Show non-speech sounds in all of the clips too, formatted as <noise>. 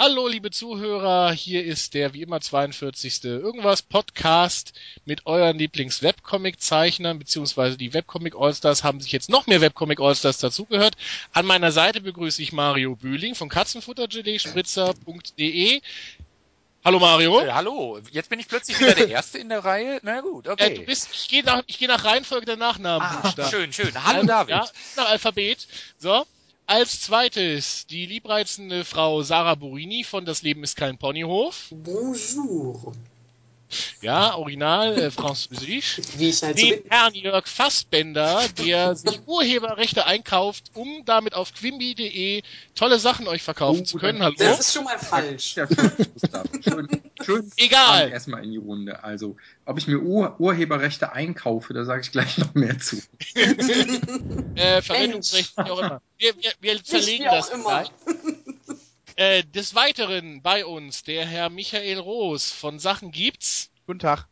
Hallo, liebe Zuhörer, hier ist der wie immer 42. Irgendwas Podcast mit euren Lieblings-Webcomic-Zeichnern, beziehungsweise die Webcomic Allstars haben sich jetzt noch mehr Webcomic Allstars dazugehört. An meiner Seite begrüße ich Mario Bühling von Katzenfuttergelee-spritzer.de. Hallo Mario. Äh, hallo, jetzt bin ich plötzlich wieder der Erste in der Reihe. Na gut, okay. Äh, du bist, ich gehe nach, ich geh nach Reihenfolge der Nachnamen. Ah, schön, schön. Hallo David. Ja, nach Alphabet. So. Als zweites die liebreizende Frau Sarah Burini von Das Leben ist kein Ponyhof. Bonjour. Ja, original äh, französisch. Wie ich halt so Den bin. Herrn Jörg Fassbender, der sich Urheberrechte einkauft, um damit auf quimby.de tolle Sachen euch verkaufen Oh, zu können. Hallo? Das ist schon mal falsch. Ja, schön, Gustav. Schön, <laughs> Egal. Erstmal in die Runde. Also, ob ich mir Ur Urheberrechte einkaufe, da sage ich gleich noch mehr zu. <laughs> Äh, Verwendungsrecht, wie auch immer. Wir, wir, wir zerlegen wie auch das immer. Äh, des Weiteren bei uns der Herr Michael Roos von Sachen gibt's. Guten Tag.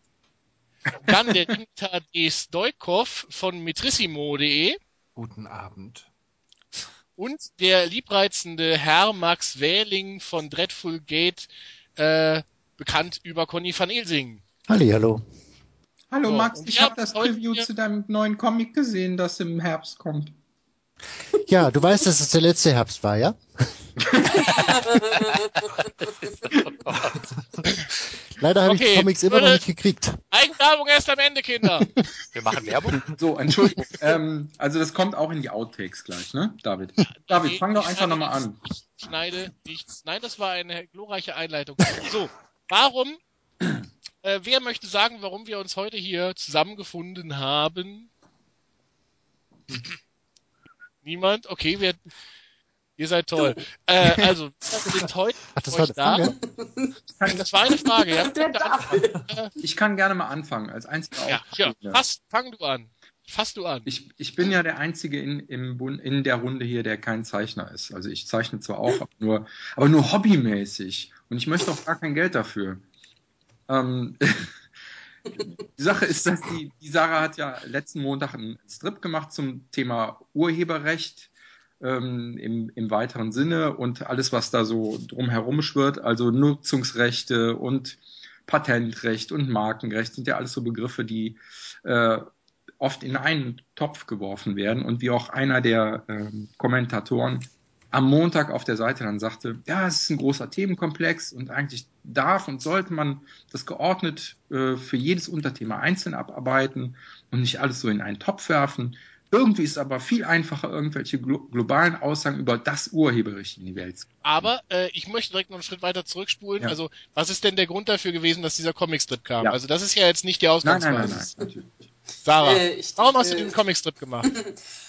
Dann der Dimitar D. Stoikov von metrissimo.de Guten Abend. und der liebreizende Herr Max Wähling von Dreadful Gate, äh, bekannt über Conny van Elsing. Hallo. Hallo So, Max, ich habe das Preview zu deinem neuen Comic gesehen, das im Herbst kommt. Ja, du weißt, dass es der letzte Herbst war, ja? <laughs> Leider habe ich Okay, die Comics immer noch nicht gekriegt. Eigenwerbung erst am Ende, Kinder. <laughs> Wir machen Werbung. So, Entschuldigung. ähm, also das kommt auch in die Outtakes gleich, ne, David? David, Nee, fang doch ich einfach nochmal an. Ich schneide nichts. Nein, das war eine glorreiche Einleitung. So, warum, äh, wer möchte sagen, warum wir uns heute hier zusammengefunden haben? Niemand? Okay, wir, ihr seid toll. Äh, also, wir sind <laughs> heute Ach, das war da. Frage? Das war eine Frage, ja. <laughs> Ich kann gerne mal anfangen, als einziger Ja, ja, fass, fang du an. Fass du an. Ich, ich bin ja der Einzige in, im Bund, in der Runde hier, der kein Zeichner ist. Also ich zeichne zwar auch, aber nur, aber nur hobbymäßig. Und ich möchte auch gar kein Geld dafür. Ähm, <laughs> die Sache ist, dass die, die Sarah hat ja letzten Montag einen Strip gemacht zum Thema Urheberrecht ähm, im, im weiteren Sinne und alles, was da so drumherum schwirrt, also Nutzungsrechte und Patentrecht und Markenrecht sind ja alles so Begriffe, die äh, oft in einen Topf geworfen werden und wie auch einer der ähm, Kommentatoren am Montag auf der Seite dann sagte, ja, es ist ein großer Themenkomplex und eigentlich darf und sollte man das geordnet äh, für jedes Unterthema einzeln abarbeiten und nicht alles so in einen Topf werfen. Irgendwie ist es aber viel einfacher, irgendwelche glo globalen Aussagen über das Urheberrecht in die Welt zu Aber äh, ich möchte direkt noch einen Schritt weiter zurückspulen. Ja. Also, was ist denn der Grund dafür gewesen, dass dieser Comicstrip kam? Ja. Also, das ist ja jetzt nicht die Nein, Ausgangsbasis. nein, nein, nein, natürlich. Sarah, Äh, ich- warum hast du äh, den Comicstrip gemacht? <laughs>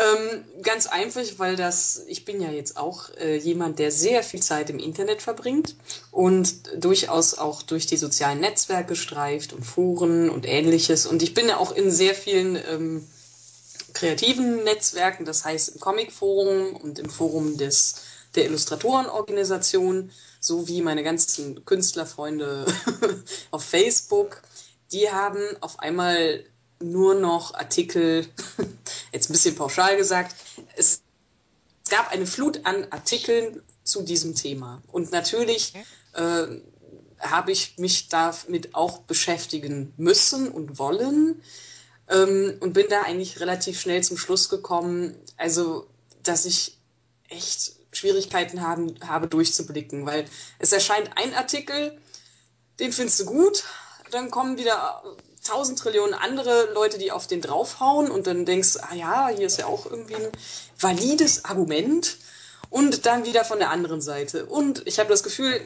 Ähm, ganz einfach, weil das, ich bin ja jetzt auch äh, jemand, der sehr viel Zeit im Internet verbringt und durchaus auch durch die sozialen Netzwerke streift und Foren und ähnliches. Und ich bin ja auch in sehr vielen ähm, kreativen Netzwerken, das heißt im Comicforum und im Forum des, der Illustratorenorganisation, sowie meine ganzen Künstlerfreunde <laughs> auf Facebook. Die haben auf einmal nur noch Artikel, <laughs> jetzt ein bisschen pauschal gesagt, es, gab eine Flut an Artikeln zu diesem Thema. Und natürlich äh, habe ich mich damit auch beschäftigen müssen und wollen ähm, und bin da eigentlich relativ schnell zum Schluss gekommen, also dass ich echt Schwierigkeiten haben, habe durchzublicken, weil es erscheint ein Artikel, den findest du gut, dann kommen wieder tausend Trillionen andere Leute, die auf den draufhauen und dann denkst, ah ja, hier ist ja auch irgendwie ein valides Argument und dann wieder von der anderen Seite. Und ich habe das Gefühl,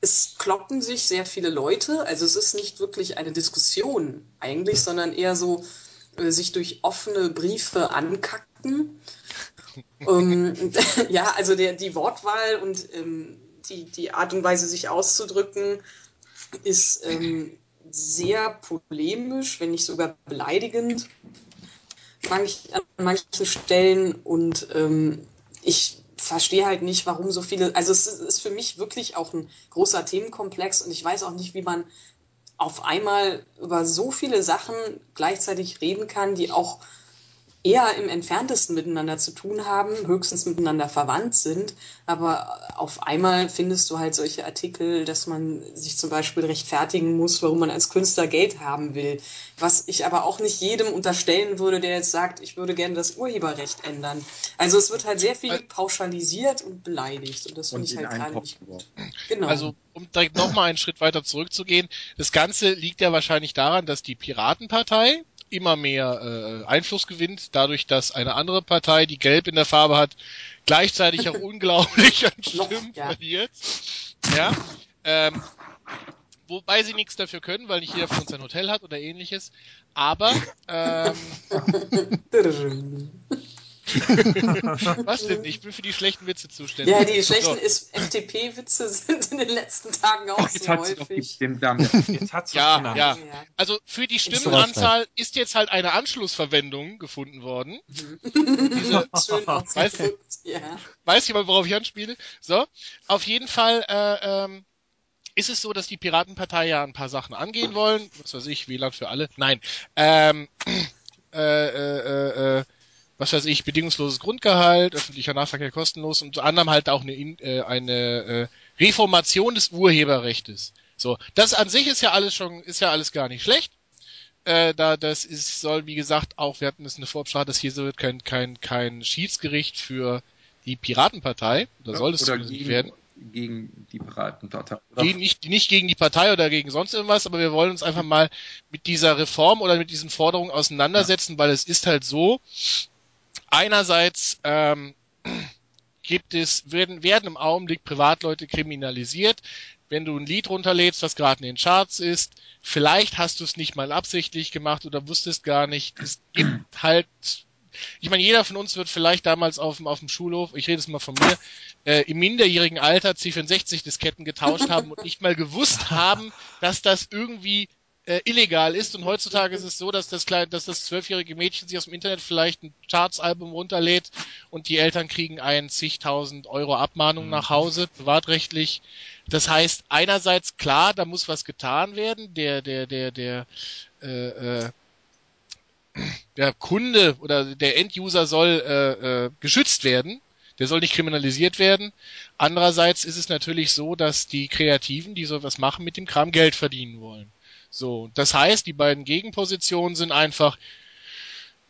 es kloppen sich sehr viele Leute, also es ist nicht wirklich eine Diskussion eigentlich, sondern eher so äh, sich durch offene Briefe ankacken. <laughs> ähm, <laughs> ja, also der, die Wortwahl und ähm, die, die Art und Weise, sich auszudrücken, ist ähm, sehr polemisch, wenn nicht sogar beleidigend an manchen Stellen. Und ähm, ich verstehe halt nicht, warum so viele. Also es ist für mich wirklich auch ein großer Themenkomplex und ich weiß auch nicht, wie man auf einmal über so viele Sachen gleichzeitig reden kann, die auch eher im entferntesten miteinander zu tun haben, höchstens miteinander verwandt sind. Aber auf einmal findest du halt solche Artikel, dass man sich zum Beispiel rechtfertigen muss, warum man als Künstler Geld haben will. Was ich aber auch nicht jedem unterstellen würde, der jetzt sagt, ich würde gerne das Urheberrecht ändern. Also es wird halt sehr viel pauschalisiert und beleidigt. Und das finde ich halt gerade nicht gut. Genau. Also, um direkt nochmal einen Schritt weiter zurückzugehen, das Ganze liegt ja wahrscheinlich daran, dass die Piratenpartei immer mehr äh, Einfluss gewinnt, dadurch, dass eine andere Partei, die gelb in der Farbe hat, gleichzeitig auch <laughs> unglaublich an Stimmen ja. verliert. Ja. Ähm, wobei sie nichts dafür können, weil nicht jeder von uns ein Hotel hat oder ähnliches. Aber ähm, <laughs> <laughs> <laughs> was denn? Ich bin für die schlechten Witze zuständig. Ja, die schlechten So. FDP-Witze sind in den letzten Tagen auch Jetzt so hat sie doch häufig. dem Damen. Jetzt hat's Ja, ja. Ja. Also für die Stimmenanzahl ist jetzt halt eine Anschlussverwendung gefunden worden. <laughs> Diese schön ausgedrückt, ja. Weiß jemand, worauf ich anspiele? So, auf jeden Fall äh, ähm, ist es so, dass die Piratenpartei ja ein paar Sachen angehen wollen. Was weiß ich, WLAN für alle. Nein. Ähm, <clears throat> äh, äh, äh, äh, was weiß ich, bedingungsloses Grundgehalt, öffentlicher Nahverkehr kostenlos und unter anderem halt auch eine, In- äh, eine äh, Reformation des Urheberrechtes. So, das an sich ist ja alles schon, ist ja alles gar nicht schlecht. Äh, da das ist, soll wie gesagt auch, wir hatten es eine Vorabsprache, dass hier so wird kein kein kein Schiedsgericht für die Piratenpartei, oder soll es oder gegen, werden. gegen die Piratenpartei. Oder Gegen, nicht, nicht gegen die Partei oder gegen sonst irgendwas, aber wir wollen uns einfach mal mit dieser Reform oder mit diesen Forderungen auseinandersetzen, weil es ist halt so, einerseits ähm, gibt es, werden, werden im Augenblick Privatleute kriminalisiert, wenn du ein Lied runterlädst, was gerade in den Charts ist, vielleicht hast du es nicht mal absichtlich gemacht oder wusstest gar nicht. Es gibt halt, ich meine, jeder von uns wird vielleicht damals auf dem, auf dem Schulhof, ich rede es mal von mir, äh, im minderjährigen Alter C64-Disketten getauscht haben und nicht mal gewusst haben, dass das irgendwie äh, illegal ist. Und heutzutage ist es so, dass das kleine, dass das zwölfjährige Mädchen sich aus dem Internet vielleicht ein Charts-Album runterlädt und die Eltern kriegen ein zigtausend Euro Abmahnung nach Hause, privatrechtlich. Das heißt, einerseits klar, da muss was getan werden. Der, der, der, der, äh, äh, der Kunde oder der Enduser soll äh, äh, geschützt werden. Der soll nicht kriminalisiert werden. Andererseits ist es natürlich so, dass die Kreativen, die sowas machen, mit dem Kram Geld verdienen wollen. So, das heißt, die beiden Gegenpositionen sind einfach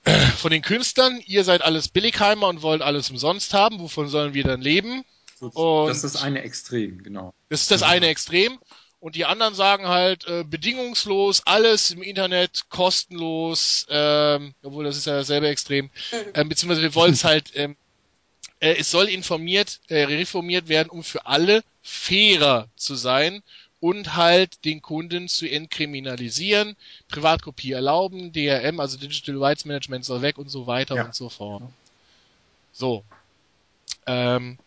äh, von den Künstlern, ihr seid alles Billigheimer und wollt alles umsonst haben, wovon sollen wir dann leben? Und das ist das eine Extrem, genau. das ist das eine Extrem. Und die anderen sagen halt äh, bedingungslos, alles im Internet, kostenlos, ähm, obwohl das ist ja dasselbe Extrem, ähm, beziehungsweise wir wollen es halt, <laughs> ähm, äh, es soll informiert, äh, reformiert werden, um für alle fairer zu sein und halt den Kunden zu entkriminalisieren, Privatkopie erlauben, DRM, also Digital Rights Management soll weg und so weiter Ja. und so fort. So. Ähm,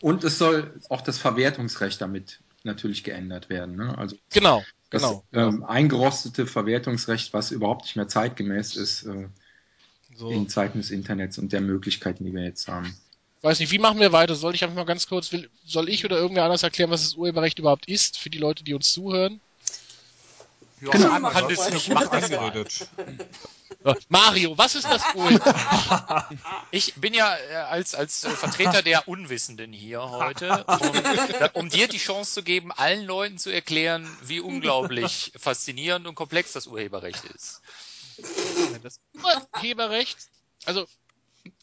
Und es soll auch das Verwertungsrecht damit natürlich geändert werden. Ne? Also genau, das genau. ähm, eingerostete Verwertungsrecht, was überhaupt nicht mehr zeitgemäß ist äh, So. in Zeiten des Internets und der Möglichkeiten, die wir jetzt haben. Weiß nicht, wie machen wir weiter? Soll ich einfach mal ganz kurz, will, soll ich oder irgendwer anders erklären, was das Urheberrecht überhaupt ist, für die Leute, die uns zuhören? Ja, Genau. man hat es gut angeredet. Mario, was ist das Urheberrecht? <laughs> Ich bin ja äh, als, als äh, Vertreter der Unwissenden hier heute, um, <laughs> um dir die Chance zu geben, allen Leuten zu erklären, wie unglaublich faszinierend und komplex das Urheberrecht ist. Das Urheberrecht, also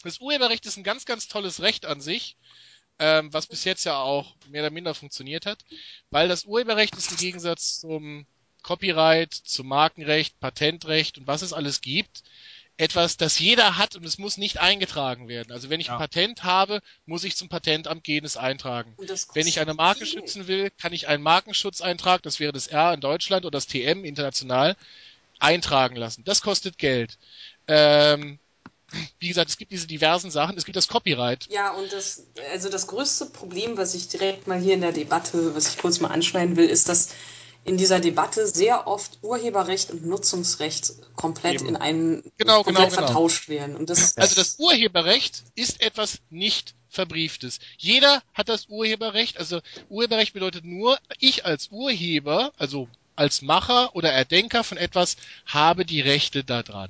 das Urheberrecht ist ein ganz, ganz tolles Recht an sich, ähm, was bis jetzt ja auch mehr oder minder funktioniert hat, weil das Urheberrecht ist im Gegensatz zum Copyright, zum Markenrecht, Patentrecht und was es alles gibt, etwas, das jeder hat und es muss nicht eingetragen werden. Also wenn ich Ja. ein Patent habe, muss ich zum Patentamt gehen, es eintragen. Und das Wenn ich eine Marke viel. schützen will, kann ich einen Markenschutzeintrag, das wäre das R in Deutschland oder das TM international, eintragen lassen. Das kostet Geld. Ähm, wie gesagt, es gibt diese diversen Sachen. Es gibt das Copyright. Ja, und das, also das größte Problem, was ich direkt mal hier in der Debatte, was ich kurz mal anschneiden will, ist, dass in dieser Debatte sehr oft Urheberrecht und Nutzungsrecht komplett Eben. in einen Genau, komplett genau, genau. vertauscht werden. Und das, Also das Urheberrecht ist etwas nicht verbrieftes. Jeder hat das Urheberrecht. Also Urheberrecht bedeutet nur, ich als Urheber, also als Macher oder Erdenker von etwas, habe die Rechte daran.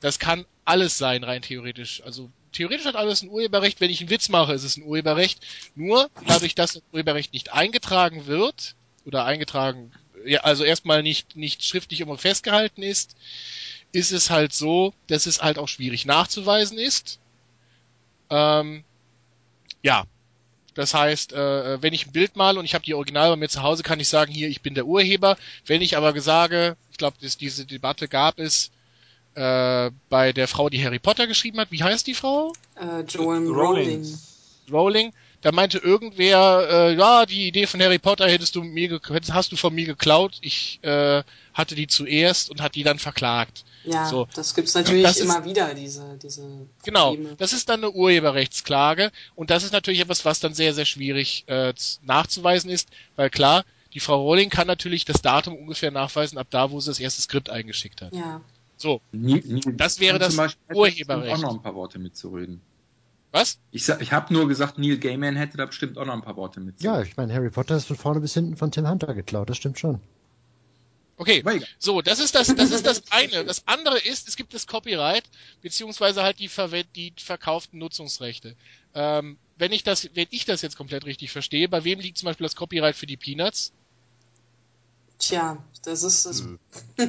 Das kann alles sein, rein theoretisch. Also theoretisch hat alles ein Urheberrecht. Wenn ich einen Witz mache, ist es ein Urheberrecht. Nur dadurch, dass das Urheberrecht nicht eingetragen wird oder eingetragen, ja, also erstmal nicht, nicht schriftlich immer festgehalten ist, ist es halt so, dass es halt auch schwierig nachzuweisen ist. Ähm, ja. Das heißt, äh, wenn ich ein Bild male und ich habe die Original bei mir zu Hause, kann ich sagen, hier, ich bin der Urheber. Wenn ich aber sage, ich glaube, diese Debatte gab es äh, bei der Frau, die Harry Potter geschrieben hat. Wie heißt die Frau? Äh, Joan Rowling. Rowling. Da meinte irgendwer, äh, ja, die Idee von Harry Potter hättest du mir, hättest- hast du von mir geklaut. Ich äh, hatte die zuerst und hat die dann verklagt. Ja, So. das gibt's natürlich Das ist- immer wieder, diese, diese Genau, Probleme. das ist dann eine Urheberrechtsklage und das ist natürlich etwas, was dann sehr, sehr schwierig äh, nachzuweisen ist, weil klar, die Frau Rowling kann natürlich das Datum ungefähr nachweisen, ab da, wo sie das erste Skript eingeschickt hat. Ja. So, Nie, nie, Das wäre zum das Urheberrecht. bestimmt auch noch ein paar Worte mitzureden. was? Ich, ich habe nur gesagt, Neil Gaiman hätte da bestimmt auch noch ein paar Worte Ja, mitzureden. ich meine, Harry Potter ist von vorne bis hinten von Tim Hunter geklaut, das stimmt schon. Okay, so, das ist das, das ist das eine. Das andere ist, es gibt das Copyright, beziehungsweise halt die, verwe- die verkauften Nutzungsrechte. Ähm, wenn ich das, wenn ich das jetzt komplett richtig verstehe, bei wem liegt zum Beispiel das Copyright für die Peanuts? Tja, das ist das. Nö. <laughs>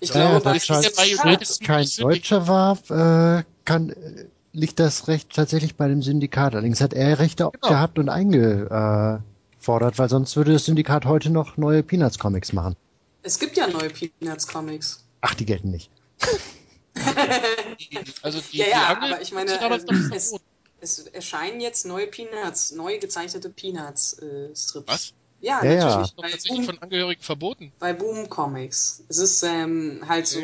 ich glaube, bei das Als kein Deutscher war, äh, kann, äh, liegt das Recht tatsächlich bei dem Syndikat. Allerdings hat er Rechte auch Genau. gehabt und eingefordert, weil sonst würde das Syndikat heute noch neue Peanuts-Comics machen. es gibt ja neue Peanuts-Comics. Ach, die gelten nicht. <laughs> Also die, Ja, die ja, Angel aber ich meine, äh, es-. Es erscheinen jetzt neue Peanuts, neu gezeichnete Peanuts-Strips. Was? Ja, Ja, ja. natürlich. Bei tatsächlich Boom, von Angehörigen verboten. bei Boom Comics. Es ist ähm, halt so.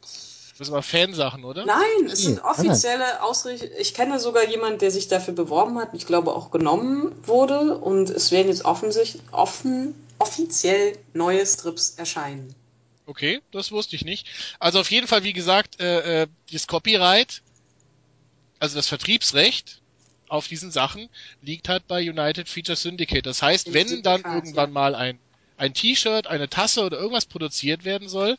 Das sind aber Fansachen, oder? Nein, es sind offizielle Ausrichtungen. Ich kenne sogar jemanden, der sich dafür beworben hat, ich glaube auch genommen wurde. Und es werden jetzt offensichtlich offen, offiziell neue Strips erscheinen. Okay, das wusste ich nicht. Also auf jeden Fall, wie gesagt, äh, äh, das Copyright, also das Vertriebsrecht auf diesen Sachen liegt halt bei United Feature Syndicate. Das heißt, Im wenn dann irgendwann ja. mal ein ein T-Shirt, eine Tasse oder irgendwas produziert werden soll,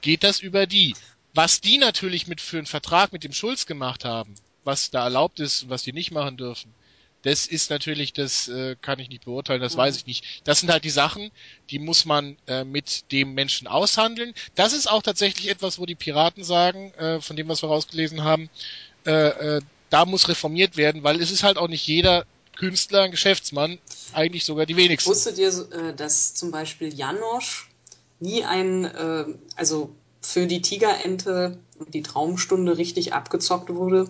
geht das über die. Was die natürlich mit für einen Vertrag mit dem Schulz gemacht haben, was da erlaubt ist und was die nicht machen dürfen, das ist natürlich, das äh, kann ich nicht beurteilen, das Ja. weiß ich nicht. Das sind halt die Sachen, die muss man äh, mit dem Menschen aushandeln. Das ist auch tatsächlich etwas, wo die Piraten sagen, äh, von dem, was wir rausgelesen haben, äh, äh, da muss reformiert werden, weil es ist halt auch nicht jeder Künstler ein Geschäftsmann, eigentlich sogar die wenigsten. Wusstet ihr, äh, dass zum Beispiel Janosch nie ein, äh, also für die Tigerente und die Traumstunde richtig abgezockt wurde?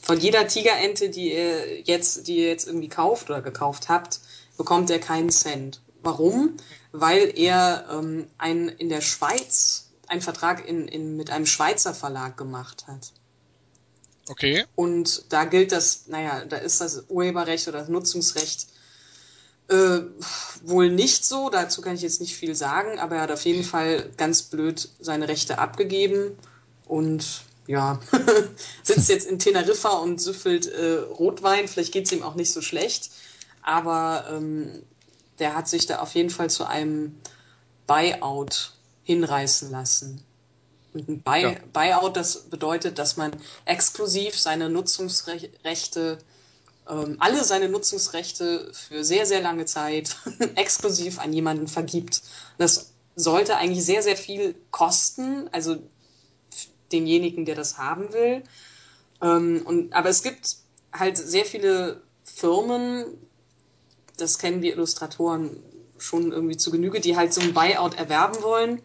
Von jeder Tigerente, die ihr jetzt, die ihr jetzt irgendwie kauft oder gekauft habt, bekommt er keinen Cent. Warum? Weil er ähm, ein, in der Schweiz einen Vertrag in, in, mit einem Schweizer Verlag gemacht hat. Okay. Und da gilt das, naja, da ist das Urheberrecht oder das Nutzungsrecht äh, wohl nicht so. Dazu kann ich jetzt nicht viel sagen, aber er hat auf jeden Fall ganz blöd seine Rechte abgegeben und ja, <laughs> sitzt jetzt in Teneriffa und süffelt äh, Rotwein. Vielleicht geht es ihm auch nicht so schlecht, aber ähm, der hat sich da auf jeden Fall zu einem Buyout hinreißen lassen. Und ein Buy Ja. Buyout, das bedeutet, dass man exklusiv seine Nutzungsrechte, ähm, alle seine Nutzungsrechte für sehr, sehr lange Zeit <laughs> exklusiv an jemanden vergibt. Das sollte eigentlich sehr, sehr viel kosten, also denjenigen, der das haben will. Ähm, und, aber es gibt halt sehr viele Firmen, das kennen wir Illustratoren schon irgendwie zu Genüge, die halt so ein Buyout erwerben wollen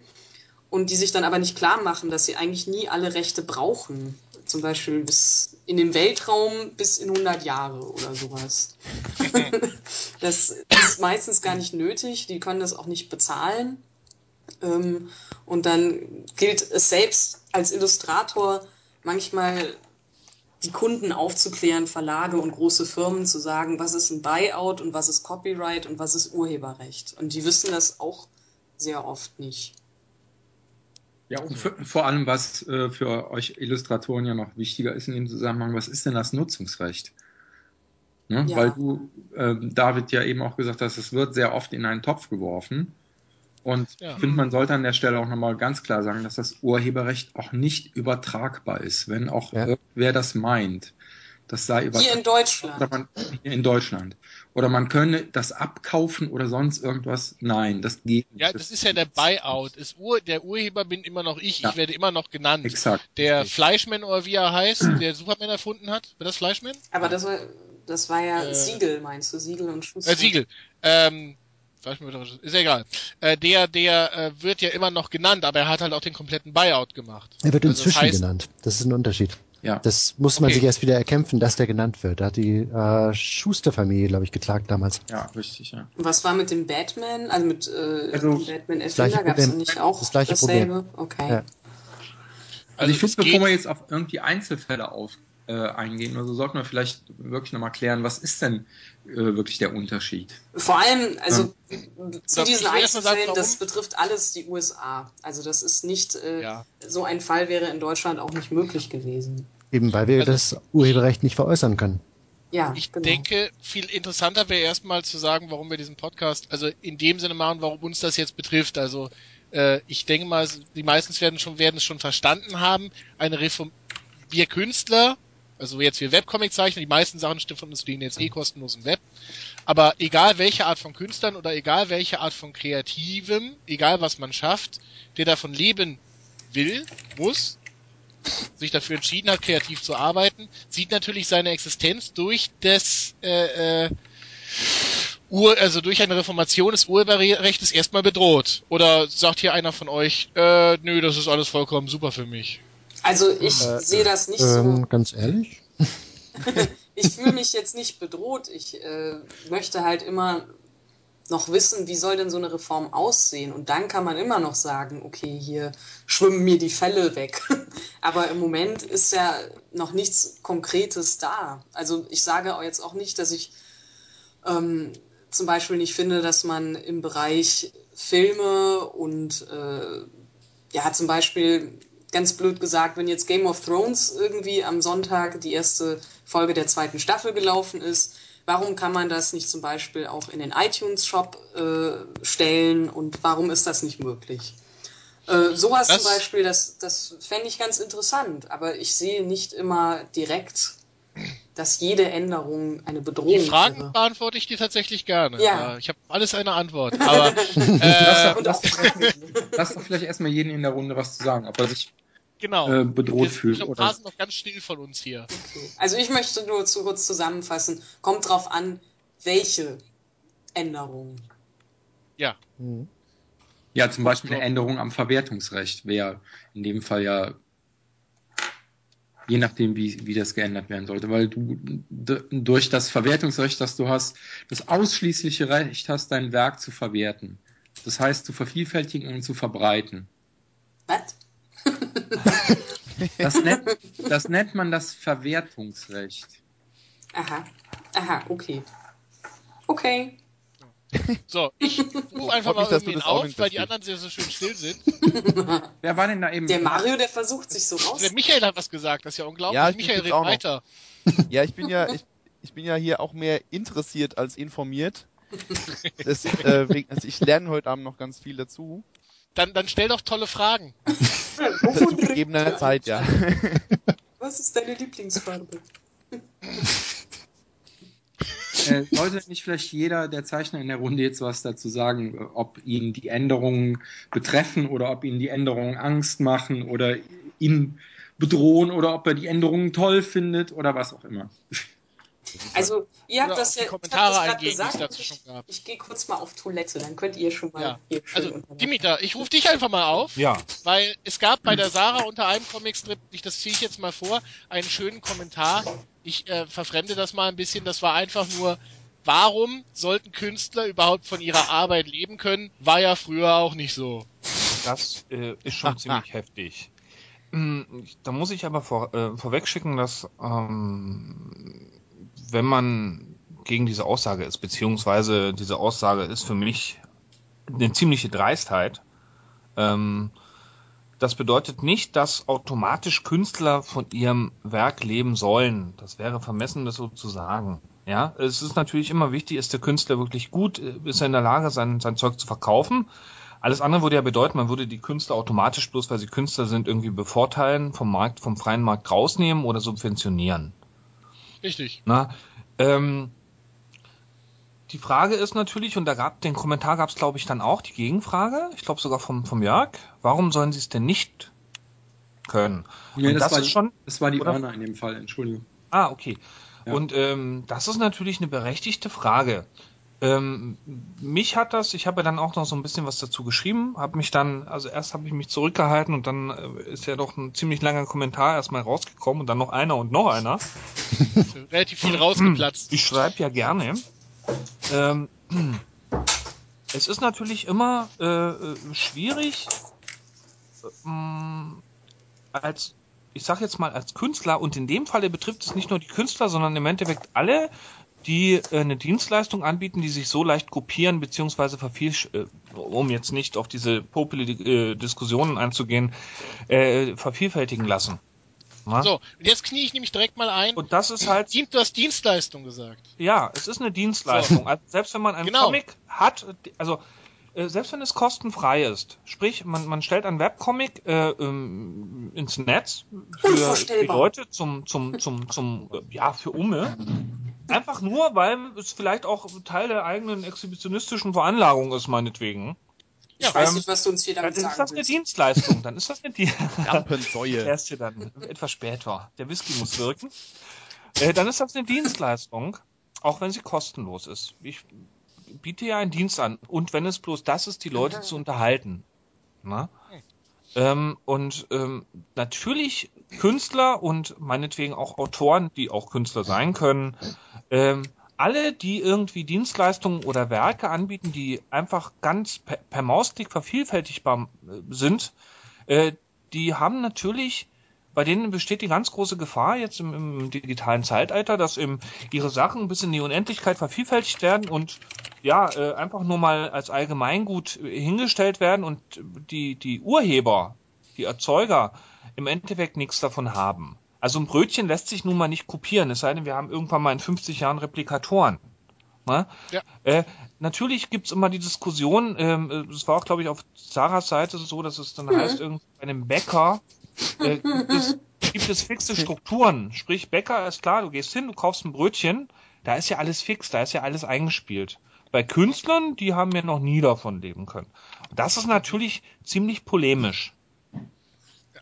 und die sich dann aber nicht klar machen, dass sie eigentlich nie alle Rechte brauchen. Zum Beispiel bis in den Weltraum bis in 100 Jahre oder sowas. <laughs> das ist meistens gar nicht nötig, die können das auch nicht bezahlen. Ähm, und dann gilt es selbst als Illustrator manchmal die Kunden aufzuklären, Verlage und große Firmen zu sagen, was ist ein Buyout und was ist Copyright und was ist Urheberrecht. Und die wissen das auch sehr oft nicht. Ja, und für, vor allem, was äh, für euch Illustratoren ja noch wichtiger ist in dem Zusammenhang, was ist denn das Nutzungsrecht? Ne? Ja. Weil du, ähm, David, ja eben auch gesagt hast, es wird sehr oft in einen Topf geworfen. Und Ja. ich finde, man sollte an der Stelle auch nochmal ganz klar sagen, dass das Urheberrecht auch nicht übertragbar ist, wenn auch Ja. irgendwer das meint. Das sei Hier übertragbar. in Deutschland. Hier in Deutschland. Oder man könne das abkaufen oder sonst irgendwas. Nein, das geht nicht. Ja, das ist ja der Buyout. Ist Ur der Urheber bin immer noch ich. Ja. Ich werde immer noch genannt. Exakt. Der Fleischman oder wie er heißt, der Superman erfunden hat. War das Fleischman? Aber das war, das war ja Äh, Siegel, meinst du? Siegel und Schuster. Äh, Siegel. Ähm, ist ja egal. Äh, der, der äh, wird ja immer noch genannt, aber er hat halt auch den kompletten Buyout gemacht. Er wird Also das inzwischen heißt- genannt. Das ist ein Unterschied. Ja. Das muss man Okay. sich erst wieder erkämpfen, dass der genannt wird. Da hat die äh, Schuster-Familie, glaube ich, geklagt damals. Ja, richtig, ja. Und was war mit dem Batman? Also mit äh, Also, dem Batman Erfinder gab es Problem. nicht auch Das gleiche dasselbe? Okay. Ja. Also, ich es finde, bevor wir jetzt auf irgendwie Einzelfälle auf, äh, eingehen, also sollten wir vielleicht wirklich nochmal klären, was ist denn äh, wirklich der Unterschied? Vor allem, also zu Darf diesen Einzelfällen, das betrifft alles die USA. Also das ist nicht, äh, Ja. so ein Fall wäre in Deutschland auch nicht möglich gewesen. Eben weil wir Also- das Urheberrecht nicht veräußern können. Ja, Ich genau. denke, viel interessanter wäre erstmal zu sagen, warum wir diesen Podcast, also in dem Sinne machen, warum uns das jetzt betrifft. Also äh, ich denke mal, die meisten werden schon werden es schon verstanden haben. Eine Reform wir Künstler, also jetzt wir Webcomic-Zeichner, die meisten Sachen von uns liegen jetzt eh kostenlos im Web. Aber egal welche Art von Künstlern oder egal welche Art von Kreativem, egal was man schafft, der davon leben will, muss, sich dafür entschieden hat, kreativ zu arbeiten, sieht natürlich seine Existenz durch das äh, äh, Ur, also durch eine Reformation des Urheberrechts erstmal bedroht. Oder sagt hier einer von euch, äh, nö, das ist alles vollkommen super für mich. Also ich Äh, sehe das nicht Ähm, so. ganz ehrlich? <laughs> Ich fühle mich jetzt nicht bedroht. Ich äh, möchte halt immer noch wissen, wie soll denn so eine Reform aussehen? Und dann kann man immer noch sagen, okay, hier schwimmen mir die Fälle weg. <laughs> Aber im Moment ist ja noch nichts Konkretes da. Also ich sage jetzt auch nicht, dass ich ähm, zum Beispiel nicht finde, dass man im Bereich Filme und äh, ja, zum Beispiel ganz blöd gesagt, wenn jetzt Game of Thrones irgendwie am Sonntag die erste Folge der zweiten Staffel gelaufen ist, warum kann man das nicht zum Beispiel auch in den iTunes-Shop äh, stellen und warum ist das nicht möglich? Äh, sowas Das- zum Beispiel, das, das fände ich ganz interessant, aber ich sehe nicht immer direkt, dass jede Änderung eine Bedrohung Die Fragen wäre. beantworte ich dir tatsächlich gerne. Ja. Äh, Ich habe alles eine Antwort. Aber <laughs> Lass äh, doch, Und lass, doch, lass doch vielleicht erstmal jeden in der Runde was zu sagen, ob er sich genau. äh, bedroht Wir fühlt paar sind noch ganz still von uns hier. Also ich möchte nur zu kurz zusammenfassen, kommt drauf an, welche Änderungen. Ja. Mhm. Ja, zum Beispiel eine Änderung am Verwertungsrecht wäre in dem Fall ja je nachdem, wie, wie das geändert werden sollte, weil du durch das Verwertungsrecht, das du hast, das ausschließliche Recht hast, dein Werk zu verwerten. Das heißt, zu vervielfältigen und zu verbreiten. Was? Das nennt, das nennt man das Verwertungsrecht. Aha. Aha, okay. Okay. So, ich <laughs> rufe einfach mal du irgendwen das auch auf, nicht weil die anderen sehr so schön still sind. <laughs> Wer war denn da eben? Der Mario, der versucht sich so raus. Der Michael hat was gesagt, das ist ja unglaublich. Ja, ich Michael, bin's red auch noch. weiter. <laughs> Ja, ich bin ja, ich, ich bin ja hier auch mehr interessiert als informiert. Deswegen, also ich lerne heute Abend noch ganz viel dazu. Dann, dann stell doch tolle Fragen. <laughs> Zu gegebener Zeit, ja. <laughs> Was ist deine Lieblingsfarbe? <laughs> Äh, sollte nicht vielleicht jeder der Zeichner in der Runde jetzt was dazu sagen, ob ihn die Änderungen betreffen oder ob ihn die Änderungen Angst machen oder ihn bedrohen oder ob er die Änderungen toll findet oder was auch immer. Also, ihr habt das ja ich das Kommentare die es gesagt. dazu schon gab. Ich gehe kurz mal auf Toilette, dann könnt ihr schon mal Ja. hier schön Also. Dimitar, ich rufe dich einfach mal auf. Ja, Weil es gab bei der Sarah unter einem Comicstrip, ich, das ziehe ich jetzt mal vor, einen schönen Kommentar. Ich äh, verfremde das mal ein bisschen. Das war einfach nur, warum sollten Künstler überhaupt von ihrer Arbeit leben können? War ja früher auch nicht so. das äh, ist schon <laughs> ziemlich heftig. Mm, Da muss ich aber vor, äh, vorweg schicken, dass ähm, wenn man gegen diese Aussage ist, beziehungsweise diese Aussage ist für mich eine ziemliche Dreistheit, ähm, das bedeutet nicht, dass automatisch Künstler von ihrem Werk leben sollen. Das wäre vermessen, das so zu sagen. Ja, es ist natürlich immer wichtig, ist der Künstler wirklich gut, äh, ist er in der Lage, sein, sein Zeug zu verkaufen. Alles andere würde ja bedeuten, man würde die Künstler automatisch bloß, weil sie Künstler sind, irgendwie bevorteilen, vom Markt, vom freien Markt rausnehmen oder subventionieren. Richtig. Na, ähm, die Frage ist natürlich, und da gab den Kommentar gab es, glaube ich, dann auch die Gegenfrage, ich glaube sogar vom, vom Jörg, warum sollen sie es denn nicht können? Nee, Und das, das war, ist schon- das war die oder? In dem Fall, Entschuldigung. Ah, okay. Ja. Und ähm, das ist natürlich eine berechtigte Frage. Ähm, mich hat das, ich habe ja dann auch noch so ein bisschen was dazu geschrieben, habe mich dann, also erst habe ich mich zurückgehalten und dann äh, ist ja doch ein ziemlich langer Kommentar erstmal rausgekommen und dann noch einer und noch einer. <laughs> Relativ viel rausgeplatzt. Ich schreibe ja gerne. Ähm, es ist natürlich immer äh, äh, schwierig, ähm, als, ich sag jetzt mal, als Künstler, und in dem Falle betrifft es nicht nur die Künstler, sondern im Endeffekt alle, die äh, eine Dienstleistung anbieten, die sich so leicht kopieren, beziehungsweise vervielsch, äh, um jetzt nicht auf diese popeli äh, Diskussionen einzugehen, äh, vervielfältigen lassen. Na? So, und jetzt knie ich nämlich direkt mal ein. Und das ist halt du hast Dienstleistung gesagt. ja, es ist eine Dienstleistung. Also selbst wenn man einen Genau. Comic hat, also selbst wenn es kostenfrei ist, sprich, man, man stellt einen Webcomic äh, ähm, ins Netz für die. Leute zum, zum, zum, zum, äh, ja, für Umme. Einfach nur, weil es vielleicht auch Teil der eigenen exhibitionistischen Veranlagung ist, meinetwegen. Ich Ja, weiß ähm, nicht, was du uns hier Dann damit ist sagen das eine willst. Dienstleistung. Dann ist das eine Dienstleistung. <laughs> <laughs> Erst hier dann, etwas später. Der Whisky muss wirken. Äh, dann ist das eine Dienstleistung, auch wenn sie kostenlos ist. Ich biete ja einen Dienst an. Und wenn es bloß das ist, die Leute zu unterhalten. Na? Ähm, und ähm, natürlich Künstler und meinetwegen auch Autoren, die auch Künstler sein können, ähm, alle, die irgendwie Dienstleistungen oder Werke anbieten, die einfach ganz per, per Mausklick vervielfältigbar äh, sind, äh, die haben natürlich, bei denen besteht die ganz große Gefahr jetzt im, im digitalen Zeitalter, dass eben ihre Sachen bis in die Unendlichkeit vervielfältigt werden und ja, äh, einfach nur mal als Allgemeingut hingestellt werden und die, die Urheber, die Erzeuger im Endeffekt nichts davon haben. Also ein Brötchen lässt sich nun mal nicht kopieren, es sei denn, wir haben irgendwann mal in 50 Jahren Replikatoren. Ne? Ja. Äh, natürlich gibt's immer die Diskussion, ähm, äh, es war auch, glaube ich, auf Sarahs Seite so, dass es dann heißt, irgendwie bei einem Bäcker äh, gibt, es, gibt es fixe Strukturen. Sprich, Bäcker ist klar, du gehst hin, du kaufst ein Brötchen, da ist ja alles fix, da ist ja alles eingespielt. Bei Künstlern, die haben ja noch nie davon leben können. Das ist natürlich ziemlich polemisch.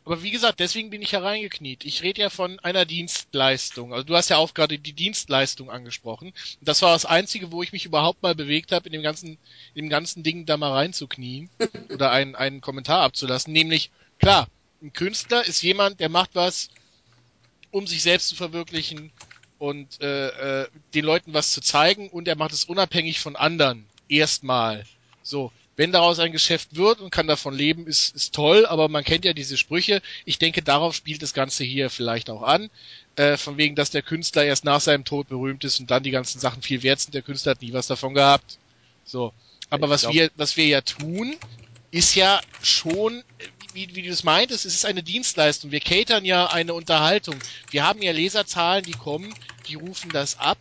Aber wie gesagt, deswegen bin ich hereingekniet. Ich rede ja von einer Dienstleistung. Also du hast ja auch gerade die Dienstleistung angesprochen. Das war das Einzige, wo ich mich überhaupt mal bewegt habe, in dem ganzen, in dem ganzen Ding da mal reinzuknien oder einen, einen Kommentar abzulassen. Nämlich, klar, ein Künstler ist jemand, der macht was, um sich selbst zu verwirklichen und äh, äh, den Leuten was zu zeigen und er macht es unabhängig von anderen. Erstmal. So. Wenn daraus ein Geschäft wird und kann davon leben, ist, ist toll, aber man kennt ja diese Sprüche. Ich denke, darauf spielt das Ganze hier vielleicht auch an. Äh, von wegen, dass der Künstler erst nach seinem Tod berühmt ist und dann die ganzen Sachen viel wert sind. Der Künstler hat nie was davon gehabt. So. Aber Ich was glaub- wir, was wir ja tun, ist ja schon, wie, wie du es meintest, es ist eine Dienstleistung. Wir catern ja eine Unterhaltung. Wir haben ja Leserzahlen, die kommen, die rufen das ab.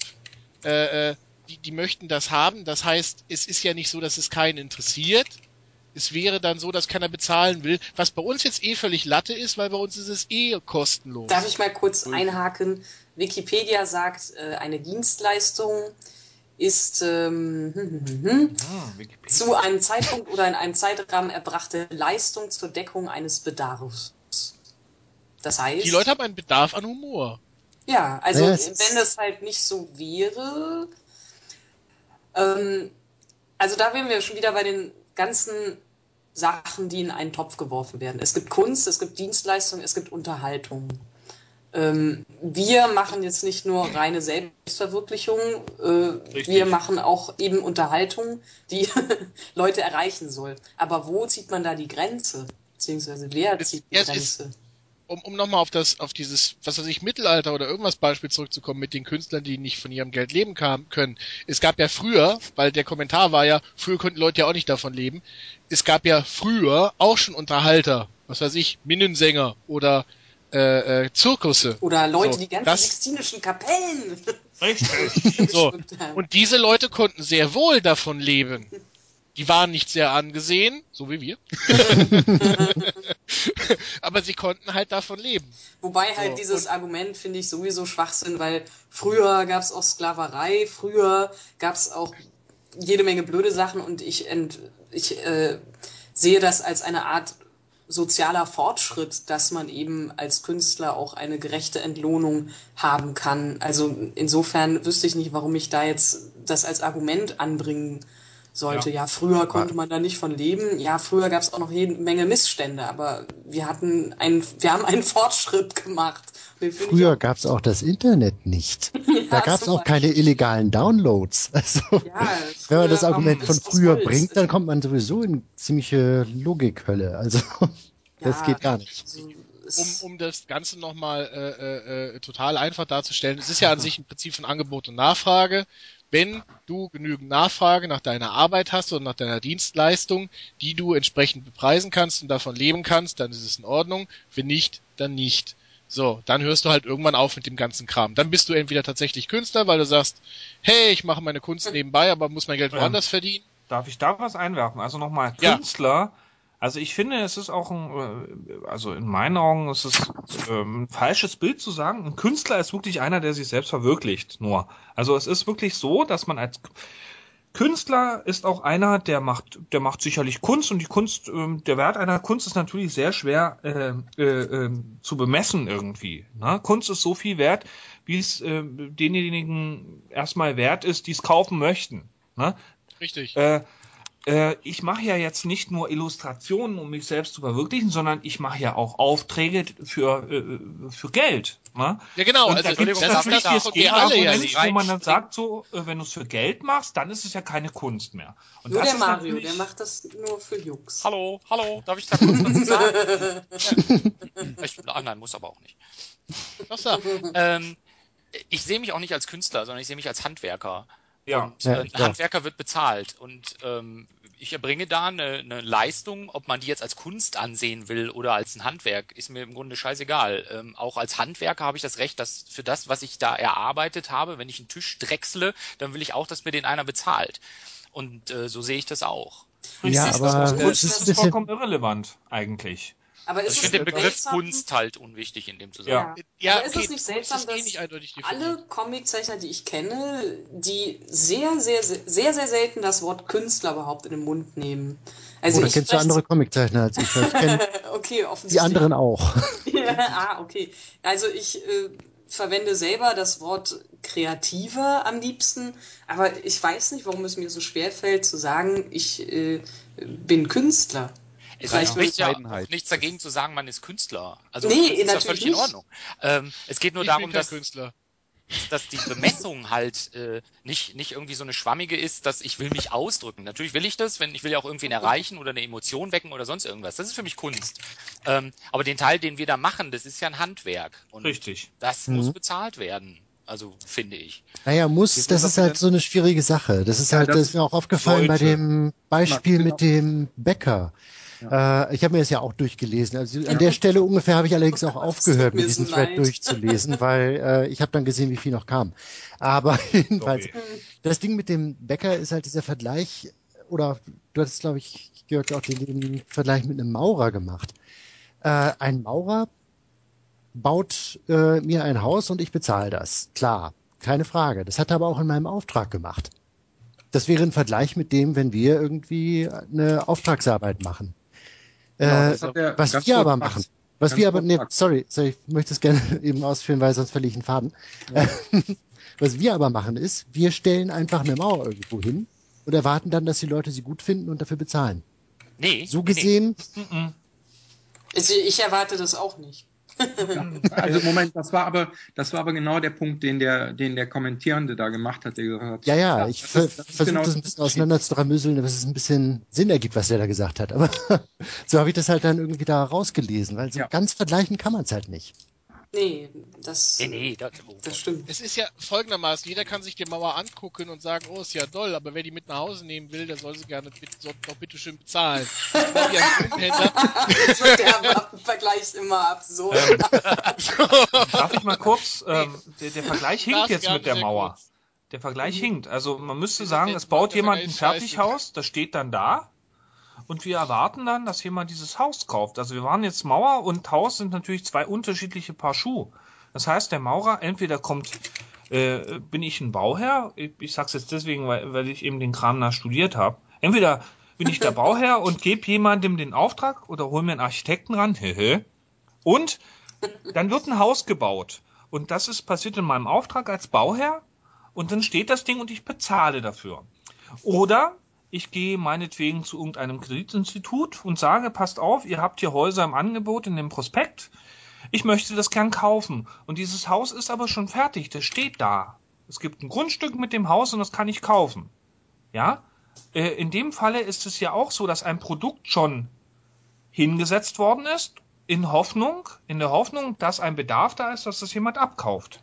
Äh, äh, die, die möchten das haben. Das heißt, es ist ja nicht so, dass es keinen interessiert. Es wäre dann so, dass keiner bezahlen will. Was bei uns jetzt eh völlig Latte ist, weil bei uns ist es eh kostenlos. Darf ich mal kurz einhaken? Wikipedia sagt, äh, eine Dienstleistung ist ähm, hm, hm, hm, Ah, zu einem Zeitpunkt oder in einem Zeitrahmen erbrachte Leistung zur Deckung eines Bedarfs. Das heißt, Die Leute haben einen Bedarf an Humor. ja, also Ja, es ist- wenn das halt nicht so wäre, ähm, also da wären wir schon wieder bei den ganzen Sachen, die in einen Topf geworfen werden. Es gibt Kunst, es gibt Dienstleistung, es gibt Unterhaltung. Ähm, wir machen jetzt nicht nur reine Selbstverwirklichung, äh, wir machen auch eben Unterhaltung, die <laughs> Leute erreichen soll. Aber wo zieht man da die Grenze? Beziehungsweise wer zieht die es ist- Grenze? Um, um nochmal auf das, auf dieses, was weiß ich, Mittelalter oder irgendwas Beispiel zurückzukommen mit den Künstlern, die nicht von ihrem Geld leben kam, können. Es gab ja früher, weil der Kommentar war ja, früher konnten Leute ja auch nicht davon leben. Es gab ja früher auch schon Unterhalter, was weiß ich, Minnensänger oder äh, äh, Zirkusse. Oder Leute, So, die ganzen das- sixtinischen Kapellen. <laughs> Richtig. <laughs> So. Und, diese Leute konnten sehr wohl davon leben. Die waren nicht sehr angesehen, so wie wir. <laughs> Aber sie konnten halt davon leben. Wobei halt So, dieses Argument finde ich sowieso Schwachsinn, weil früher gab es auch Sklaverei, früher gab es auch jede Menge blöde Sachen und ich, ent, ich äh, sehe das als eine Art sozialer Fortschritt, dass man eben als Künstler auch eine gerechte Entlohnung haben kann. Also insofern wüsste ich nicht, warum ich da jetzt das als Argument anbringen sollte. Ja, früher konnte man da nicht von leben. Ja, früher gab es auch noch jede Menge Missstände, aber wir hatten einen, wir haben einen Fortschritt gemacht. Früher gab es auch das Internet nicht. <laughs> Da Ja, gab es auch keine illegalen Downloads. <laughs> Also, Ja, wenn man das Argument von früher bringt, dann kommt man sowieso in ziemliche Logikhölle. Also, <laughs> das Ja, geht gar nicht. Also, Um, um das Ganze nochmal äh, äh, total einfach darzustellen, es ist ja an sich ein Prinzip von Angebot und Nachfrage. Wenn du genügend Nachfrage nach deiner Arbeit hast und nach deiner Dienstleistung, die du entsprechend bepreisen kannst und davon leben kannst, dann ist es in Ordnung. Wenn nicht, dann nicht. So, dann hörst du halt irgendwann auf mit dem ganzen Kram. Dann bist du entweder tatsächlich Künstler, weil du sagst, hey, ich mache meine Kunst nebenbei, aber muss mein Geld Ja. woanders verdienen. Darf ich da was einwerfen? Also nochmal, Ja. Künstler, also ich finde, es ist auch ein, äh, also in meinen Augen ist es ähm, ein falsches Bild zu sagen, ein Künstler ist wirklich einer, der sich selbst verwirklicht, nur. Also es ist wirklich so, dass man als Künstler ist auch einer, der macht, der macht sicherlich Kunst und die Kunst, ähm, der Wert einer Kunst ist natürlich sehr schwer äh, äh, ähm, zu bemessen irgendwie. Ne? Kunst ist so viel wert, wie es äh, denjenigen erstmal wert ist, die es kaufen möchten. Ne? Richtig. Äh, äh, ich mache ja jetzt nicht nur Illustrationen, um mich selbst zu verwirklichen, sondern ich mache ja auch Aufträge für, äh, für Geld. Ne? Ja, genau. Und Also da gibt es Entschuldigung, darf natürlich ich da das ja wo man dann sagt, so, äh, wenn du es für Geld machst, dann ist es ja keine Kunst mehr. Und nur das der ist Mario, natürlich- der macht das nur für Jux. Hallo, hallo, darf ich da kurz was sagen? <laughs> ich, ah, nein, muss aber auch nicht. Was da? Ähm, ich sehe mich auch nicht als Künstler, sondern ich sehe mich als Handwerker. Ja. Und Ja, äh, ein ja. Handwerker wird bezahlt. Und ähm, ich erbringe da eine, eine Leistung, ob man die jetzt als Kunst ansehen will oder als ein Handwerk, ist mir im Grunde scheißegal. Ähm, auch als Handwerker habe ich das Recht, dass für das, was ich da erarbeitet habe, wenn ich einen Tisch drechsle, dann will ich auch, dass mir den einer bezahlt. Und äh, so sehe ich das auch. Ja, Richtig, aber das Kunst ist vollkommen irrelevant, eigentlich. Aber Also ist ich finde den Begriff seltsam? Kunst halt unwichtig in dem Zusammenhang. Ja. Ja, Aber ist okay, es nicht seltsam, ist eh dass definiert. alle Comiczeichner, die ich kenne, die sehr, sehr, sehr, sehr, sehr selten das Wort Künstler überhaupt in den Mund nehmen. Also Oder ich kennst du andere Comiczeichner als ich? Ich kenne <laughs> okay, offensichtlich. die anderen auch. <laughs> Ja, ah, okay. Also ich äh, verwende selber das Wort kreativer am liebsten, aber ich weiß nicht, warum es mir so schwer fällt zu sagen, ich äh, bin Künstler. Es spricht ja auch nichts dagegen zu sagen, man ist Künstler. Also Nee, das ist ja natürlich völlig in nicht. Ordnung. Ähm, es geht nur ich darum, dass, Künstler. dass die Bemessung halt äh, nicht, nicht irgendwie so eine schwammige ist, dass ich will mich ausdrücken. Natürlich will ich das, wenn ich will ja auch irgendwen erreichen oder eine Emotion wecken oder sonst irgendwas. Das ist für mich Kunst. Ähm, aber den Teil, den wir da machen, das ist ja ein Handwerk. Und Richtig. das Mhm. muss bezahlt werden. Also finde ich. Naja, muss, Jetzt das ist halt so eine schwierige Sache. Das ist Ja, halt, das das ist mir auch aufgefallen bei sollte. dem Beispiel Genau. mit dem Bäcker. Äh, ich habe mir das ja auch durchgelesen. Also an der Stelle ungefähr habe ich allerdings auch <laughs> aufgehört, mir mit diesem so Thread leid. durchzulesen, <laughs> weil äh, ich habe dann gesehen, wie viel noch kam. Aber <laughs> jedenfalls, Sorry. das Ding mit dem Bäcker ist halt dieser Vergleich, oder du hattest, glaube ich, Georg, auch den, den Vergleich mit einem Maurer gemacht. Äh, ein Maurer baut äh, mir ein Haus und ich bezahle das. Klar, keine Frage. Das hat er aber auch in meinem Auftrag gemacht. Das wäre ein Vergleich mit dem, wenn wir irgendwie eine Auftragsarbeit machen. Genau, äh, was ganz wir aber machen. Was Ganz wir aber, nee, sorry, sorry, ich möchte es gerne <laughs> eben ausführen, weil sonst verliere ich einen Faden. <laughs> Was wir aber machen ist, wir stellen einfach eine Mauer irgendwo hin und erwarten dann, dass die Leute sie gut finden und dafür bezahlen. Nee. So nee, nee. gesehen, Mhm. Also ich erwarte das auch nicht. <laughs> Also Moment, das war aber, das war aber genau der Punkt, den der, den der Kommentierende da gemacht hat, der gesagt hat, ja, ja, Ja, ich das ver ist- das versuche genau das ein bisschen auseinander zu dass es ein bisschen Sinn ergibt, was der da gesagt hat. Aber <laughs> so habe ich das halt dann irgendwie da rausgelesen, weil so Ja. ganz vergleichen kann man es halt nicht. Nee, das, Nee, nee, das, das stimmt. Es ist ja folgendermaßen, jeder kann sich die Mauer angucken und sagen, oh, ist ja doll, aber wer die mit nach Hause nehmen will, der soll sie gerne mit, soll doch bitte schön bezahlen. <laughs> Das wird der Vergleich immer absurd. <laughs> Darf ich mal kurz, ähm, der, der Vergleich hinkt jetzt mit der Mauer. kurz. Der Vergleich Mhm. hinkt. Also man müsste sagen, es baut jemand ein. Fertighaus, das steht dann da. Und wir erwarten dann, dass jemand dieses Haus kauft. Also wir waren jetzt Mauer und Haus sind natürlich zwei unterschiedliche Paar Schuh. Das heißt, der Maurer entweder kommt, äh, bin ich ein Bauherr, ich, ich sag's jetzt deswegen, weil, weil ich eben den Kram da studiert habe. Entweder bin ich der <laughs> Bauherr und gebe jemandem den Auftrag oder hol mir einen Architekten ran, <laughs> hehe. Und dann wird ein Haus gebaut. Und das ist passiert in meinem Auftrag als Bauherr. Und dann steht das Ding und ich bezahle dafür. Oder ich gehe meinetwegen zu irgendeinem Kreditinstitut und sage, passt auf, ihr habt hier Häuser im Angebot in dem Prospekt. Ich möchte das gern kaufen. Und dieses Haus ist aber schon fertig, das steht da. Es gibt ein Grundstück mit dem Haus und das kann ich kaufen. Ja? Äh, In dem Falle ist es ja auch so, dass ein Produkt schon hingesetzt worden ist, in Hoffnung, in der Hoffnung, dass ein Bedarf da ist, dass das jemand abkauft.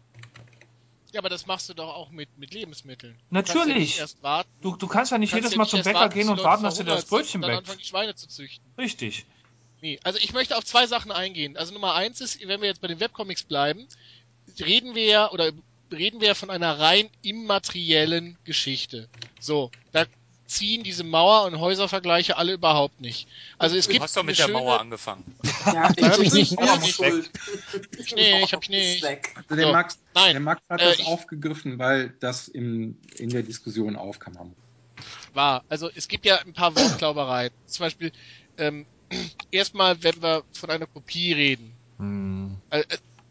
Ja, aber das machst du doch auch mit, mit Lebensmitteln. Natürlich. Du kannst ja nicht. Du, du kannst ja nicht kannst jedes ja Mal zum erst Bäcker warten, gehen und warten, dass dir das Brötchen und dann anfangen, die Schweine zu züchten. Richtig. Nee, also ich möchte auf zwei Sachen eingehen. Also Nummer eins ist, wenn wir jetzt bei den Webcomics bleiben, reden wir ja oder reden wir von einer rein immateriellen Geschichte. So, da ziehen dieseAuer- und Häuservergleiche alle überhaupt nicht. Also es Du gibt hast doch mit der schöne, Mauer angefangen. Ja, ich bin nicht. Hab ich schuld. Ich nicht, hab ich nicht. Also der, So, Max, nein, der Max hat äh, das ich- aufgegriffen, weil das im, in der Diskussion aufkam. war. Also es gibt ja ein paar Wortklaubereien. Zum Beispiel, ähm, <clears throat> erstmal, wenn wir von einer Kopie reden. Hm. Äh,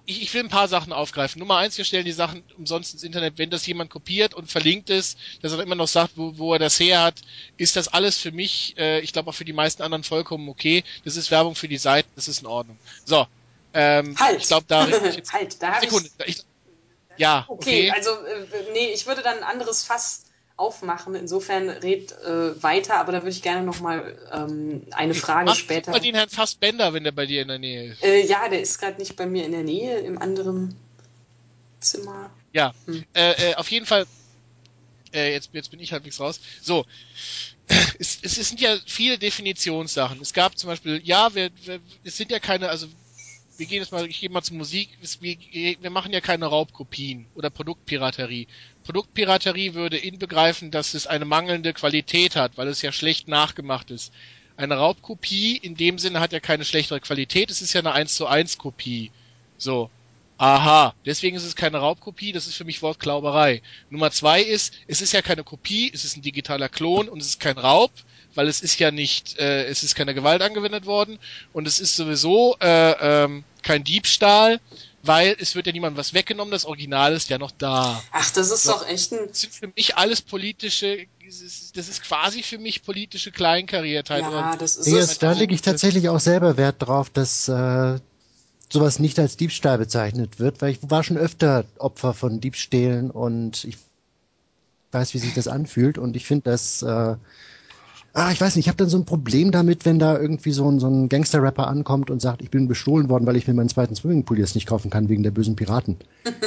ich, ich will ein paar Sachen aufgreifen. Nummer eins, wir stellen die Sachen umsonst ins Internet. Wenn das jemand kopiert und verlinkt ist, dass er immer noch sagt, wo, wo er das her hat, ist das alles für mich, äh, ich glaube auch für die meisten anderen vollkommen okay. Das ist Werbung für die Seite, das ist in Ordnung. So. Ähm, Halt! Ich glaube, da rede ich <laughs> jetzt. halt, da. Sekunde. Ich, ja, Okay, okay. also äh, nee, ich würde dann ein anderes Fass aufmachen. Insofern red äh, weiter, aber da würde ich gerne nochmal ähm, eine Frage Mach später. mal den Herrn Fassbender, wenn der bei dir in der Nähe ist. Äh, ja, der ist gerade nicht bei mir in der Nähe, im anderen Zimmer. Ja, Hm. äh, äh, auf jeden Fall. Äh, jetzt, jetzt bin ich halbwegs raus. So, es, es, es sind ja viele Definitionssachen. Es gab zum Beispiel, ja, wir, wir, es sind ja keine, also wir gehen jetzt mal, ich gehe mal zur Musik, wir, wir machen ja keine Raubkopien oder Produktpiraterie. Produktpiraterie würde inbegreifen, dass es eine mangelnde Qualität hat, weil es ja schlecht nachgemacht ist. Eine Raubkopie in dem Sinne hat ja keine schlechtere Qualität, es ist ja eine 1 zu 1 Kopie. So. Aha, deswegen ist es keine Raubkopie, das ist für mich Wortklauberei. Nummer zwei ist, es ist ja keine Kopie, es ist ein digitaler Klon und es ist kein Raub, weil es ist ja nicht, äh, es ist keine Gewalt angewendet worden und es ist sowieso äh, ähm, kein Diebstahl, weil es wird ja niemandem was weggenommen, das Original ist ja noch da. Ach, das ist So. doch echt ein. Das sind für mich alles politische, das ist, quasi für mich politische Kleinkariertheit. Ja, das ist es. da lege ich tatsächlich auch selber Wert drauf, dass äh, sowas nicht als Diebstahl bezeichnet wird, weil ich war schon öfter Opfer von Diebstählen und ich weiß, wie sich das anfühlt und ich finde das, äh, ah, ich weiß nicht, ich habe dann so ein Problem damit, wenn da irgendwie so ein, so ein Gangster-Rapper ankommt und sagt, ich bin bestohlen worden, weil ich mir meinen zweiten Swimmingpool jetzt nicht kaufen kann wegen der bösen Piraten.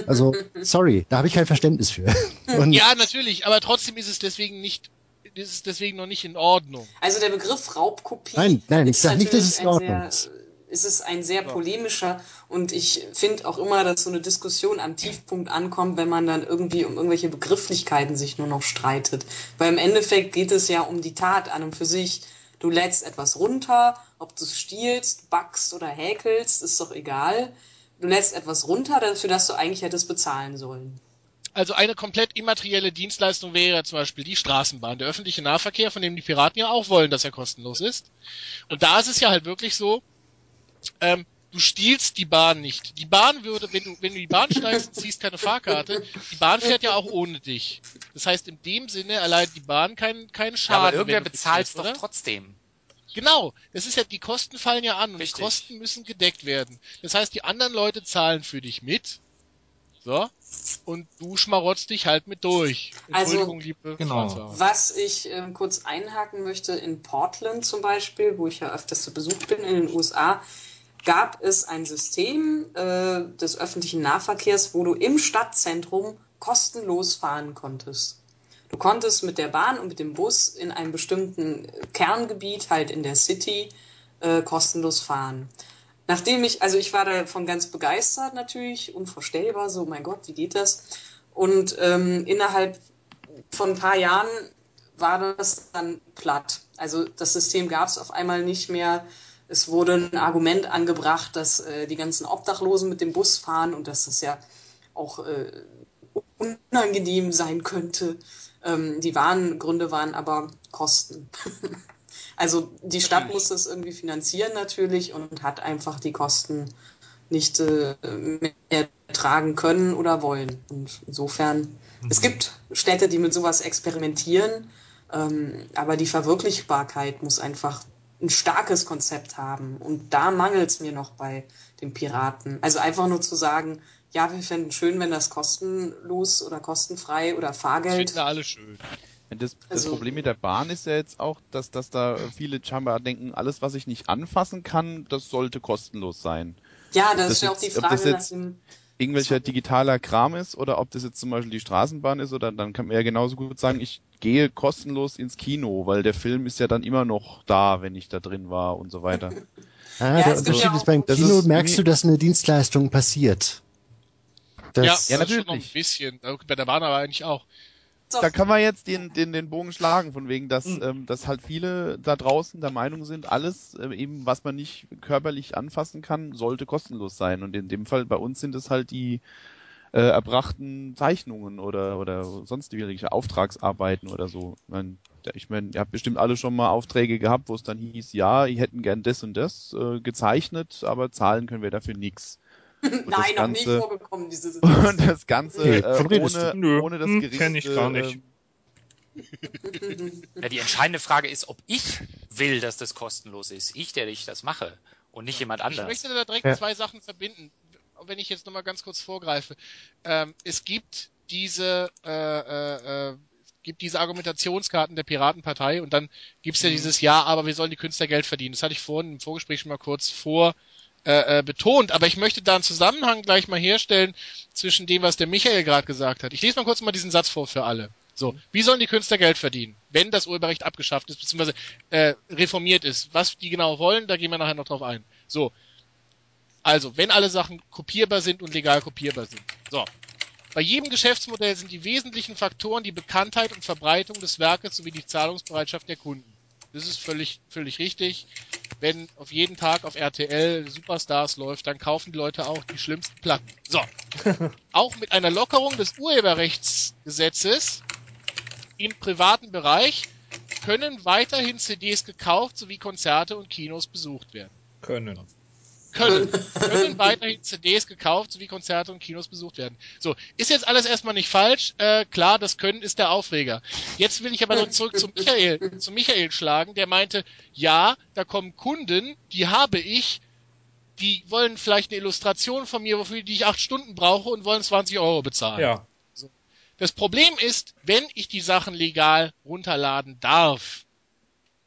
Also, <laughs> sorry, da habe ich kein Verständnis für. <laughs> Und Ja, natürlich, aber trotzdem ist es deswegen nicht, ist es deswegen noch nicht in Ordnung. Also der Begriff Raubkopie Nein, nein, ich ist sag nicht, dass es in Ordnung ist. Ist es ein sehr polemischer und ich finde auch immer, dass so eine Diskussion am Tiefpunkt ankommt, wenn man dann irgendwie um irgendwelche Begrifflichkeiten sich nur noch streitet. Weil im Endeffekt geht es ja um die Tat an und für sich. Du lädst etwas runter, ob du es stiehlst, backst oder häkelst, ist doch egal. Du lädst etwas runter, dafür dass du eigentlich hättest bezahlen sollen. Also eine komplett immaterielle Dienstleistung wäre ja zum Beispiel die Straßenbahn, der öffentliche Nahverkehr, von dem die Piraten ja auch wollen, dass er kostenlos ist. Und da ist es ja halt wirklich so, ähm, du stiehlst die Bahn nicht. Die Bahn würde, wenn du, wenn du die Bahn steigst und ziehst keine Fahrkarte, die Bahn fährt ja auch ohne dich. Das heißt, in dem Sinne erleidet die Bahn keinen, keinen Ja, Schaden. aber irgendwer bezahlt bezahlst, doch trotzdem. Genau, das ist ja, die Kosten fallen ja an und Richtig. die Kosten müssen gedeckt werden. Das heißt, die anderen Leute zahlen für dich mit. So. Und du schmarotzt dich halt mit durch. Also- Entschuldigung, liebe Genau. Was ich ähm, kurz einhaken möchte, in Portland zum Beispiel, wo ich ja öfters zu Besuch bin in den USA, gab es ein System äh, des öffentlichen Nahverkehrs, wo du im Stadtzentrum kostenlos fahren konntest. Du konntest mit der Bahn und mit dem Bus in einem bestimmten Kerngebiet, halt in der City, äh, kostenlos fahren. Nachdem ich, also ich war davon ganz begeistert natürlich, unvorstellbar, so mein Gott, wie geht das? Und ähm, innerhalb von ein paar Jahren war das dann platt. Also das System gab es auf einmal nicht mehr. Es wurde ein Argument angebracht, dass äh, die ganzen Obdachlosen mit dem Bus fahren und dass das ja auch äh, unangenehm sein könnte. Ähm, die wahren Gründe waren aber Kosten. <laughs> also die Stadt muss das irgendwie finanzieren natürlich und hat einfach die Kosten nicht äh, mehr tragen können oder wollen. Und insofern, mhm. es gibt Städte, die mit sowas experimentieren, ähm, aber die Verwirklichbarkeit muss einfach ein starkes Konzept haben. Und da mangelt es mir noch bei den Piraten. Also einfach nur zu sagen, ja, wir fänden schön, wenn das kostenlos oder kostenfrei oder Fahrgeld. Finden alle schön. Das, das also, Problem mit der Bahn ist ja jetzt auch, dass, dass da viele scheinbar denken, alles, was ich nicht anfassen kann, das sollte kostenlos sein. Ja, das, das ist ja auch die Frage, ob das jetzt irgendwelcher digitaler Kram ist oder ob das jetzt zum Beispiel die Straßenbahn ist oder dann kann man ja genauso gut sagen, ich gehe kostenlos ins Kino, weil der Film ist ja dann immer noch da, wenn ich da drin war und so weiter. <laughs> Ah, ja, der Unterschied ist beim Kino, ist, merkst du, dass eine Dienstleistung passiert. Das ja, ja, natürlich. Schon noch ein bisschen. Bei der Bahn aber eigentlich auch. Da kann man jetzt den, den, den Bogen schlagen, von wegen, dass, mhm. ähm, dass halt viele da draußen der Meinung sind, alles, äh, eben, was man nicht körperlich anfassen kann, sollte kostenlos sein. Und in dem Fall bei uns sind es halt die äh, erbrachten Zeichnungen oder, oder sonstige Auftragsarbeiten oder so. Ich meine, ich mein, ihr habt bestimmt alle schon mal Aufträge gehabt, wo es dann hieß, ja, ihr hätten gern das und das äh, gezeichnet, aber zahlen können wir dafür nichts. Nein, noch Ganze, nicht vorgekommen, diese Situation. <laughs> Und das Ganze äh, ohne, ohne das Gericht. Kenn ich gar nicht. Ähm, <laughs> ja, die entscheidende Frage ist, ob ich will, dass das kostenlos ist. Ich, der ich das mache und nicht jemand anders. Ich möchte da direkt ja. zwei Sachen verbinden, wenn ich jetzt nochmal ganz kurz vorgreife. Ähm, es gibt diese äh, äh, äh, gibt diese Argumentationskarten der Piratenpartei und dann gibt's ja mhm. dieses Ja, aber wir sollen die Künstler Geld verdienen. Das hatte ich vorhin im Vorgespräch schon mal kurz vor äh, äh, betont. Aber ich möchte da einen Zusammenhang gleich mal herstellen zwischen dem, was der Michael gerade gesagt hat. Ich lese mal kurz mal diesen Satz vor für alle. So, wie sollen die Künstler Geld verdienen, wenn das Urheberrecht abgeschafft ist, beziehungsweise äh, reformiert ist? Was die genau wollen, da gehen wir nachher noch drauf ein. So, also, wenn alle Sachen kopierbar sind und legal kopierbar sind. So. Bei jedem Geschäftsmodell sind die wesentlichen Faktoren die Bekanntheit und Verbreitung des Werkes sowie die Zahlungsbereitschaft der Kunden. Das ist völlig, völlig richtig. Wenn auf jeden Tag auf RTL Superstars läuft, dann kaufen die Leute auch die schlimmsten Platten. So. <laughs> auch mit einer Lockerung des Urheberrechtsgesetzes im privaten Bereich können weiterhin CDs gekauft sowie Konzerte und Kinos besucht werden. Können können, <laughs> können weiterhin CDs gekauft sowie Konzerte und Kinos besucht werden. So, ist jetzt alles erstmal nicht falsch. Äh, klar, das Können ist der Aufreger. Jetzt will ich aber noch zurück zu Michael, zu Michael schlagen, der meinte, ja, da kommen Kunden, die habe ich, die wollen vielleicht eine Illustration von mir, wofür die ich acht Stunden brauche und wollen 20 Euro bezahlen. Ja. So. Das Problem ist, wenn ich die Sachen legal runterladen darf,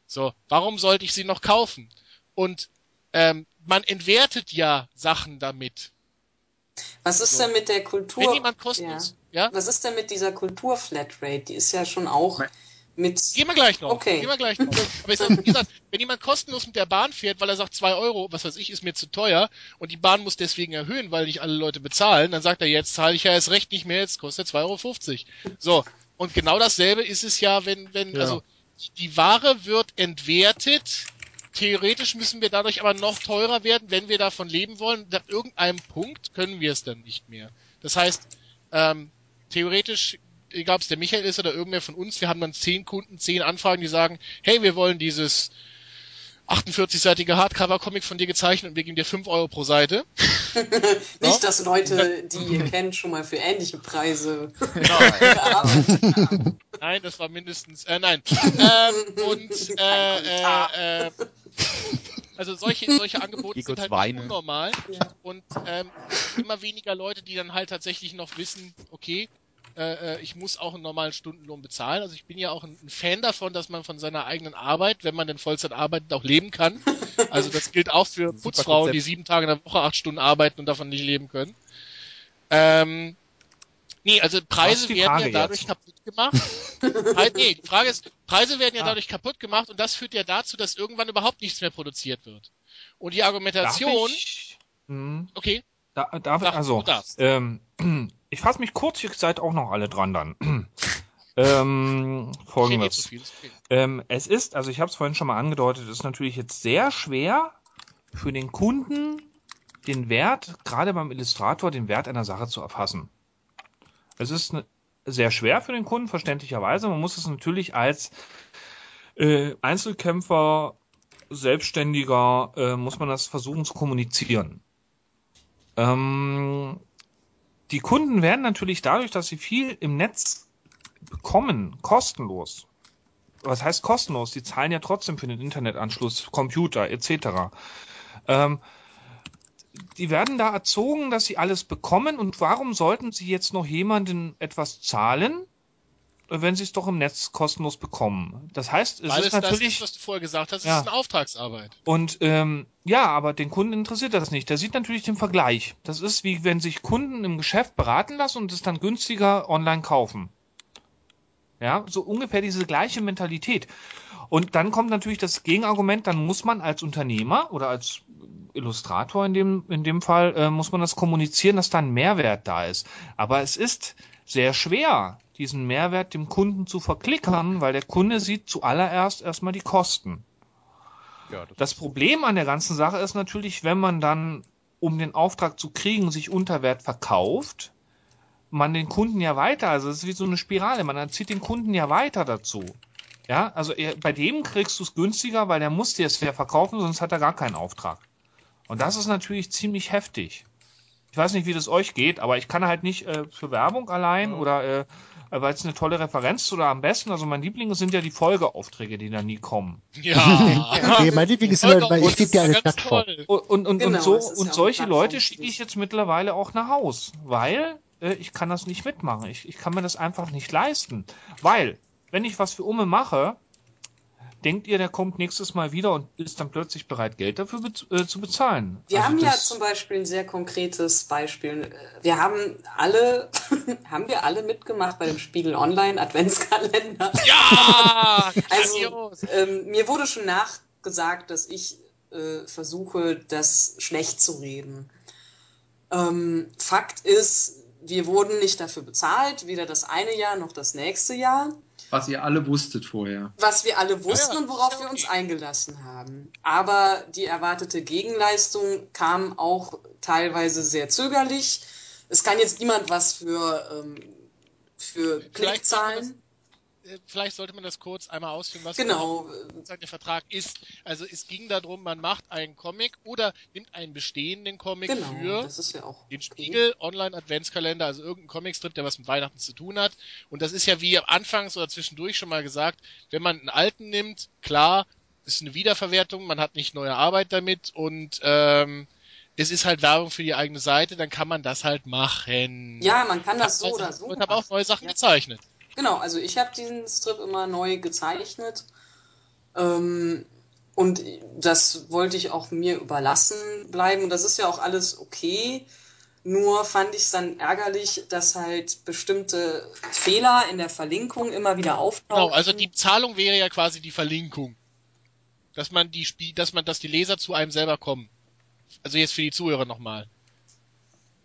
so, warum sollte ich sie noch kaufen? Und ähm, man entwertet ja Sachen damit. Was ist so. denn mit der Kultur? Wenn jemand kostenlos, ja. ja. Was ist denn mit dieser Kultur-Flatrate? Die ist ja schon auch mit. Gehen wir gleich noch. Okay. Gehen wir gleich noch. Aber ich sag, wie gesagt, <laughs> wenn jemand kostenlos mit der Bahn fährt, weil er sagt, zwei Euro, was weiß ich, ist mir zu teuer und die Bahn muss deswegen erhöhen, weil nicht alle Leute bezahlen, dann sagt er, jetzt zahle ich ja erst recht nicht mehr, jetzt kostet 2,50 Euro. So. Und genau dasselbe ist es ja, wenn, wenn, ja. also, die Ware wird entwertet, Theoretisch müssen wir dadurch aber noch teurer werden, wenn wir davon leben wollen. Ab irgendeinem Punkt können wir es dann nicht mehr. Das heißt, ähm, theoretisch, egal ob es der Michael ist oder irgendwer von uns, wir haben dann zehn Kunden, zehn Anfragen, die sagen, hey, wir wollen dieses 48-seitige Hardcover-Comic von dir gezeichnet und wir geben dir 5 Euro pro Seite. <laughs> Nicht, dass Leute, die ihr kennt, schon mal für ähnliche Preise <laughs> nein. nein, das war mindestens, äh, nein. Ähm, und, <laughs> äh, äh, äh, also solche, solche Angebote sind halt Weine. unnormal ja. und ähm, immer weniger Leute, die dann halt tatsächlich noch wissen, okay, äh, äh, ich muss auch einen normalen Stundenlohn bezahlen. Also ich bin ja auch ein, Fan davon, dass man von seiner eigenen Arbeit, wenn man denn Vollzeit arbeitet, auch leben kann. <laughs> Also das gilt auch für Putzfrauen, die sieben Tage in der Woche acht Stunden arbeiten und davon nicht leben können. Ähm, nee, also Preise werden Frage ja dadurch jetzt? kaputt gemacht. nee, die Frage ist, Preise werden ja ah. dadurch kaputt gemacht und das führt ja dazu, dass irgendwann überhaupt nichts mehr produziert wird. Und die Argumentation, hm? okay, Da, darf ich, Sag, also, ähm, <clears throat> ich fasse mich kurz, ihr seid auch noch alle dran dann. <clears throat> ähm, Folgendes. viel, okay. Ähm, es ist, also ich habe es vorhin schon mal angedeutet, es ist natürlich jetzt sehr schwer für den Kunden den Wert, gerade beim Illustrator, den Wert einer Sache zu erfassen. Es ist ne, sehr schwer für den Kunden, verständlicherweise. Man muss es natürlich als äh, Einzelkämpfer, Selbstständiger, äh, muss man das versuchen zu kommunizieren. Ähm, die Kunden werden natürlich dadurch, dass sie viel im Netz bekommen, kostenlos. Was heißt kostenlos? Die zahlen ja trotzdem für den Internetanschluss, Computer etc. Ähm, die werden da erzogen, dass sie alles bekommen und warum sollten sie jetzt noch jemanden etwas zahlen, wenn sie es doch im Netz kostenlos bekommen? Das heißt, es Weil ist es das natürlich ist, was du vorher gesagt hast, es Ja. ist eine Auftragsarbeit. und ähm, ja, aber den Kunden interessiert das nicht. Der sieht natürlich den Vergleich. Das ist wie wenn sich Kunden im Geschäft beraten lassen und es dann günstiger online kaufen. Ja, so ungefähr diese gleiche Mentalität. Und dann kommt natürlich das Gegenargument, dann muss man als Unternehmer oder als Illustrator in dem, in dem Fall, äh, muss man das kommunizieren, dass da ein Mehrwert da ist. Aber es ist sehr schwer, diesen Mehrwert dem Kunden zu verklickern, weil der Kunde sieht zuallererst erstmal die Kosten. Ja, Das Problem an der ganzen Sache ist natürlich, wenn man dann, um den Auftrag zu kriegen, sich unter Wert verkauft, man den Kunden ja weiter, also es ist wie so eine Spirale, man zieht den Kunden ja weiter dazu. Ja, also er, bei dem kriegst du es günstiger, weil der muss dir es fair verkaufen, sonst hat er gar keinen Auftrag. Und das ist natürlich ziemlich heftig. Ich weiß nicht, wie das euch geht, aber ich kann halt nicht äh, für Werbung allein oder äh, weil es eine tolle Referenz oder am besten, also mein Liebling sind ja die Folgeaufträge, die da nie kommen. Ja. <laughs> Nee, mein Liebling ist immer, weil ich gebe dir eine Plattform. Und, und, und, Genau, und, so, und ja solche Leute schicke ich jetzt mittlerweile auch nach Haus, weil äh, ich kann das nicht mitmachen. Ich, ich kann mir das einfach nicht leisten. Weil, wenn ich was für Umme mache, denkt ihr, der kommt nächstes Mal wieder und ist dann plötzlich bereit, Geld dafür bez äh, zu bezahlen? Wir Also haben ja zum Beispiel ein sehr konkretes Beispiel. Wir haben alle, <laughs> haben wir alle mitgemacht bei dem Spiegel Online Adventskalender. <laughs> Ja! <laughs> Also, ähm, mir wurde schon nachgesagt, dass ich äh, versuche, das schlecht zu reden. Ähm, Fakt ist, wir wurden nicht dafür bezahlt, weder das eine Jahr noch das nächste Jahr. Was ihr alle wusstet vorher. was wir alle wussten Ja, und worauf ja wir uns okay. eingelassen haben. Aber die erwartete Gegenleistung kam auch teilweise sehr zögerlich. Es kann jetzt niemand was für, ähm, für Vielleicht Klickzahlen. Äh, Vielleicht sollte man das kurz einmal ausführen, was Genau. der Vertrag ist. Also es ging darum, man macht einen Comic oder nimmt einen bestehenden Comic Genau, für das ist ja auch. den okay. Spiegel Online Adventskalender, also irgendein Comicstrip, der was mit Weihnachten zu tun hat. Und das ist ja wie anfangs oder zwischendurch schon mal gesagt, wenn man einen alten nimmt, klar, ist eine Wiederverwertung, man hat nicht neue Arbeit damit und ähm, es ist halt Werbung für die eigene Seite, dann kann man das halt machen. Ja, man kann das so oder so. Und habe auch neue Sachen Ja. gezeichnet. Genau, also ich habe diesen Strip immer neu gezeichnet. Ähm, und das wollte ich auch mir überlassen bleiben. Und das ist ja auch alles okay. Nur fand ich es dann ärgerlich, dass halt bestimmte Fehler in der Verlinkung immer wieder auftauchen. Genau, also die Zahlung wäre ja quasi die Verlinkung. Dass man die Spiel, dass man, dass die Leser zu einem selber kommen. Also jetzt für die Zuhörer nochmal.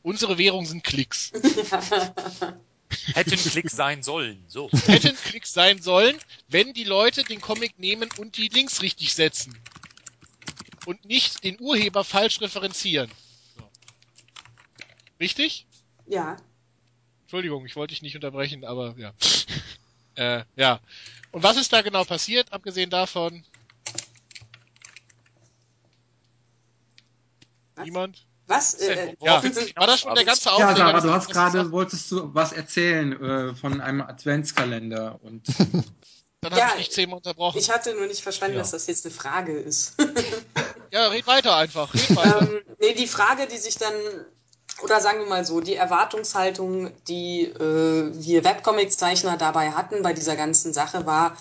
Unsere Währung sind Klicks. <laughs> Hätten Klick sein sollen. So. Hätten Klicks sein sollen, wenn die Leute den Comic nehmen und die Links richtig setzen. Und nicht den Urheber falsch referenzieren. So. Richtig? ja, Entschuldigung, ich wollte dich nicht unterbrechen, aber ja. <laughs> äh, ja. Und was ist da genau passiert, abgesehen davon? Was? Niemand? Was? Äh, Ja, äh, war das schon der ganze Ja, Aufreger? Sarah, dass du hast gerade, wolltest du was erzählen äh, von einem Adventskalender und <laughs> Dann Ja, habe ich dich zehnmal unterbrochen. ich hatte nur nicht verstanden, Ja. dass das jetzt eine Frage ist. <laughs> Ja, red weiter einfach. Red <laughs> weiter. ähm, nee, die Frage, die sich dann, oder sagen wir mal so, die Erwartungshaltung, die äh, wir Webcomic-Zeichner dabei hatten bei dieser ganzen Sache, war,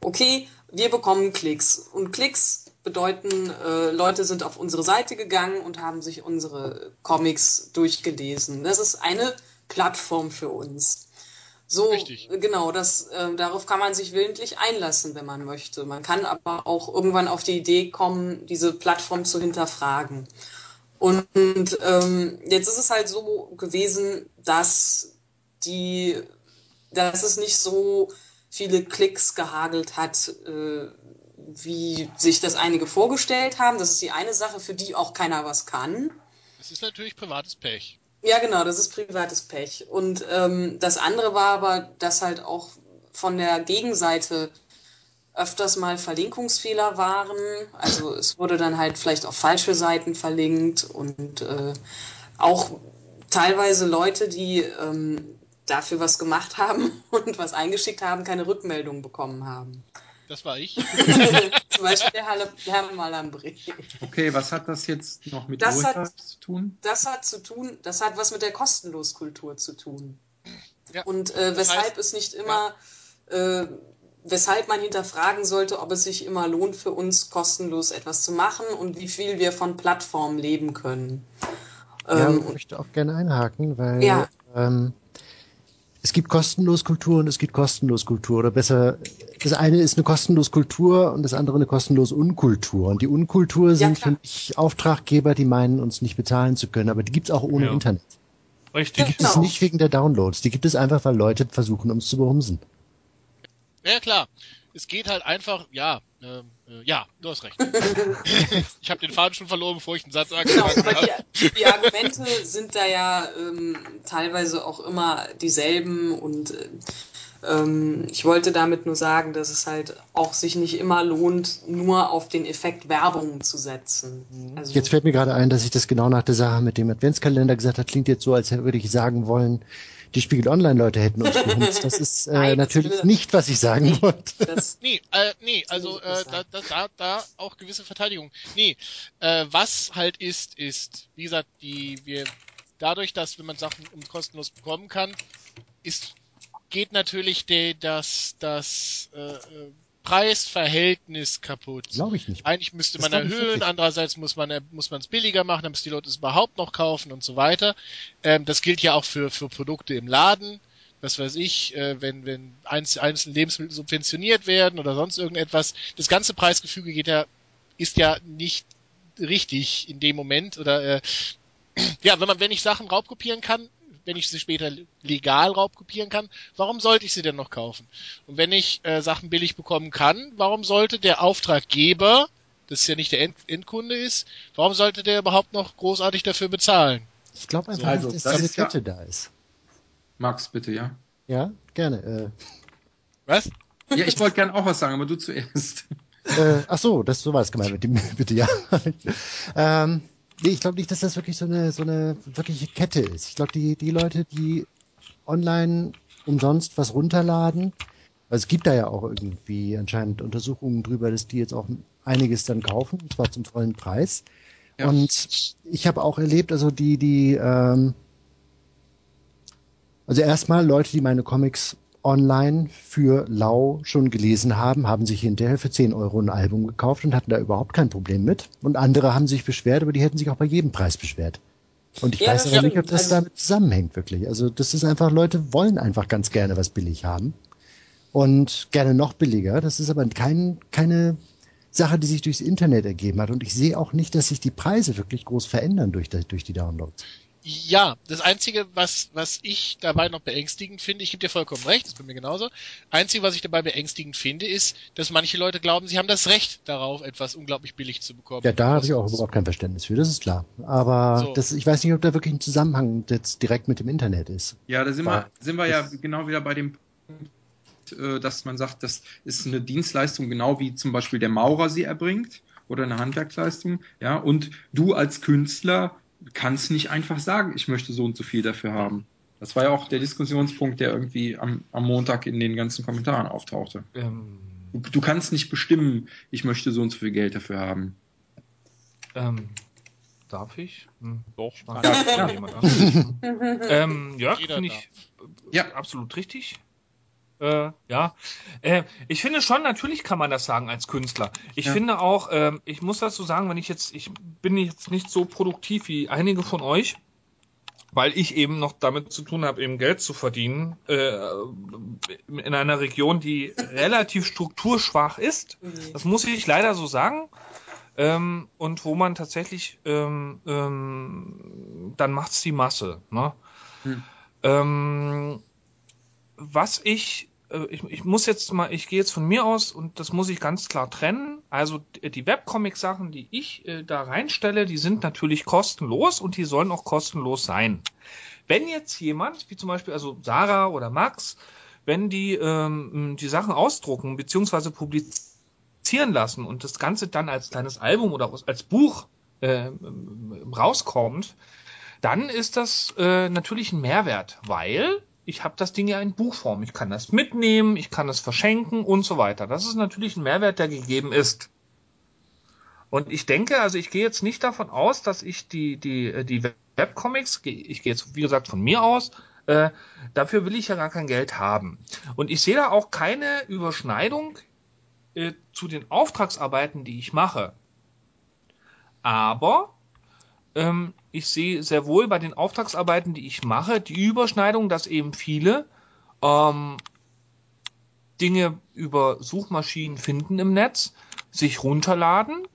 okay, wir bekommen Klicks. Und Klicks bedeuten, äh, Leute sind auf unsere Seite gegangen und haben sich unsere Comics durchgelesen. Das ist eine Plattform für uns. So, Richtig. genau, das, äh, darauf kann man sich willentlich einlassen, wenn man möchte. Man kann aber auch irgendwann auf die Idee kommen, diese Plattform zu hinterfragen. Und ähm, jetzt ist es halt so gewesen, dass die, dass es nicht so viele Klicks gehagelt hat, äh, wie sich das einige vorgestellt haben. Das ist die eine Sache, für die auch keiner was kann. Das ist natürlich privates Pech. Ja, genau, das ist privates Pech. Und ähm, das andere war aber, dass halt auch von der Gegenseite öfters mal Verlinkungsfehler waren. Also es wurde dann halt vielleicht auf falsche Seiten verlinkt und äh, auch teilweise Leute, die ähm, dafür was gemacht <laughs> haben und was eingeschickt haben, keine Rückmeldung bekommen haben. Das war ich. <laughs> Zum Beispiel der Malambri. Okay, was hat das jetzt noch mit Das hat- Urheber zu tun? Das hat zu tun, das hat was mit der Kostenloskultur zu tun. Ja, Und äh, weshalb heißt- es nicht immer, äh, weshalb man hinterfragen sollte, ob es sich immer lohnt, für uns kostenlos etwas zu machen und wie viel wir von Ja, Plattformen leben können. Ähm, ich möchte auch gerne einhaken, weil Ja. ähm, es gibt kostenlos Kultur und es gibt kostenlos Kultur. Oder besser, das eine ist eine kostenlos Kultur und das andere eine kostenlos Unkultur. Und die Unkultur sind klar. für mich Auftraggeber, die meinen, uns nicht bezahlen zu können. Aber die gibt's auch ohne Ja. Internet. Die Richtig. gibt es Genau. nicht wegen der Downloads. Die gibt es einfach, weil Leute versuchen, uns zu behumsen. Ja, klar. Es geht halt einfach, ja, ähm, äh, ja, du hast recht. <laughs> <laughs> ich habe den Faden schon verloren, bevor ich den Satz Genau, angefangen aber habe. die, die <laughs> Argumente sind da ja ähm, teilweise auch immer dieselben und äh, ähm, ich wollte damit nur sagen, dass es halt auch sich nicht immer lohnt, nur auf den Effekt Werbung zu setzen. Also, Jetzt fällt mir gerade ein, dass ich das genau nach der Sache mit dem Adventskalender gesagt habe. Klingt jetzt so, als würde ich sagen wollen, die Spiegel Online-Leute hätten uns <laughs> behumst. Das ist äh, Nein, das natürlich will- nicht, was ich sagen wollte. das, Nee, äh, nee, also äh, da, da, da, da auch gewisse Verteidigung. Nee, äh, was halt ist, ist, wie gesagt, die, wir, dadurch, dass wenn man Sachen um kostenlos bekommen kann, ist, geht natürlich de, das, das äh, äh, Preisverhältnis kaputt. Glaube ich nicht. Eigentlich müsste Das man erhöhen, andererseits muss man muss man es billiger machen, damit die Leute es überhaupt noch kaufen und so weiter. Ähm, das gilt ja auch für für Produkte im Laden. Was weiß ich, äh, wenn wenn einz, einzelne Lebensmittel subventioniert werden oder sonst irgendetwas. Das ganze Preisgefüge geht ja ist ja nicht richtig in dem Moment oder äh, <clears throat> ja, wenn man wenn ich Sachen raubkopieren kann, wenn ich sie später legal raubkopieren kann, warum sollte ich sie denn noch kaufen? Und wenn ich äh, Sachen billig bekommen kann, warum sollte der Auftraggeber, das ja nicht der End Endkunde ist, warum sollte der überhaupt noch großartig dafür bezahlen? Ich glaube einfach, Also, dass das diese ist ja- Kette da ist. Max, bitte, ja? Ja, gerne. Was? Ja, ich wollte gern auch was sagen, aber du zuerst. Äh, äh, ach so, das so war es gemeint mit dem, <laughs> bitte, ja. ähm, nee, ich glaube nicht, dass das wirklich so eine, so eine wirkliche Kette ist. Ich glaube, die, die Leute, die online umsonst was runterladen, also es gibt da ja auch irgendwie anscheinend Untersuchungen drüber, dass die jetzt auch einiges dann kaufen, und zwar zum vollen Preis. Ja. Und ich habe auch erlebt, also die, die, ähm, also erstmal Leute, die meine Comics online für lau schon gelesen haben, haben sich hinterher für 10 Euro ein Album gekauft und hatten da überhaupt kein Problem mit. Und andere haben sich beschwert, aber die hätten sich auch bei jedem Preis beschwert. Und ich Ja, weiß aber nicht, ob das Also- damit zusammenhängt wirklich. Also das ist einfach, Leute wollen einfach ganz gerne was billig haben. Und gerne noch billiger. Das ist aber kein, keine Sache, die sich durchs Internet ergeben hat. Und ich sehe auch nicht, dass sich die Preise wirklich groß verändern durch, durch die Downloads. Ja, das Einzige, was, was ich dabei noch beängstigend finde, ich gebe dir vollkommen recht, das ist bei mir genauso. Einzige, was ich dabei beängstigend finde, ist, dass manche Leute glauben, sie haben das Recht darauf, etwas unglaublich billig zu bekommen. Ja, da habe ich auch überhaupt kein Verständnis für, das ist klar. Aber So. das, ich weiß nicht, ob da wirklich ein Zusammenhang jetzt direkt mit dem Internet ist. Ja, da sind Ja. wir, sind wir ja genau wieder bei dem Punkt, äh, dass man sagt, das ist eine Dienstleistung, genau wie zum Beispiel der Maurer sie erbringt oder eine Handwerksleistung. Ja, und du als Künstler kannst nicht einfach sagen, ich möchte so und so viel dafür haben. Das war ja auch der Diskussionspunkt, der irgendwie am, am Montag in den ganzen Kommentaren auftauchte. Ähm, Du, du kannst nicht bestimmen, ich möchte so und so viel Geld dafür haben. ähm, darf ich? Hm. Doch, Ja, ja, ja. <laughs> ähm, ja, finde ich ja. absolut richtig. Äh, ja, äh, ich finde schon, natürlich kann man das sagen als Künstler. Ich Ja. finde auch, ähm, ich muss dazu sagen, wenn ich jetzt, ich bin jetzt nicht so produktiv wie einige von euch, weil ich eben noch damit zu tun habe, eben Geld zu verdienen, äh, in einer Region, die relativ strukturschwach ist. Das muss ich leider so sagen. Ähm, und wo man tatsächlich, ähm, ähm, dann macht's die Masse. Ne? Hm. Ähm, was ich, äh, ich, ich muss jetzt mal, ich gehe jetzt von mir aus und das muss ich ganz klar trennen. Also d- die Webcomic-Sachen, die ich äh, da reinstelle, die sind natürlich kostenlos und die sollen auch kostenlos sein. Wenn jetzt jemand, wie zum Beispiel also Sarah oder Max, wenn die ähm, die Sachen ausdrucken beziehungsweise publizieren lassen und das Ganze dann als kleines Album oder als Buch äh, rauskommt, dann ist das äh, natürlich ein Mehrwert, weil ich habe das Ding ja in Buchform. Ich kann das mitnehmen, ich kann es verschenken und so weiter. Das ist natürlich ein Mehrwert, der gegeben ist. Und ich denke, also ich gehe jetzt nicht davon aus, dass ich die, die, äh, die Webcomics, ich gehe jetzt, wie gesagt, von mir aus, äh, dafür will ich ja gar kein Geld haben. Und ich sehe da auch keine Überschneidung äh, zu den Auftragsarbeiten, die ich mache. Aber ähm, ich sehe sehr wohl bei den Auftragsarbeiten, die ich mache, die Überschneidung, dass eben viele ähm, Dinge über Suchmaschinen finden im Netz, sich runterladen,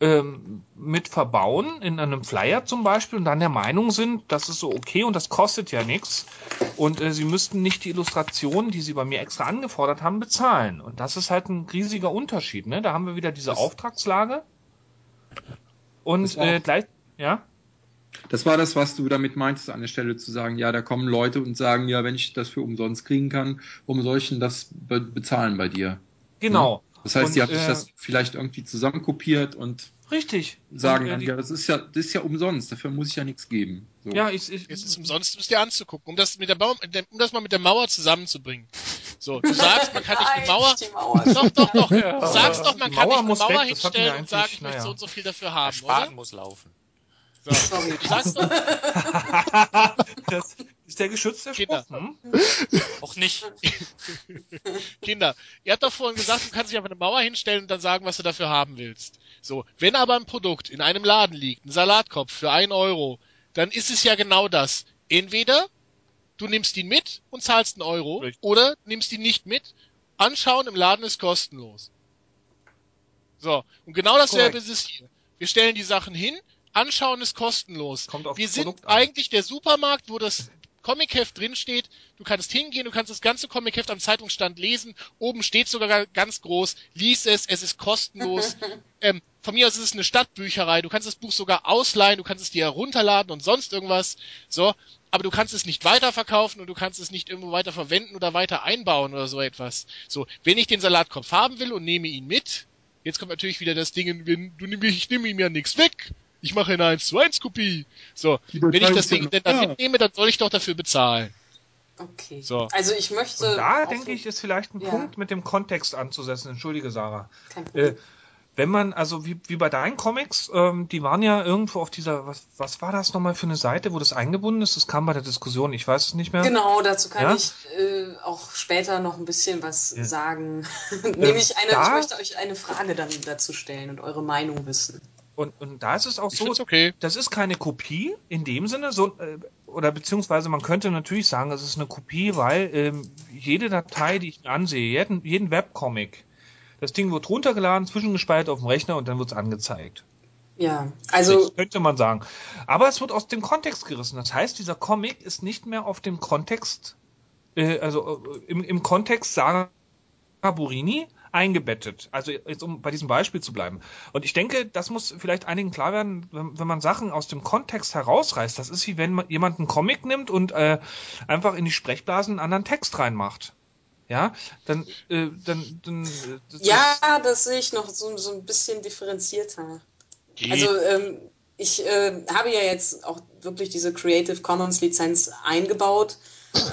ähm, mit verbauen in einem Flyer zum Beispiel und dann der Meinung sind, das ist so okay und das kostet ja nichts und äh, sie müssten nicht die Illustrationen, die sie bei mir extra angefordert haben, bezahlen. Und das ist halt ein riesiger Unterschied. Ne? Da haben wir wieder diese Das- Auftragslage und äh, gleich, ja. Das war das, was du damit meintest, an der Stelle zu sagen, ja, da kommen Leute und sagen, ja, wenn ich das für umsonst kriegen kann, warum soll ich denn das be bezahlen bei dir? Genau. Das heißt, Und, die haben sich äh, das vielleicht irgendwie zusammenkopiert und Richtig. sagen Und, äh, die- ja, das ist ja, das ist ja umsonst, dafür muss ich ja nichts geben. So. ja, ich, ich, Es ist umsonst, es dir anzugucken, um das mit der Mauer, um das mal mit der Mauer zusammenzubringen. So, du sagst, man kann nicht eine Mauer, die Mauer. doch, doch, doch. Du sagst doch, man Die kann Mauer nicht eine Mauer weg, hinstellen und sagen, ich möchte naja. so und so viel dafür Der haben, Spaten oder? muss laufen. So. Sorry. <laughs> Du sagst doch, <laughs> das ist der geschützte Kinder. Spruch. Hm? Auch nicht. <laughs> Kinder, ihr habt doch vorhin gesagt, du kannst dich einfach eine Mauer hinstellen und dann sagen, was du dafür haben willst. So, wenn aber ein Produkt in einem Laden liegt, ein Salatkopf für ein Euro, dann ist es ja genau das. Entweder du nimmst ihn mit und zahlst einen Euro, Richtig. oder nimmst ihn nicht mit. Anschauen im Laden ist kostenlos. So, und genau dasselbe Korrekt. ist es hier. Wir stellen die Sachen hin, anschauen ist kostenlos. Kommt auf Wir sind Produkt eigentlich der Supermarkt, wo das Comicheft drinsteht. Du kannst hingehen, du kannst das ganze Comicheft am Zeitungsstand lesen. Oben steht sogar ganz groß, lies es, es ist kostenlos. <laughs> ähm, von mir aus ist es eine Stadtbücherei. Du kannst das Buch sogar ausleihen, du kannst es dir herunterladen und sonst irgendwas. So, aber du kannst es nicht weiterverkaufen und du kannst es nicht irgendwo weiter verwenden oder weiter einbauen oder so etwas. So, wenn ich den Salatkopf haben will und nehme ihn mit, jetzt kommt natürlich wieder das Ding, wenn du nimm, ich nehme ihm ja nichts weg. Ich mache eine 1 zu 1 Kopie. So, wenn ich das Ding denn dann mitnehme, dann soll ich doch dafür bezahlen. Okay. So. Also ich möchte. Und da denke ich, ist vielleicht ein Ja. Punkt mit dem Kontext anzusetzen. Entschuldige, Sarah. Kein Problem. Äh, wenn man, also wie, wie bei deinen Comics, ähm, die waren ja irgendwo auf dieser, was, was war das nochmal für eine Seite, wo das eingebunden ist? Das kam bei der Diskussion, ich weiß es nicht mehr. Genau, dazu kann Ja? ich äh, auch später noch ein bisschen was Ja. sagen. <laughs> Nämlich eine, da- ich möchte euch eine Frage dann dazu stellen und eure Meinung wissen. Und, und da ist es auch Ich so, okay. das ist keine Kopie in dem Sinne, so, äh, oder beziehungsweise man könnte natürlich sagen, es ist eine Kopie, weil ähm, jede Datei, die ich mir ansehe, jeden, jeden Webcomic, das Ding wird runtergeladen, zwischengespeichert auf dem Rechner und dann wird es angezeigt. Ja, also Das könnte man sagen. Aber es wird aus dem Kontext gerissen. Das heißt, dieser Comic ist nicht mehr auf dem Kontext, äh, also äh, im, im Kontext Sarah Burini eingebettet. Also jetzt um bei diesem Beispiel zu bleiben. Und ich denke, das muss vielleicht einigen klar werden, wenn, wenn man Sachen aus dem Kontext herausreißt. Das ist wie wenn man jemand einen Comic nimmt und äh, einfach in die Sprechblasen einen anderen Text reinmacht. Ja, dann, äh, dann, dann äh, das, ja, das sehe ich noch so, so ein bisschen differenzierter. Geht. Also ähm, ich äh, habe ja jetzt auch wirklich diese Creative Commons Lizenz eingebaut.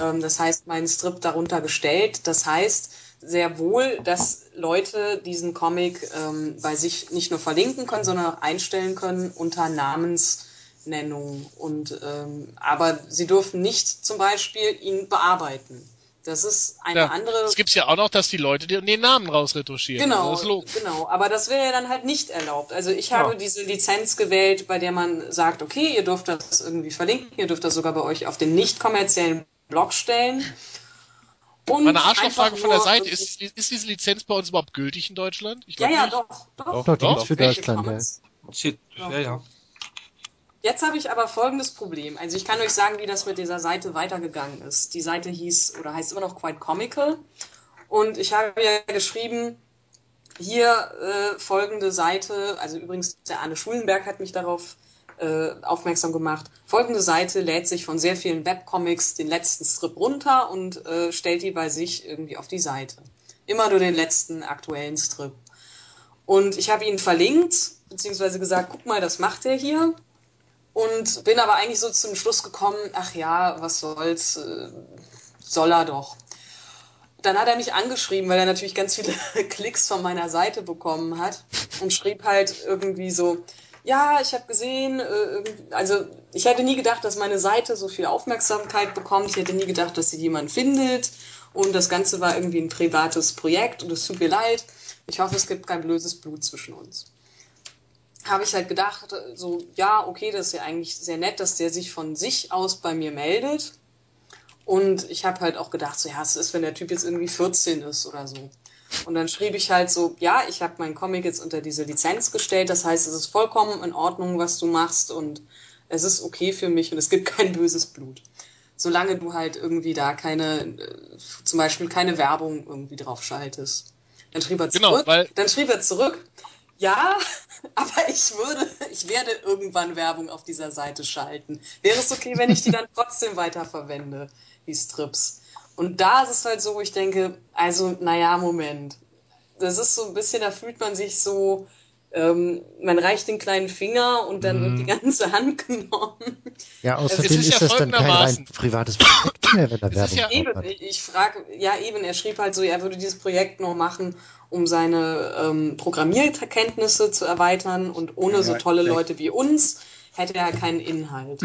Ähm, das heißt, meinen Strip darunter gestellt. Das heißt sehr wohl, dass Leute diesen Comic ähm, bei sich nicht nur verlinken können, sondern auch einstellen können unter Namensnennung. Und ähm, aber sie dürfen nicht zum Beispiel ihn bearbeiten. Das ist eine ja, andere Es gibt's ja auch noch, dass die Leute den Namen rausretuschieren. Genau, Das ist logisch. genau. Aber das wäre ja dann halt nicht erlaubt. Also ich Ja. habe diese Lizenz gewählt, bei der man sagt, okay, ihr dürft das irgendwie verlinken, ihr dürft das sogar bei euch auf den nicht kommerziellen Blog stellen. Und Meine Arschlochfrage von der Seite, ist, ist, ist diese Lizenz bei uns überhaupt gültig in Deutschland? Ich Ja, ja, nicht. doch, doch. Doch, Doch, Doch, für Deutschland, ja. Shit. Ja, ja. Jetzt habe ich aber folgendes Problem. Also ich kann euch sagen, wie das mit dieser Seite weitergegangen ist. Die Seite hieß oder heißt immer noch Quite Comical. Und ich habe ja geschrieben, hier äh, folgende Seite, also übrigens der Arne Schulenberg hat mich darauf äh, aufmerksam gemacht. Folgende Seite lädt sich von sehr vielen Webcomics den letzten Strip runter und äh, stellt die bei sich irgendwie auf die Seite. Immer nur den letzten aktuellen Strip. Und ich habe ihn verlinkt, beziehungsweise gesagt, guck mal, das macht er hier. Und bin aber eigentlich so zum Schluss gekommen, ach ja, was soll's, äh, soll er doch. Dann hat er mich angeschrieben, weil er natürlich ganz viele <laughs> Klicks von meiner Seite bekommen hat und schrieb halt irgendwie so, ja, ich habe gesehen, äh, also ich hätte nie gedacht, dass meine Seite so viel Aufmerksamkeit bekommt. Ich hätte nie gedacht, dass sie jemand findet. Und das Ganze war irgendwie ein privates Projekt und es tut mir leid. Ich hoffe, es gibt kein böses Blut zwischen uns habe ich halt gedacht, so, ja, okay, das ist ja eigentlich sehr nett, dass der sich von sich aus bei mir meldet. Und ich habe halt auch gedacht, so, ja, es ist, wenn der Typ jetzt irgendwie 14 ist oder so. Und dann schrieb ich halt so, ja, ich habe meinen Comic jetzt unter diese Lizenz gestellt, das heißt, es ist vollkommen in Ordnung, was du machst und es ist okay für mich und es gibt <laughs> kein böses Blut. Solange du halt irgendwie da keine, äh, zum Beispiel keine Werbung irgendwie drauf schaltest. Dann schrieb er Genau, zurück, weil- dann schrieb er zurück, ja, <laughs> aber ich würde, ich werde irgendwann Werbung auf dieser Seite schalten. Wäre es okay, wenn ich die dann trotzdem weiterverwende, die Strips? Und da ist es halt so, wo ich denke, also, naja, Moment. Das ist so ein bisschen, da fühlt man sich so, ähm, man reicht den kleinen Finger und dann wird die ganze Hand <laughs> genommen. Ja, außerdem ist ist, ja das dann kein rein privates Projekt mehr, wenn er Werbung ja Eben, hat. ich frage, ja eben, er schrieb halt so, er würde dieses Projekt noch machen, um seine ähm, Programmierkenntnisse zu erweitern und ohne Ja, so ja, tolle vielleicht. Leute wie uns hätte er keinen Inhalt.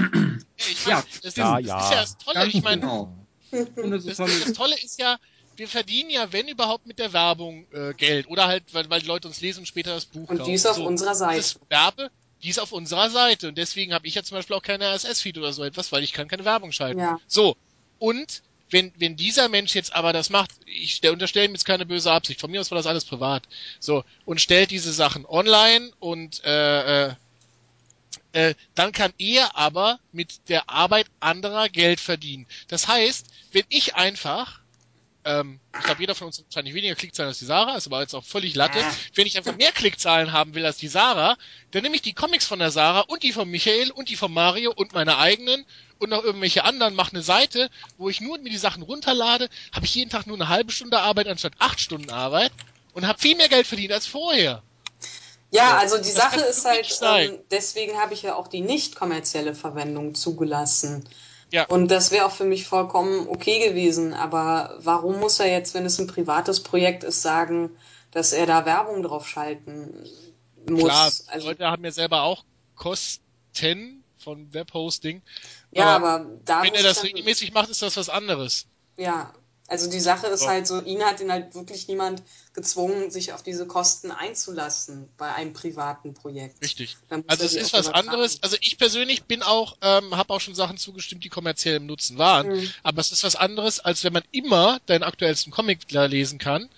Ich Ja, mein, das, ja, ist, ja. das ist ja das Tolle. Ich meine, genau. Und das das, <laughs> ist tolle, das Tolle ist ja, wir verdienen ja, wenn überhaupt, mit der Werbung äh, Geld. Oder halt, weil, weil die Leute uns lesen und später das Buch Und kaufen. dies auf So, unserer Seite. Das Werbe, die ist auf unserer Seite. Und deswegen habe ich ja zum Beispiel auch keine RSS-Feed oder so etwas, weil ich kann keine Werbung schalten. Ja. So, und wenn, wenn dieser Mensch jetzt aber das macht, ich stell- unterstelle ihm jetzt keine böse Absicht, von mir aus war das alles privat, so, und stellt diese Sachen online und äh, äh, äh, dann kann er aber mit der Arbeit anderer Geld verdienen. Das heißt, wenn ich einfach, ähm, ich glaube, jeder von uns hat wahrscheinlich weniger Klickzahlen als die Sarah, ist aber jetzt auch völlig Latte. Wenn ich einfach mehr Klickzahlen haben will als die Sarah, dann nehme ich die Comics von der Sarah und die von Michael und die von Mario und meine eigenen und noch irgendwelche anderen, mache eine Seite, wo ich nur mir die Sachen runterlade, habe ich jeden Tag nur eine halbe Stunde Arbeit anstatt acht Stunden Arbeit und habe viel mehr Geld verdient als vorher. Ja, also die Sache ist halt, ähm, deswegen habe ich ja auch die nicht kommerzielle Verwendung zugelassen. Ja. Und das wäre auch für mich vollkommen okay gewesen. Aber warum muss er jetzt, wenn es ein privates Projekt ist, sagen, dass er da Werbung drauf schalten muss? Klar, die also, Leute haben ja selber auch Kosten von Webhosting. ja, aber aber da Wenn er das regelmäßig macht, ist das was anderes. Ja, also die Sache ist halt so, ihn hat ihn halt wirklich niemand gezwungen, sich auf diese Kosten einzulassen bei einem privaten Projekt. Richtig. Also es ist was anderes. Also ich persönlich bin auch, ähm, habe auch schon Sachen zugestimmt, die kommerziell im Nutzen waren. Mhm. Aber es ist was anderes, als wenn man immer deinen aktuellsten Comic da lesen kann.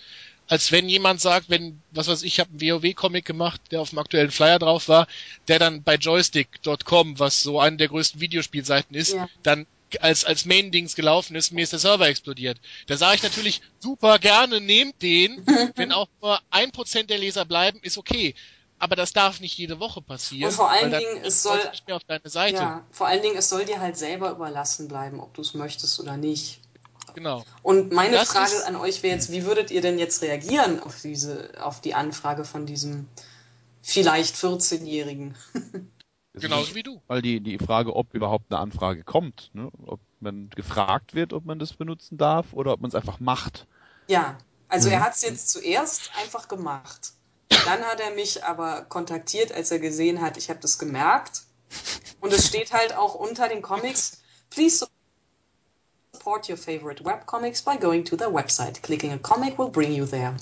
Als wenn jemand sagt, wenn, was weiß ich, ich habe einen WoW-Comic gemacht, der auf dem aktuellen Flyer drauf war, der dann bei joystick.com, was so eine der größten Videospielseiten ist, Ja. dann als, als Main-Dings gelaufen ist, mir ist der Server explodiert. Da sage ich natürlich super gerne, nehmt den, <laughs> wenn auch nur ein Prozent der Leser bleiben, ist okay. Aber das darf nicht jede Woche passieren. Und vor allen Dingen, es soll- nicht mehr auf deine Seite. Ja, vor allen Dingen, es soll dir halt selber überlassen bleiben, ob du es möchtest oder nicht. Genau. Und meine Das Frage an euch wäre jetzt, wie würdet ihr denn jetzt reagieren auf diese, auf die Anfrage von diesem vielleicht 14-Jährigen? <laughs> Das Genauso ist wie du. Weil die, die Frage, ob überhaupt eine Anfrage kommt, ne? ob man gefragt wird, ob man das benutzen darf oder ob man es einfach macht. Ja, also Mhm. er hat es jetzt zuerst einfach gemacht. Dann hat er mich aber kontaktiert, als er gesehen hat, ich habe das gemerkt. Und es steht halt auch unter den Comics, please support your favorite webcomics by going to their website. Clicking a comic will bring you there.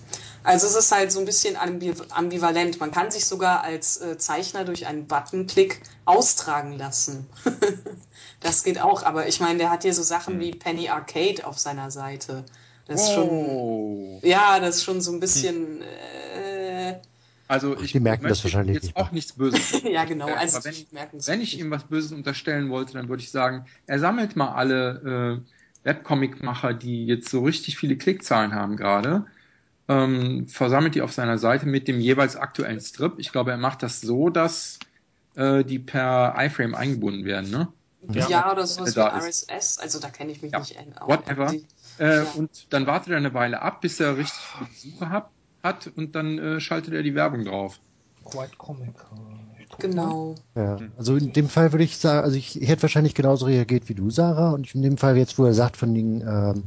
Also es ist halt so ein bisschen ambiv- ambivalent. Man kann sich sogar als äh, Zeichner durch einen Buttonklick austragen lassen. <laughs> das geht auch, aber ich meine, der hat hier so Sachen wie Penny Arcade auf seiner Seite. Das ist schon, Wow. ja, das ist schon so ein bisschen, äh, Also ich die merken das wahrscheinlich jetzt nicht auch nichts Böses. <laughs> ja genau, also wenn, wenn ich ihm was Böses unterstellen wollte, dann würde ich sagen, er sammelt mal alle äh, Webcomic-Macher, die jetzt so richtig viele Klickzahlen haben gerade, ähm, versammelt die auf seiner Seite mit dem jeweils aktuellen Strip. Ich glaube, er macht das so, dass äh, die per iFrame eingebunden werden, ne? Ja, oder sowas wie Da ist. RSS, also da kenne ich mich Ja, nicht aus. whatever. Die- Äh, Ja. Und dann wartet er eine Weile ab, bis er richtig viele Besucher hat, hat und dann äh, schaltet er die Werbung drauf. White Comic. Ich guck mal. Genau. Ja, also in dem Fall würde ich sagen, also ich, ich hätte wahrscheinlich genauso reagiert wie du, Sarah. Und in dem Fall jetzt, wo er sagt, von den, ähm,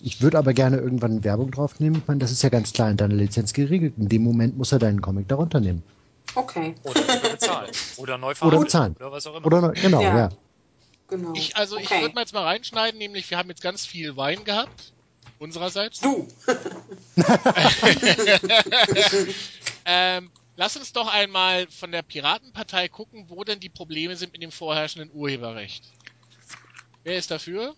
ich würde aber gerne irgendwann Werbung draufnehmen, ich meine, das ist ja ganz klar in deiner Lizenz geregelt. In dem Moment muss er deinen Comic darunter nehmen. Okay, Oder bezahlen. Oder neu Oder verhandeln. bezahlen. Oder was auch immer. Oder noch- genau, Ja. ja. genau. Ich, also ich okay. würde mal jetzt mal reinschneiden, nämlich wir haben jetzt ganz viel Wein gehabt. Unsererseits. Du! <laughs> <laughs> ähm, lass uns doch einmal von der Piratenpartei gucken, wo denn die Probleme sind mit dem vorherrschenden Urheberrecht. Wer ist dafür?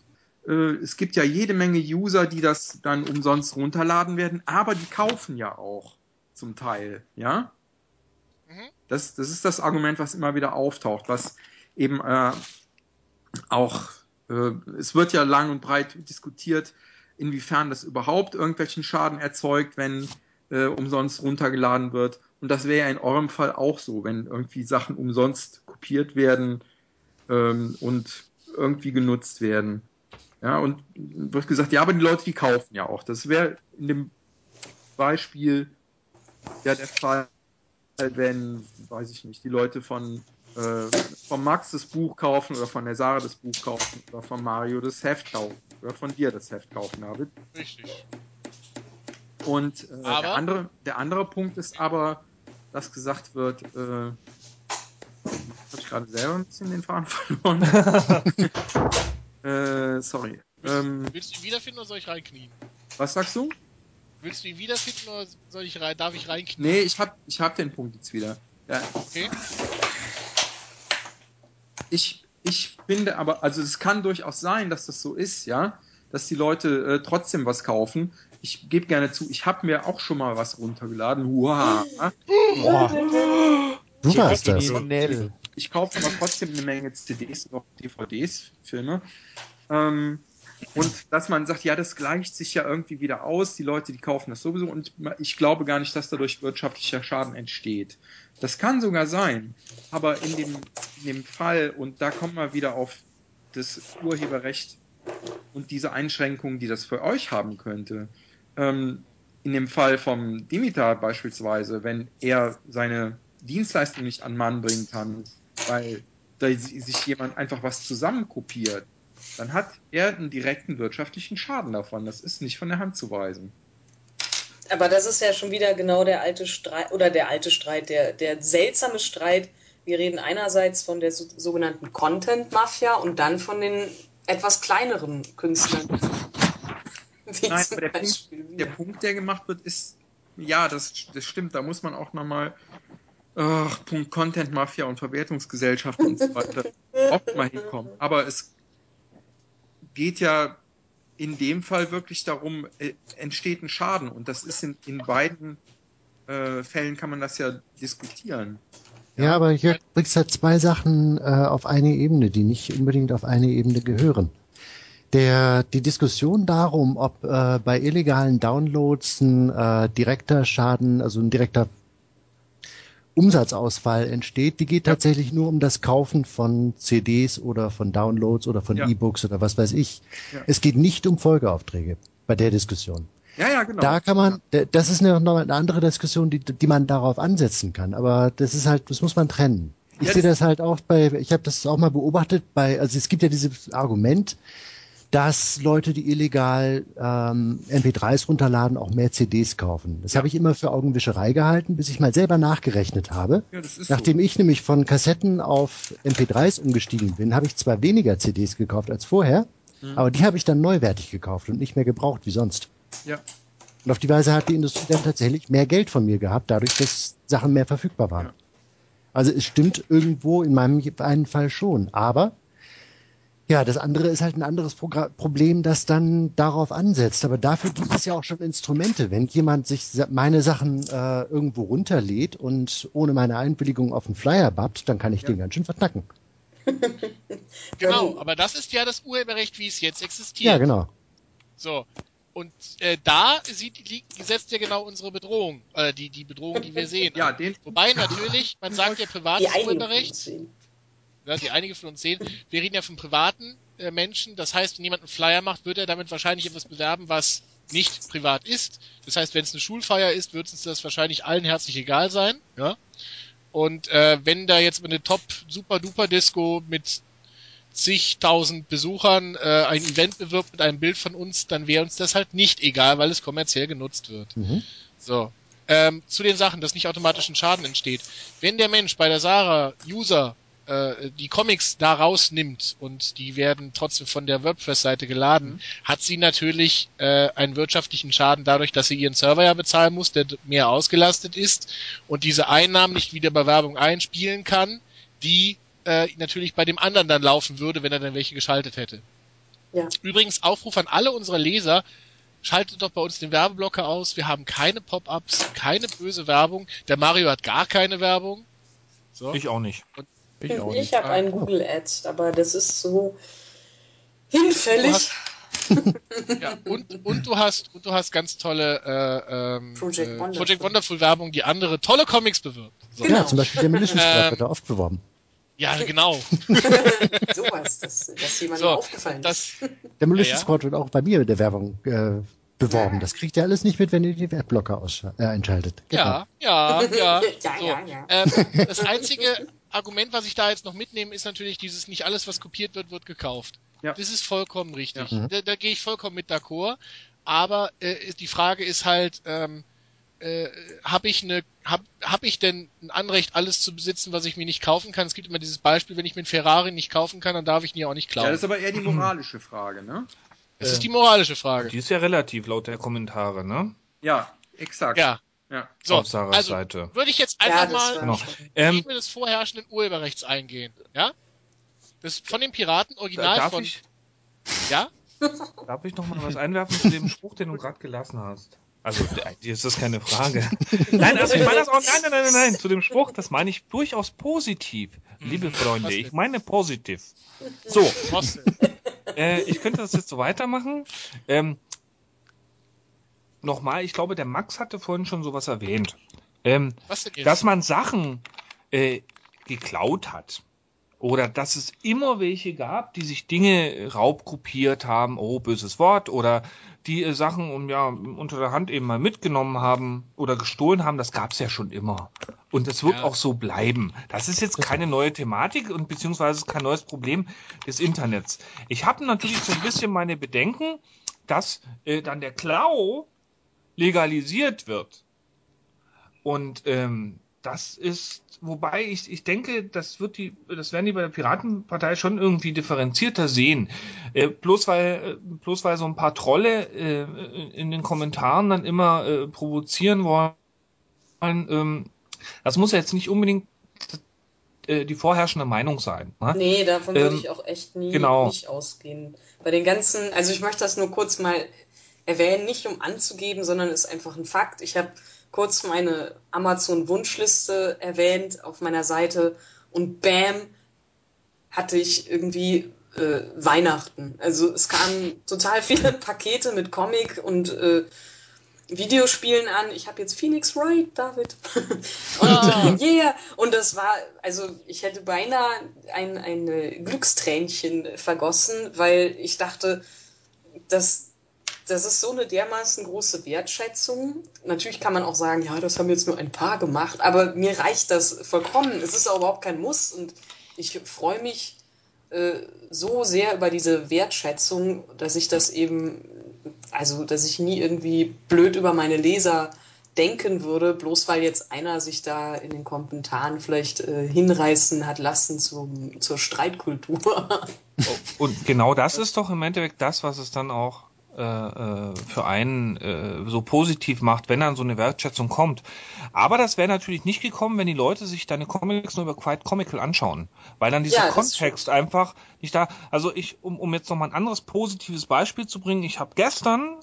Äh, es gibt ja jede Menge User, die das dann umsonst runterladen werden, aber die kaufen ja auch zum Teil, ja? Mhm. Das, das ist das Argument, was immer wieder auftaucht, was eben äh, auch, äh, es wird ja lang und breit diskutiert, inwiefern das überhaupt irgendwelchen Schaden erzeugt, wenn äh, umsonst runtergeladen wird. Und das wäre ja in eurem Fall auch so, wenn irgendwie Sachen umsonst kopiert werden ähm, und irgendwie genutzt werden. Ja, und wird gesagt, ja, aber die Leute, die kaufen ja auch. Das wäre in dem Beispiel ja der Fall, wenn, weiß ich nicht, die Leute von, äh, von Max das Buch kaufen oder von der Sarah das Buch kaufen oder von Mario das Heft kaufen oder von dir das Heft kaufen, David. Richtig. Und äh, der, andere, der andere Punkt ist aber, dass gesagt wird, äh, habe ich gerade selber ein bisschen den Faden <laughs> verloren. <laughs> äh, sorry. Ähm, Willst du ihn wiederfinden oder soll ich reinknien? was sagst du? Willst du ihn wiederfinden oder soll ich rein, darf ich reinknien? Nee, ich hab, ich hab den Punkt jetzt wieder. Ja, Okay. ich, ich finde aber, also es kann durchaus sein, dass das so ist, ja, dass die Leute äh, trotzdem was kaufen. Ich gebe gerne zu, ich habe mir auch schon mal was runtergeladen. Wow. Du warst das. Kriminell. Ich kaufe aber trotzdem eine Menge CDs und auch DVDs, Filme. Ähm, und dass man sagt, ja, das gleicht sich ja irgendwie wieder aus, die Leute, die kaufen das sowieso und ich glaube gar nicht, dass dadurch wirtschaftlicher Schaden entsteht. Das kann sogar sein, aber in dem, in dem Fall, und da kommen wir wieder auf das Urheberrecht und diese Einschränkungen, die das für euch haben könnte. Ähm, in dem Fall vom Dimitar beispielsweise, wenn er seine Dienstleistung nicht an Mann bringen kann, weil da sich jemand einfach was zusammenkopiert, dann hat er einen direkten wirtschaftlichen Schaden davon. Das ist nicht von der Hand zu weisen. Aber das ist ja schon wieder genau der alte Streit, oder der alte Streit, der, der seltsame Streit. Wir reden einerseits von der so, sogenannten Content-Mafia und dann von den etwas kleineren Künstlern. <laughs> Wie Nein, aber der Punkt, der Punkt, der gemacht wird, ist, ja, das, das stimmt, da muss man auch nochmal, ach, Punkt Content Mafia und Verwertungsgesellschaft und so weiter <laughs> oft mal hinkommen. Aber es geht ja in dem Fall wirklich darum, äh, entsteht ein Schaden und das ist in, in beiden äh, Fällen kann man das ja diskutieren. Ja, aber hier bringst halt zwei Sachen äh, auf eine Ebene, die nicht unbedingt auf eine Ebene gehören. Der, die Diskussion darum, ob äh, bei illegalen Downloads ein äh, direkter Schaden, also ein direkter Umsatzausfall entsteht, die geht Ja. tatsächlich nur um das Kaufen von CDs oder von Downloads oder von Ja. E-Books oder was weiß ich. Ja. Es geht nicht um Folgeaufträge bei der Diskussion. Ja, ja, genau. Da kann man, das ist eine, noch eine andere Diskussion, die, die man darauf ansetzen kann. Aber das ist halt, das muss man trennen. Ich sehe das- das halt auch bei, ich habe das auch mal beobachtet bei, also es gibt ja dieses Argument, dass Leute, die illegal ähm, MP3s runterladen, auch mehr CDs kaufen. Das Ja. habe ich immer für Augenwischerei gehalten, bis ich mal selber nachgerechnet habe. ja, das ist Nachdem so. ich nämlich von Kassetten auf MP3s umgestiegen bin, habe ich zwar weniger CDs gekauft als vorher, Mhm. aber die habe ich dann neuwertig gekauft und nicht mehr gebraucht wie sonst. Ja. Und auf die Weise hat die Industrie dann tatsächlich mehr Geld von mir gehabt, dadurch, dass Sachen mehr verfügbar waren. Ja. Also es stimmt irgendwo in meinem einen Fall schon, aber Ja, das andere ist halt ein anderes Progr Problem, das dann darauf ansetzt. Aber dafür gibt es ja auch schon Instrumente. Wenn jemand sich meine Sachen äh, irgendwo runterlädt und ohne meine Einwilligung auf einen Flyer babbt, dann kann ich Ja. den ganz schön verknacken. <laughs> Genau, aber das ist ja das Urheberrecht, wie es jetzt existiert. Ja, genau. So. Und äh, da sieht, liegt, setzt ja genau unsere Bedrohung, äh, die, die Bedrohung, die wir sehen. Ja, den, Wobei natürlich, man sagt ja privates Urheberrecht, die einige von uns sehen, wir reden ja von privaten äh, Menschen. Das heißt, wenn jemand einen Flyer macht, wird er damit wahrscheinlich etwas bewerben, was nicht privat ist. Das heißt, wenn es eine Schulfeier ist, wird uns das wahrscheinlich allen herzlich egal sein. Ja? Und äh, wenn da jetzt eine Top Super Duper Disco mit zigtausend Besuchern äh, ein Event bewirbt mit einem Bild von uns, dann wäre uns das halt nicht egal, weil es kommerziell genutzt wird. Mhm. So. Ähm, zu den Sachen, dass nicht automatisch ein Schaden entsteht. Wenn der Mensch bei der Sarah User äh, die Comics da rausnimmt und die werden trotzdem von der WordPress-Seite geladen, hat sie natürlich äh, einen wirtschaftlichen Schaden dadurch, dass sie ihren Server ja bezahlen muss, der mehr ausgelastet ist und diese Einnahmen nicht wieder bei Werbung einspielen kann, die äh, natürlich bei dem anderen dann laufen würde, wenn er dann welche geschaltet hätte. Ja. Übrigens Aufruf an alle unsere Leser, schaltet doch bei uns den Werbeblocker aus. Wir haben keine Pop-ups, keine böse Werbung. Der Mario hat gar keine Werbung. So. Ich auch nicht. Ich Ich habe einen Google Ads, aber das ist so hinfällig. Du hast- Ja, und, und du hast und du hast ganz tolle äh, ähm, Project äh, Wonderful. Project Wonderful Werbung, die andere tolle Comics bewirbt. So. Genau. Ja, zum Beispiel Demolition Squad Ähm, wird da oft beworben. Ja, genau. <laughs> <laughs> Sowas, dass, dass jemandem So, aufgefallen ist. <laughs> Das, Demolition ja. Squad wird auch bei mir mit der Werbung äh, beworben. Das kriegt ihr alles nicht mit, wenn ihr die Webblocker äh, einschaltet. ja, ja, ja. Ja, so. ja, ja. Ähm, das einzige Argument, was ich da jetzt noch mitnehme, ist natürlich dieses nicht alles, was kopiert wird, wird gekauft. Ja. Das ist vollkommen richtig. Ja. Mhm. Da, da gehe ich vollkommen mit d'accord. Aber äh, die Frage ist halt, ähm, äh, habe ich eine, hab, hab ich denn ein Anrecht, alles zu besitzen, was ich mir nicht kaufen kann? Es gibt immer dieses Beispiel, wenn ich mir einen Ferrari nicht kaufen kann, dann darf ich ihn ja auch nicht ja, klauen. das ist aber eher die moralische Frage, ne? das ist die moralische Frage. Die ist ja relativ laut der Kommentare, ne? Ja, exakt. Ja. Ja. So, Auf Sarahs also Seite. würde ich jetzt Ja, einfach das mal Genau. Ähm, Ebene des vorherrschenden Urheberrechts eingehen. Ja? Das ist von den Piraten original darf von. ich, Ja? <laughs> darf ich noch mal was einwerfen zu dem Spruch, den du gerade gelassen hast? Also, dir ist das keine Frage. <laughs> Nein, also ich meine das auch, nein, nein, nein, nein, nein, zu dem Spruch, das meine ich durchaus positiv, liebe Freunde, ich meine positiv. So, äh, ich könnte das jetzt so weitermachen. Ähm, Nochmal, ich glaube, der Max hatte vorhin schon sowas erwähnt. Ähm, Was dass man Sachen äh, geklaut hat. Oder dass es immer welche gab, die sich Dinge raubkopiert haben, oh, böses Wort, oder die äh, Sachen um, ja, unter der Hand eben mal mitgenommen haben oder gestohlen haben, das gab's ja schon immer. Und es wird Ja. auch so bleiben. Das ist jetzt keine neue Thematik und beziehungsweise kein neues Problem des Internets. Ich habe natürlich so ein bisschen meine Bedenken, dass äh, dann der Klau legalisiert wird. Und ähm, das ist, wobei ich, ich denke, das wird die, das werden die bei der Piratenpartei schon irgendwie differenzierter sehen. Äh, bloß weil, äh, bloß weil so ein paar Trolle äh, in den Kommentaren dann immer äh, provozieren wollen, ähm, das muss ja jetzt nicht unbedingt äh, die vorherrschende Meinung sein. Ne? Nee, davon würde Ähm, ich auch echt nie genau. nicht ausgehen. Bei den ganzen, also ich möchte das nur kurz mal erwähnen, nicht um anzugeben, sondern ist einfach ein Fakt. Ich habe kurz meine Amazon-Wunschliste erwähnt auf meiner Seite und bam, hatte ich irgendwie äh, Weihnachten. Also es kamen total viele <laughs> Pakete mit Comic und äh, Videospielen an. Ich habe jetzt Phoenix Wright, David. <laughs> und Ah. yeah, und das war, also ich hätte beinahe ein, ein Glückstränchen vergossen, weil ich dachte, das, das ist so eine dermaßen große Wertschätzung. Natürlich kann man auch sagen, ja, das haben jetzt nur ein paar gemacht, aber mir reicht das vollkommen. Es ist auch überhaupt kein Muss und ich freue mich äh, so sehr über diese Wertschätzung, dass ich das eben, also dass ich nie irgendwie blöd über meine Leser denken würde, bloß weil jetzt einer sich da in den Kommentaren vielleicht äh, hinreißen hat lassen zum, zur Streitkultur. Und genau das ist doch im Endeffekt das, was es dann auch für einen äh, so positiv macht, wenn dann so eine Wertschätzung kommt. Aber das wäre natürlich nicht gekommen, wenn die Leute sich deine Comics nur über Quite Comical anschauen, weil dann dieser Ja, Kontext einfach nicht da. Also ich, um, um jetzt noch mal ein anderes positives Beispiel zu bringen, ich habe gestern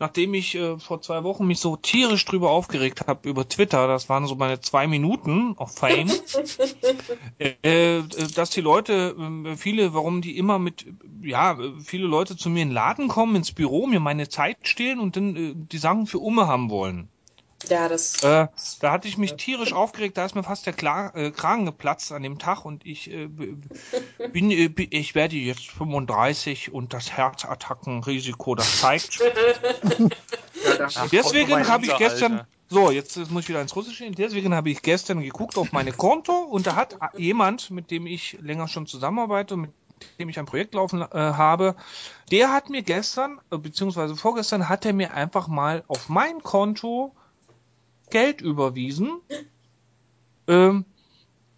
nachdem ich äh, vor zwei Wochen mich so tierisch drüber aufgeregt habe über Twitter, das waren so meine zwei Minuten auf Fame, <laughs> äh, äh, dass die Leute, äh, viele, warum die immer mit, ja, viele Leute zu mir in den Laden kommen, ins Büro, mir meine Zeit stehlen und dann äh, die Sachen für Umme haben wollen. Ja, das. Äh, da hatte ich mich tierisch aufgeregt, da ist mir fast der Kla äh, Kragen geplatzt an dem Tag und ich äh, bin, äh, ich werde jetzt 35 und das Herzattackenrisiko, das zeigt. <laughs> Ja, Deswegen habe ich gestern, Alter. so, jetzt äh, muss ich wieder ins Russische gehen, deswegen habe ich gestern geguckt auf meine Konto und da hat jemand, mit dem ich länger schon zusammenarbeite, mit dem ich ein Projekt laufen äh, habe, der hat mir gestern, äh, beziehungsweise vorgestern, hat er mir einfach mal auf mein Konto Geld überwiesen. Ähm,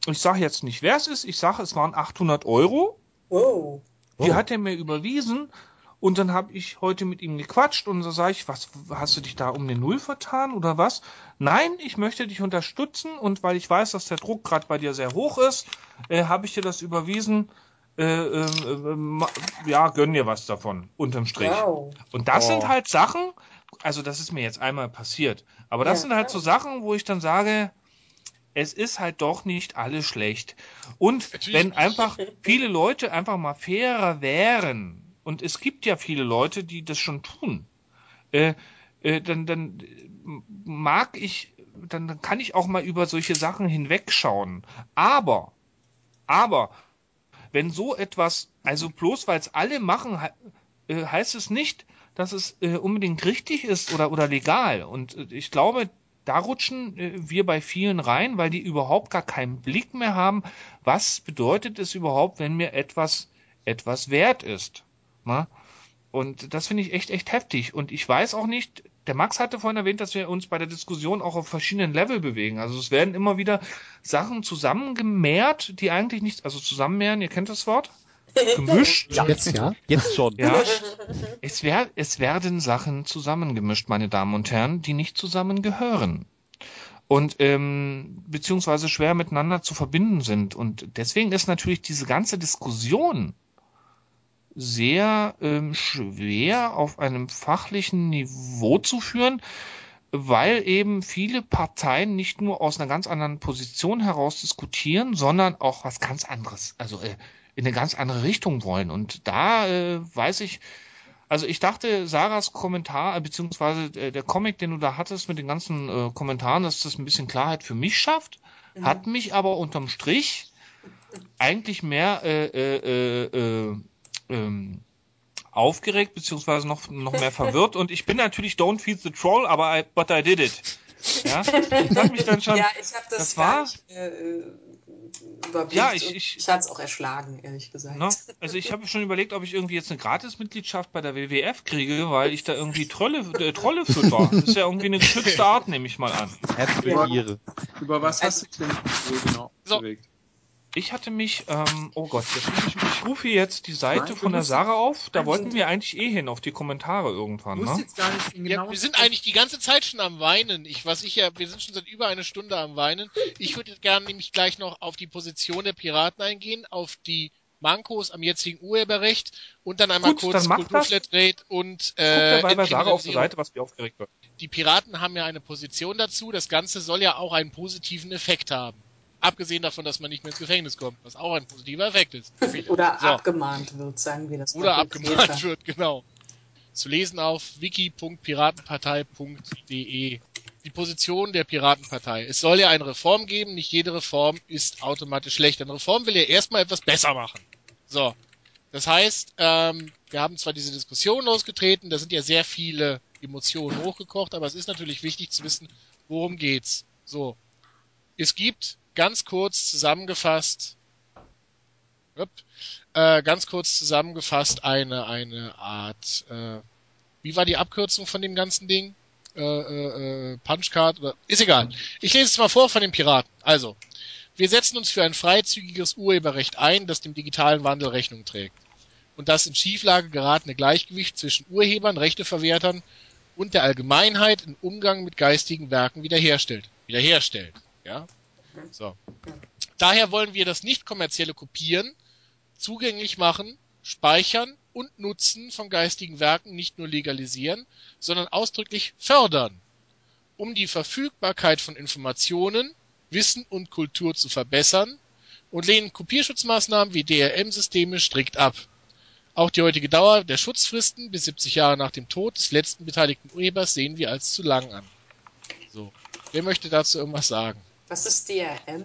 ich sage jetzt nicht, wer es ist, ich sage, es waren 800 Euro. Wow. Die Oh. hat er mir überwiesen und dann habe ich heute mit ihm gequatscht und so sage ich, was hast du dich da um den Null vertan oder was? Nein, ich möchte dich unterstützen und weil ich weiß, dass der Druck gerade bei dir sehr hoch ist, äh, habe ich dir das überwiesen. Äh, äh, äh, ja, gönn dir was davon, unterm Strich. Wow. Und das Oh. sind halt Sachen, also das ist mir jetzt einmal passiert, aber das Ja, sind halt so Sachen, wo ich dann sage, es ist halt doch nicht alles schlecht. Und Natürlich wenn nicht. einfach <laughs> viele Leute einfach mal fairer wären, und es gibt ja viele Leute, die das schon tun, äh, äh, dann, dann mag ich, dann, dann kann ich auch mal über solche Sachen hinwegschauen. Aber, aber, wenn so etwas, also bloß weil es alle machen, he- äh, heißt es nicht, dass es äh, unbedingt richtig ist oder, oder legal. Und äh, ich glaube, da rutschen äh, wir bei vielen rein, weil die überhaupt gar keinen Blick mehr haben, was bedeutet es überhaupt, wenn mir etwas, etwas wert ist. Na? Und das finde ich echt, echt heftig. Und ich weiß auch nicht, der Max hatte vorhin erwähnt, dass wir uns bei der Diskussion auch auf verschiedenen Level bewegen. Also es werden immer wieder Sachen zusammengemehrt, die eigentlich nicht, also zusammenmehren, ihr kennt das Wort? Gemischt? Jetzt ja. Jetzt schon. Ja. Es, wer, es werden Sachen zusammengemischt, meine Damen und Herren, die nicht zusammengehören. Und ähm, beziehungsweise schwer miteinander zu verbinden sind. Und deswegen ist natürlich diese ganze Diskussion sehr ähm, schwer auf einem fachlichen Niveau zu führen, weil eben viele Parteien nicht nur aus einer ganz anderen Position heraus diskutieren, sondern auch was ganz anderes, also äh, in eine ganz andere Richtung wollen. Und da äh, weiß ich, also ich dachte, Sarahs Kommentar, äh, beziehungsweise äh, der Comic, den du da hattest mit den ganzen äh, Kommentaren, dass das ein bisschen Klarheit für mich schafft, hat mich aber unterm Strich eigentlich mehr äh, äh, äh, ähm, aufgeregt, beziehungsweise noch, noch mehr verwirrt. Und ich bin natürlich Don't Feed the Troll, aber I, but I did it. <laughs> Ja, ich hab mich dann schon. Ja, ich habe das, das gar war- nicht äh, überblickt. Ja, ich- ich- ich hatte es auch erschlagen, ehrlich gesagt. Ne? <laughs> Also ich habe schon überlegt, ob ich irgendwie jetzt eine Gratismitgliedschaft bei der WWF kriege, weil ich da irgendwie Trolle, äh, Trolle fütter. Das ist ja irgendwie eine geschützte Art, nehme ich mal an. Herzbegehre. über was hast du dich denn so genau So. aufgeregt? Ich hatte mich, ähm, oh Gott, jetzt rufe ich, ich rufe jetzt die Seite Nein, von der Sarah auf. Da wollten wir eigentlich eh hin, auf die Kommentare irgendwann, ne? jetzt gar nicht in Ja, genau wir sind eigentlich die ganze Zeit schon am Weinen. Ich, was ich ja, wir sind schon seit über eine Stunde am Weinen. Ich würde gerne nämlich gleich noch auf die Position der Piraten eingehen, auf die Mankos am jetzigen Urheberrecht und dann einmal Gut, kurz dann mach das. Kulturflatrate und Guck äh, dabei bei Sarah auf Entkriminalisierung. Seite, was mir aufgeregt wird. Die Piraten haben ja eine Position dazu. Das Ganze soll ja auch einen positiven Effekt haben. Abgesehen davon, dass man nicht mehr ins Gefängnis kommt, was auch ein positiver Effekt ist. Oder So. abgemahnt wird, sagen wir das Oder abgemahnt konkreter. wird, genau. Zu lesen auf wiki.piratenpartei.de. Die Position der Piratenpartei. Es soll ja eine Reform geben, nicht jede Reform ist automatisch schlecht. Eine Reform will ja erstmal etwas besser machen. So. Das heißt, ähm, wir haben zwar diese Diskussion losgetreten, da sind ja sehr viele Emotionen hochgekocht, aber es ist natürlich wichtig zu wissen, worum geht's. So. Es gibt ganz kurz zusammengefasst, äh, ganz kurz zusammengefasst eine, eine Art, äh, wie war die Abkürzung von dem ganzen Ding? Äh, äh, äh, Punchcard oder, ist egal. Ich lese es mal vor von den Piraten. Also, wir setzen uns für ein freizügiges Urheberrecht ein, das dem digitalen Wandel Rechnung trägt. und das in Schieflage geratene Gleichgewicht zwischen Urhebern, Rechteverwertern und der Allgemeinheit im Umgang mit geistigen Werken wiederherstellt. Wiederherstellt. Ja? So. Daher wollen wir das nicht kommerzielle Kopieren zugänglich machen, speichern und Nutzen von geistigen Werken nicht nur legalisieren, sondern ausdrücklich fördern, um die Verfügbarkeit von Informationen, Wissen und Kultur zu verbessern und lehnen Kopierschutzmaßnahmen wie DRM-Systeme strikt ab. Auch die heutige Dauer der Schutzfristen bis 70 Jahre nach dem Tod des letzten beteiligten Urhebers sehen wir als zu lang an. So. Wer möchte dazu irgendwas sagen? Was ist DRM?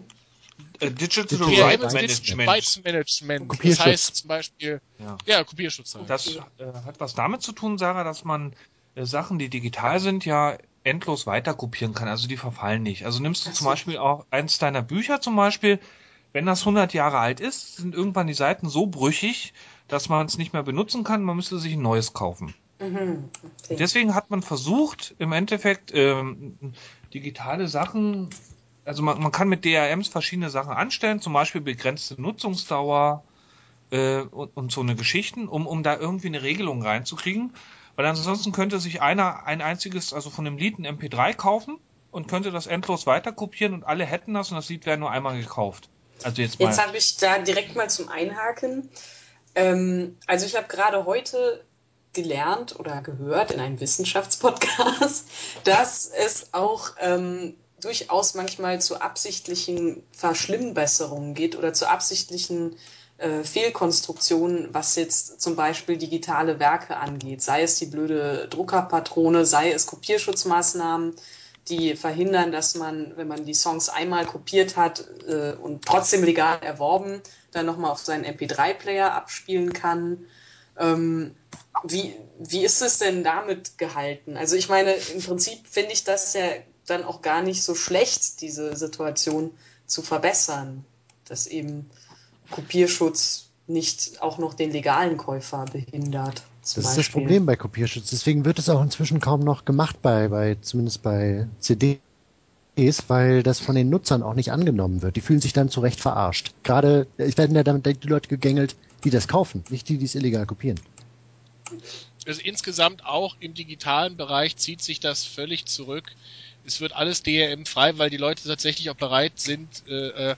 Äh, Digital Digital Right Rights Management. Rights Management. Das heißt zum Beispiel, Ja. ja, Kopierschutz halt. Das äh, hat was damit zu tun, Sarah, dass man äh, Sachen, die digital sind, ja endlos weiter kopieren kann. Also die verfallen nicht. Also nimmst du Ach zum so. Beispiel auch eins deiner Bücher zum Beispiel, wenn das 100 Jahre alt ist, sind irgendwann die Seiten so brüchig, dass man es nicht mehr benutzen kann. Man müsste sich ein neues kaufen. Mhm. Okay. Deswegen hat man versucht, im Endeffekt ähm, digitale Sachen, also man, man kann mit DRMs verschiedene Sachen anstellen, zum Beispiel begrenzte Nutzungsdauer äh, und, und so eine Geschichten, um, um da irgendwie eine Regelung reinzukriegen. Weil ansonsten könnte sich einer ein einziges, also von dem Lied ein MP3 kaufen und könnte das endlos weiter kopieren und alle hätten das und das Lied wäre nur einmal gekauft. Also jetzt mal. Jetzt habe ich da direkt mal zum Einhaken. Ähm, also ich habe gerade heute gelernt oder gehört in einem Wissenschaftspodcast, <laughs> dass es auch ähm, durchaus manchmal zu absichtlichen Verschlimmbesserungen geht oder zu absichtlichen äh, Fehlkonstruktionen, was jetzt zum Beispiel digitale Werke angeht. Sei es die blöde Druckerpatrone, sei es Kopierschutzmaßnahmen, die verhindern, dass man, wenn man die Songs einmal kopiert hat äh, und trotzdem legal erworben, dann nochmal auf seinen MP3-Player abspielen kann. Ähm, wie, wie ist es denn damit gehalten? Also ich meine, im Prinzip finde ich das ja dann auch gar nicht so schlecht, diese Situation zu verbessern, dass eben Kopierschutz nicht auch noch den legalen Käufer behindert. Das ist das Beispiel. Problem bei Kopierschutz. Deswegen wird es auch inzwischen kaum noch gemacht bei, bei zumindest bei CDs, weil das von den Nutzern auch nicht angenommen wird. Die fühlen sich dann zu Recht verarscht. Gerade, es werden ja damit die Leute gegängelt, die das kaufen, nicht die, die es illegal kopieren. Also insgesamt auch im digitalen Bereich zieht sich das völlig zurück. Es wird alles DRM-frei, weil die Leute tatsächlich auch bereit sind äh, äh,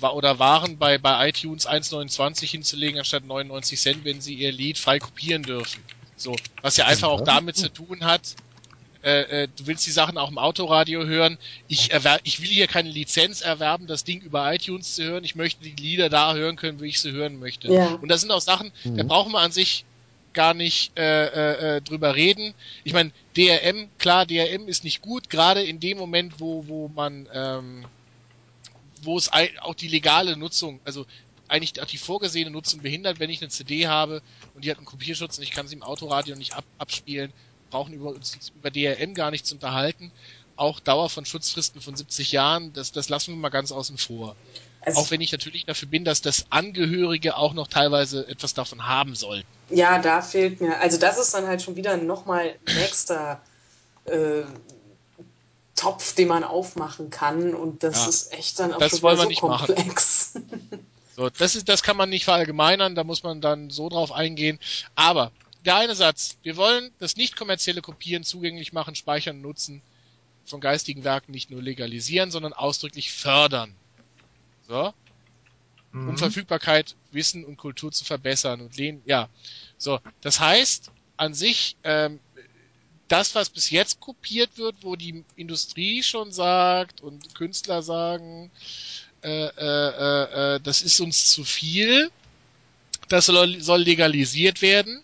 oder waren bei, bei iTunes 1,29 hinzulegen anstatt 99 Cent, wenn sie ihr Lied frei kopieren dürfen. So, was ja einfach auch damit zu tun hat, äh, äh, du willst die Sachen auch im Autoradio hören. Ich, ich will hier keine Lizenz erwerben, das Ding über iTunes zu hören. Ich möchte die Lieder da hören können, wie ich sie hören möchte. Ja. Und das sind auch Sachen, da Mhm. brauchen wir an sich gar nicht äh, äh, äh, drüber reden. Ich meine, DRM, klar, DRM ist nicht gut, gerade in dem Moment, wo, wo man, ähm, wo es auch die legale Nutzung, also eigentlich auch die vorgesehene Nutzung behindert, wenn ich eine CD habe und die hat einen Kopierschutz und ich kann sie im Autoradio nicht ab, abspielen, brauchen über uns über DRM gar nicht zu unterhalten. Auch Dauer von Schutzfristen von 70 Jahren, das, das lassen wir mal ganz außen vor. Also, Auch wenn ich natürlich dafür bin, dass das Angehörige auch noch teilweise etwas davon haben sollten. Ja, da fehlt mir. Also das ist dann halt schon wieder nochmal nächster äh, Topf, den man aufmachen kann. Und das Ja. ist echt dann auch Das schon wollen wir so nicht machen. komplex. <laughs> So, das ist, das kann man nicht verallgemeinern, da muss man dann so drauf eingehen. Aber der eine Satz, wir wollen das nicht kommerzielle Kopieren zugänglich machen, speichern, nutzen von geistigen Werken nicht nur legalisieren, sondern ausdrücklich fördern. So, um Mhm. Verfügbarkeit, Wissen und Kultur zu verbessern und lehnen, ja. So, das heißt, an sich, ähm, das, was bis jetzt kopiert wird, wo die Industrie schon sagt und Künstler sagen, äh, äh, äh, äh, das ist uns zu viel, das soll, soll legalisiert werden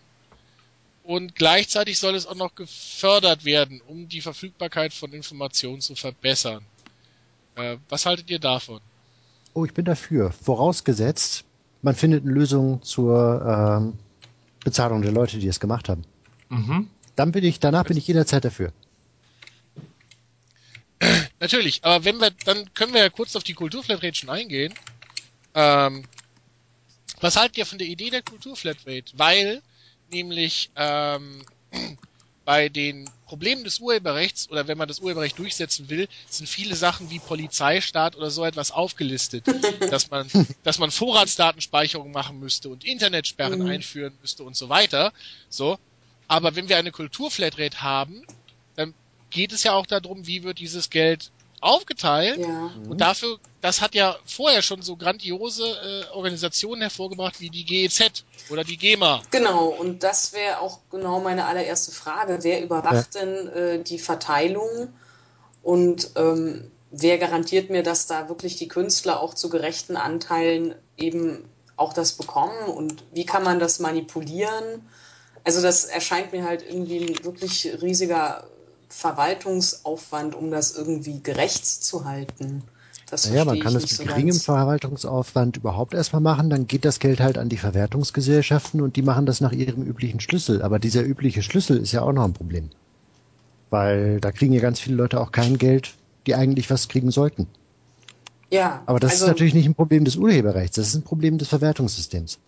und gleichzeitig soll es auch noch gefördert werden, um die Verfügbarkeit von Informationen zu verbessern. Äh, was haltet ihr davon? Oh, ich bin dafür. Vorausgesetzt, man findet eine Lösung zur ähm, Bezahlung der Leute, die es gemacht haben. Mhm. Dann bin ich, danach bin ich jederzeit dafür. <clears throat> Natürlich, aber wenn wir, dann können wir ja kurz auf die Kulturflatrate schon eingehen. Ähm, was haltet ihr von der Idee der Kulturflatrate? Weil nämlich ähm, bei den Problemen des Urheberrechts oder wenn man das Urheberrecht durchsetzen will, sind viele Sachen wie Polizeistaat oder so etwas aufgelistet, <laughs> dass man, dass man Vorratsdatenspeicherung machen müsste und Internetsperren Mhm. einführen müsste und so weiter. So. Aber wenn wir eine Kulturflatrate haben, dann geht es ja auch darum, wie wird dieses Geld aufgeteilt. Ja. Und dafür, das hat ja vorher schon so grandiose äh, Organisationen hervorgebracht wie die GEZ oder die GEMA. Genau, und das wäre auch genau meine allererste Frage. Wer überwacht denn äh, die Verteilung und ähm, wer garantiert mir, dass da wirklich die Künstler auch zu gerechten Anteilen eben auch das bekommen und wie kann man das manipulieren? Also das erscheint mir halt irgendwie ein wirklich riesiger Verwaltungsaufwand, um das irgendwie gerecht zu halten. Das Naja, man kann nicht mit so geringem ganz. Verwaltungsaufwand überhaupt erstmal machen, dann geht das Geld halt an die Verwertungsgesellschaften und die machen das nach ihrem üblichen Schlüssel. Aber dieser übliche Schlüssel ist ja auch noch ein Problem. Weil da kriegen ja ganz viele Leute auch kein Geld, die eigentlich was kriegen sollten. Ja, Aber das also, ist natürlich nicht ein Problem des Urheberrechts, das ist ein Problem des Verwertungssystems.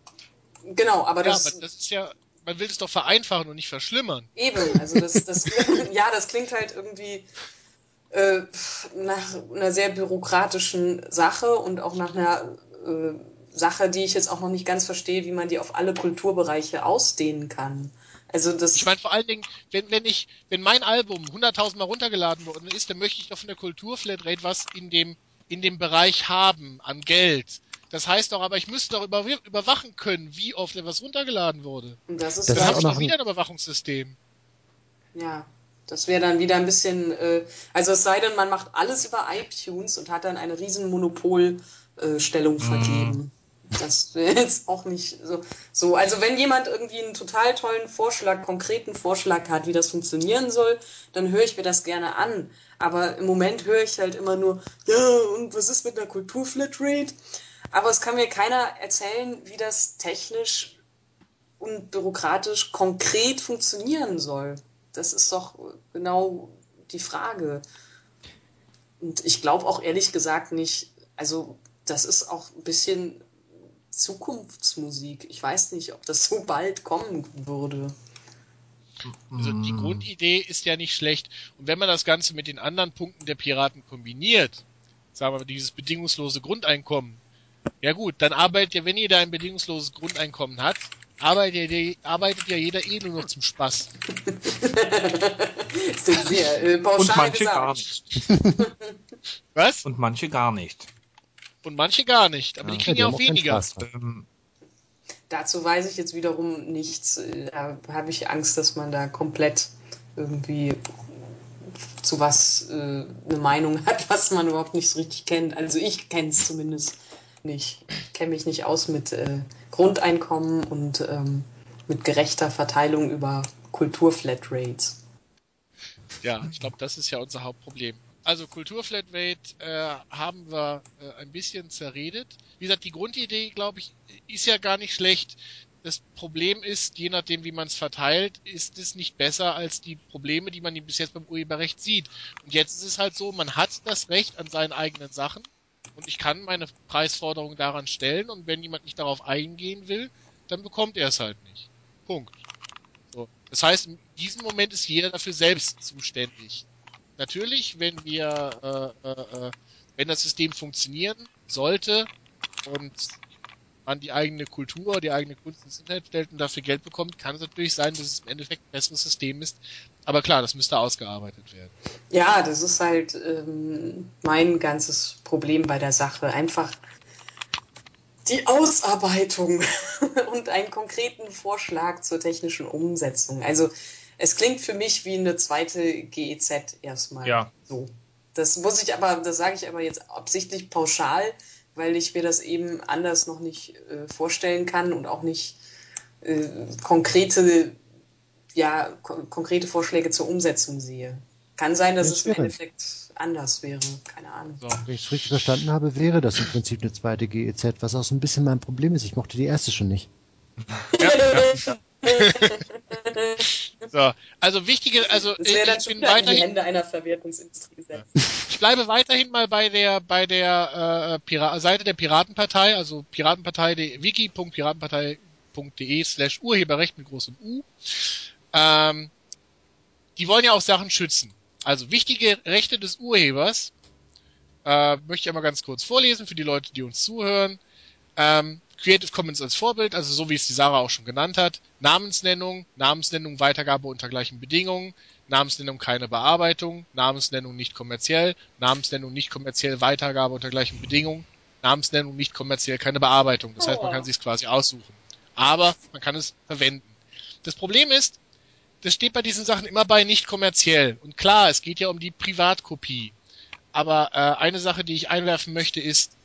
Genau, aber Ja, das, aber das ist ja, man will es doch vereinfachen und nicht verschlimmern. Eben, also das, das ja, das klingt halt irgendwie äh, nach einer sehr bürokratischen Sache und auch nach einer äh, Sache, die ich jetzt auch noch nicht ganz verstehe, wie man die auf alle Kulturbereiche ausdehnen kann. Also das Ich meine vor allen Dingen, wenn, wenn ich, wenn mein Album 100.000 Mal runtergeladen worden ist, dann möchte ich doch von der Kulturflatrate was in dem, in dem Bereich haben an Geld. Das heißt doch, aber ich müsste doch über, überwachen können, wie oft etwas runtergeladen wurde. und das ist Das Dann auch ich noch wieder ein Überwachungssystem. ja, das wäre dann wieder ein bisschen, äh, also es sei denn, man macht alles über iTunes und hat dann eine riesen Monopolstellung äh, Stellung vergeben. Das wäre jetzt auch nicht so, so. Also wenn jemand irgendwie einen total tollen Vorschlag, konkreten Vorschlag hat, wie das funktionieren soll, dann höre ich mir das gerne an. Aber im Moment höre ich halt immer nur, ja, und was ist mit einer Kulturflatrate? Aber es kann mir keiner erzählen, wie das technisch und bürokratisch konkret funktionieren soll. Das ist doch genau die Frage. Und ich glaube auch ehrlich gesagt nicht, also das ist auch ein bisschen Zukunftsmusik. Ich weiß nicht, ob das so bald kommen würde. Also die Mm. Grundidee ist ja nicht schlecht. Und wenn man das Ganze mit den anderen Punkten der Piraten kombiniert, sagen wir mal dieses bedingungslose Grundeinkommen, ja gut, dann arbeitet ja, wenn jeder ein bedingungsloses Grundeinkommen hat, arbeitet ja, arbeitet ja jeder eh nur noch zum Spaß. Das <laughs> ist sehr äh, pauschal Und manche gesagt. gar nicht. <laughs> Was? Und manche gar nicht. Und manche gar nicht. Aber die Ja. kriegen die ja haben auch weniger. Ähm, Dazu weiß ich jetzt wiederum nichts. Äh, Da habe ich Angst, dass man da komplett irgendwie zu was äh, eine Meinung hat, <laughs> was man überhaupt nicht so richtig kennt. Also ich kenne es zumindest nicht. Ich kenne mich nicht aus mit äh, Grundeinkommen und ähm, mit gerechter Verteilung über Kulturflatrates. Ja, ich glaube, das ist ja unser Hauptproblem. Also Kulturflatrate äh, haben wir äh, ein bisschen zerredet. Wie gesagt, die Grundidee, glaube ich, ist ja gar nicht schlecht. Das Problem ist, je nachdem, wie man es verteilt, ist es nicht besser als die Probleme, die man bis jetzt beim Urheberrecht sieht. Und jetzt ist es halt so, man hat das Recht an seinen eigenen Sachen und ich kann meine Preisforderung daran stellen und wenn jemand nicht darauf eingehen will, dann bekommt er es halt nicht. Punkt. So. Das heißt, in diesem Moment ist jeder dafür selbst zuständig. Natürlich, wenn wir, äh, äh, äh, wenn das System funktionieren sollte und man die eigene Kultur, die eigene Kunst ins Internet stellt und dafür Geld bekommt, kann es natürlich sein, dass es im Endeffekt ein besseres System ist. Aber klar, das müsste ausgearbeitet werden. Ja, das ist halt ähm, mein ganzes Problem bei der Sache. Einfach die Ausarbeitung <laughs> und einen konkreten Vorschlag zur technischen Umsetzung. Also es klingt für mich wie eine zweite GEZ erstmal. Ja. So. Das muss ich aber, das sage ich aber jetzt absichtlich pauschal, weil ich mir das eben anders noch nicht äh, vorstellen kann und auch nicht äh, konkrete, ja, ko konkrete Vorschläge zur Umsetzung sehe. Kann sein, dass Ja, es im. Endeffekt anders wäre. Keine Ahnung. So. Wenn ich es richtig verstanden habe, wäre das im Prinzip eine zweite GEZ, was auch so ein bisschen mein Problem ist. Ich mochte die erste schon nicht. <laughs> <laughs> so. Also wichtige, also Das wäre dann ich bin wieder in die weiterhin, Hände einer Verwertungsindustrie gesetzt. <laughs> ich bleibe weiterhin mal bei der bei der äh, Pira Seite der Piratenpartei, also Piratenpartei wiki.piratenpartei.de slash Urheberrecht mit großem U. Ähm, die wollen ja auch Sachen schützen. Also wichtige Rechte des Urhebers äh, möchte ich einmal ganz kurz vorlesen für die Leute, die uns zuhören. Ähm, Creative Commons als Vorbild, also so wie es die Sarah auch schon genannt hat. Namensnennung, Namensnennung, Weitergabe unter gleichen Bedingungen, Namensnennung keine Bearbeitung, Namensnennung nicht kommerziell, Namensnennung nicht kommerziell, Weitergabe unter gleichen Bedingungen, Namensnennung nicht kommerziell keine Bearbeitung. Das heißt, man kann sich quasi aussuchen. Aber man kann es verwenden. Das Problem ist, das steht bei diesen Sachen immer bei nicht kommerziell. Und klar, es geht ja um die Privatkopie. Aber äh, eine Sache, die ich einwerfen möchte, ist,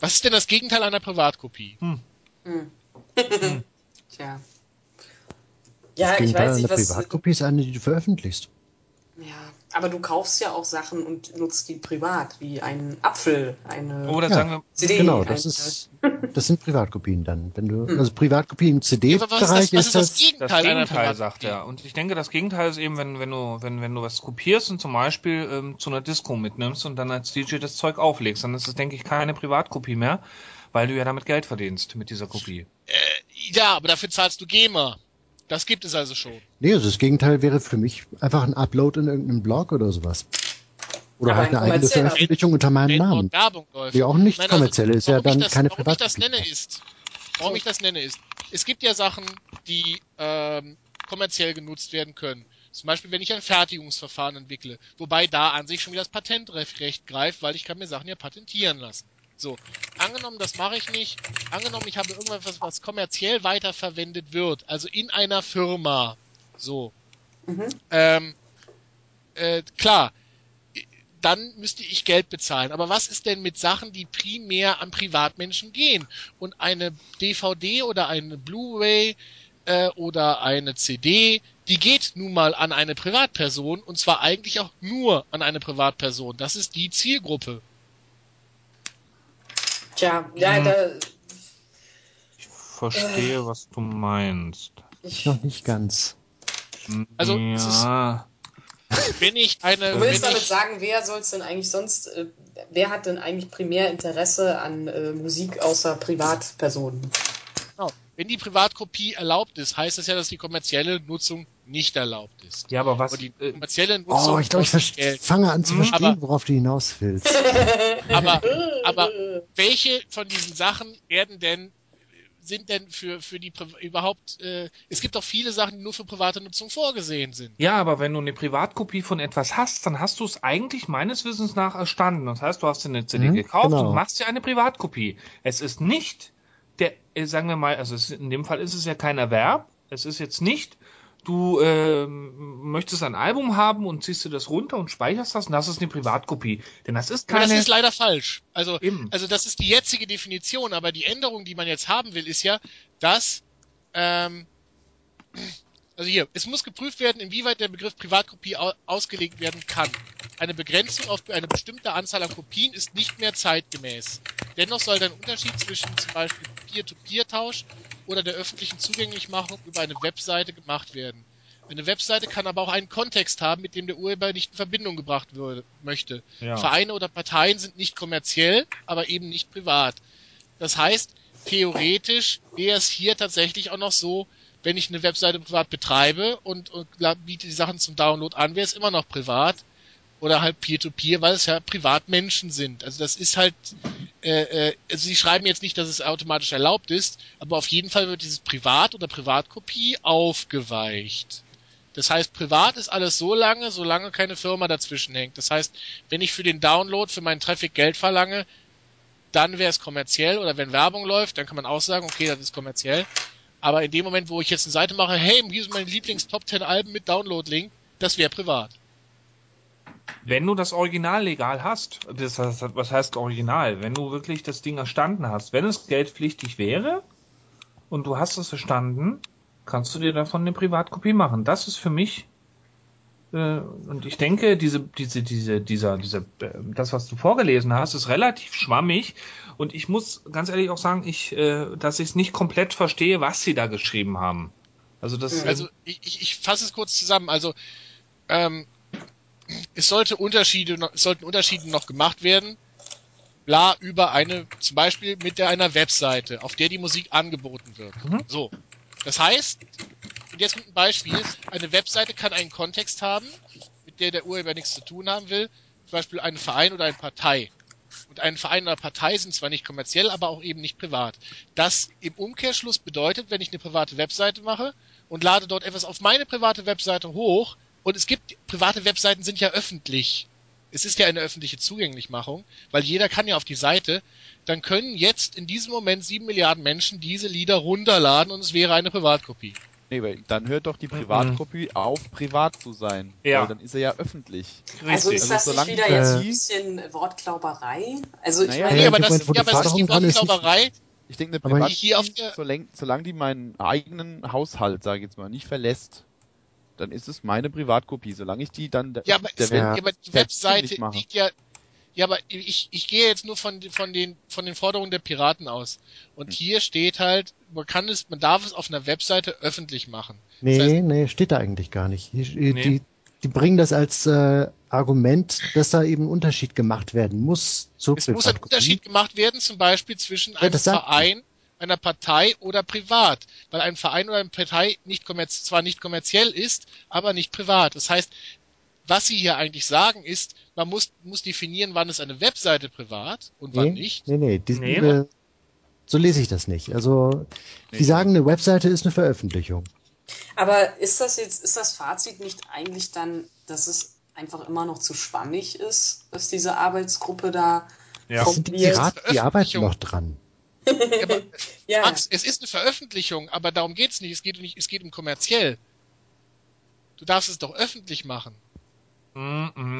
was ist denn das Gegenteil einer Privatkopie? Hm. Hm. <laughs> Tja. Das Ja, ich Gegenteil weiß nicht, einer was. Privatkopie ist eine, die du veröffentlichst. Ja, aber du kaufst ja auch Sachen und nutzt die privat, wie einen Apfel, eine Oder Ja. sagen wir, CD. Genau, das ist, das sind Privatkopien dann. Wenn du, Hm. also Privatkopie im Aber was ist das, CD-Bereich ist ist das das, Gegenteil, das einer Gegenteil, sagt er. Und ich denke, das Gegenteil ist eben, wenn, wenn du, wenn, wenn du was kopierst und zum Beispiel ähm, zu einer Disco mitnimmst und dann als DJ das Zeug auflegst, dann ist es, denke ich, keine Privatkopie mehr, weil du ja damit Geld verdienst mit dieser Kopie. Ja, aber dafür zahlst du GEMA. Das gibt es also schon. nee, also das Gegenteil wäre für mich einfach ein Upload in irgendeinen Blog oder sowas. Oder Aber halt ein eine eigene. Veröffentlichung unter meinem Wenn Namen. dort Werbung läuft. Die auch nicht Nein, also, kommerzielle ist ja warum ich dann das, keine Warum ich das nenne ist, warum ich das nenne ist, es gibt ja Sachen, die ähm, kommerziell genutzt werden können. Zum Beispiel, wenn ich ein Fertigungsverfahren entwickle, wobei da an sich schon wieder das Patentrecht greift, weil ich kann mir Sachen ja patentieren lassen. So, angenommen, das mache ich nicht. Angenommen, ich habe irgendwas, was kommerziell weiterverwendet wird, also in einer Firma. So, Mhm. ähm, äh, klar, dann müsste ich Geld bezahlen. Aber was ist denn mit Sachen, die primär an Privatmenschen gehen? Und eine DVD oder eine Blu-ray äh, oder eine CD, die geht nun mal an eine Privatperson und zwar eigentlich auch nur an eine Privatperson. Das ist die Zielgruppe. Tja, ja, Hm. da. Ich verstehe, was du meinst. Ich, Noch nicht ganz. Also, es ist- ja, Wenn ich eine, du willst damit ich, sagen, wer soll es denn eigentlich sonst, äh, wer hat denn eigentlich primär Interesse an äh, Musik außer Privatpersonen? Wenn die Privatkopie erlaubt ist, heißt das ja, dass die kommerzielle Nutzung nicht erlaubt ist. ja, aber was, Aber die äh, kommerzielle Nutzung Oh, ich glaube, ich fange an zu Hm, verstehen, aber- worauf du hinaus willst. <laughs> <laughs> Aber, aber welche von diesen Sachen werden denn sind denn für für die Pri überhaupt äh, es gibt doch viele Sachen, die nur für private Nutzung vorgesehen sind. Ja, aber wenn du eine Privatkopie von etwas hast, dann hast du es eigentlich meines Wissens nach erstanden. Das heißt, du hast dir eine CD Mhm, gekauft genau. und machst dir eine Privatkopie. Es ist nicht der, äh, sagen wir mal, also es, in dem Fall ist es ja kein Erwerb. Es ist jetzt nicht, du ähm, möchtest ein Album haben und ziehst dir das runter und speicherst das und das ist eine Privatkopie. Denn das ist Aber keine. das ist leider falsch. Also Eben. also das ist die jetzige Definition, aber die Änderung, die man jetzt haben will, ist ja, dass ähm, also hier, es muss geprüft werden, inwieweit der Begriff Privatkopie au ausgelegt werden kann. Eine Begrenzung auf eine bestimmte Anzahl an Kopien ist nicht mehr zeitgemäß. Dennoch soll ein Unterschied zwischen zum Beispiel Peer-to-Peer-Tausch oder der öffentlichen Zugänglichmachung über eine Webseite gemacht werden. Eine Webseite kann aber auch einen Kontext haben, mit dem der Urheber nicht in Verbindung gebracht würde, möchte. Ja. Vereine oder Parteien sind nicht kommerziell, aber eben nicht privat. Das heißt, theoretisch wäre es hier tatsächlich auch noch so, wenn ich eine Webseite privat betreibe und, und biete die Sachen zum Download an, wäre es immer noch privat oder halt Peer-to-Peer, weil es ja Privatmenschen sind. Also das ist halt, äh, äh, also sie schreiben jetzt nicht, dass es automatisch erlaubt ist, aber auf jeden Fall wird dieses Privat- oder Privatkopie aufgeweicht. Das heißt, privat ist alles so lange, solange keine Firma dazwischen hängt. Das heißt, wenn ich für den Download, für meinen Traffic Geld verlange, dann wäre es kommerziell oder wenn Werbung läuft, dann kann man auch sagen, okay, das ist kommerziell. Aber in dem Moment, wo ich jetzt eine Seite mache, hey, hier sind meine Lieblings-Top 10 Alben mit Download-Link, das wäre privat. Wenn du das Original legal hast, das heißt, was heißt Original? Wenn du wirklich das Ding erstanden hast, wenn es geldpflichtig wäre und du hast es erstanden, kannst du dir davon eine Privatkopie machen. Das ist für mich äh, und ich denke, diese, diese, diese, dieser, dieser, äh, das, was du vorgelesen hast, ist relativ schwammig. Und ich muss ganz ehrlich auch sagen, ich, äh, dass ich es nicht komplett verstehe, was sie da geschrieben haben. Also das. Also ich, ich, ich fasse es kurz zusammen. Also ähm, es sollte Unterschiede, es sollten Unterschiede noch gemacht werden. Bla über eine, zum Beispiel mit der einer Webseite, auf der die Musik angeboten wird. Mhm. So. Das heißt, und jetzt kommt ein Beispiel. Eine Webseite kann einen Kontext haben, mit der der Urheber nichts zu tun haben will. Zum Beispiel einen Verein oder eine Partei. Und ein Verein oder Partei sind zwar nicht kommerziell, aber auch eben nicht privat. Das im Umkehrschluss bedeutet, wenn ich eine private Webseite mache und lade dort etwas auf meine private Webseite hoch, und es gibt, private Webseiten sind ja öffentlich. Es ist ja eine öffentliche Zugänglichmachung, weil jeder kann ja auf die Seite, dann können jetzt in diesem Moment sieben Milliarden Menschen diese Lieder runterladen und es wäre eine Privatkopie. Nee, weil dann hört doch die Privatkopie auf, privat zu sein. Ja. Weil dann ist er ja öffentlich. Also ist das nicht wieder jetzt ein äh, bisschen Wortklauberei? Also ich Naja, meine, Nee, Ja, aber das, Moment, ja, aber das ist die Wortklauberei, Ich denke, eine Privatkopie, hier auf der, solange, solange die meinen eigenen Haushalt, sage ich jetzt mal, nicht verlässt, dann ist es meine Privatkopie. Solange ich die dann der, Ja, aber, der es, Welt ja, aber die Webseite liegt ja. Ja, aber ich, ich gehe jetzt nur von, von, den, von den Forderungen der Piraten aus. Und hier steht halt, man kann es, man darf es auf einer Webseite öffentlich machen. Nee, Das heißt- nee, steht da eigentlich gar nicht. Hier, äh, Nee. die, die bringen das als äh, Argument, dass da eben ein Unterschied gemacht werden muss zur Es muss ein. Unterschied gemacht werden, zum Beispiel zwischen einem das sagt Verein, einer Partei oder privat. Weil ein Verein oder eine Partei nicht kommerz zwar nicht kommerziell ist, aber nicht privat. Das heißt, was sie hier eigentlich sagen ist, man muss, muss definieren, wann ist eine Webseite privat und wann Nee, nicht. nee, nee, die, Nee. äh, so lese ich das nicht. Also, die sagen, eine Webseite ist eine Veröffentlichung. aber ist das jetzt, ist das Fazit nicht eigentlich dann, dass es einfach immer noch zu schwammig ist, dass diese Arbeitsgruppe da Ja. Sind die die arbeiten noch dran. Ja, aber <laughs> ja, Max, es ist eine Veröffentlichung, aber darum geht's nicht. Es geht nicht, es geht um kommerziell. Du darfst es doch öffentlich machen.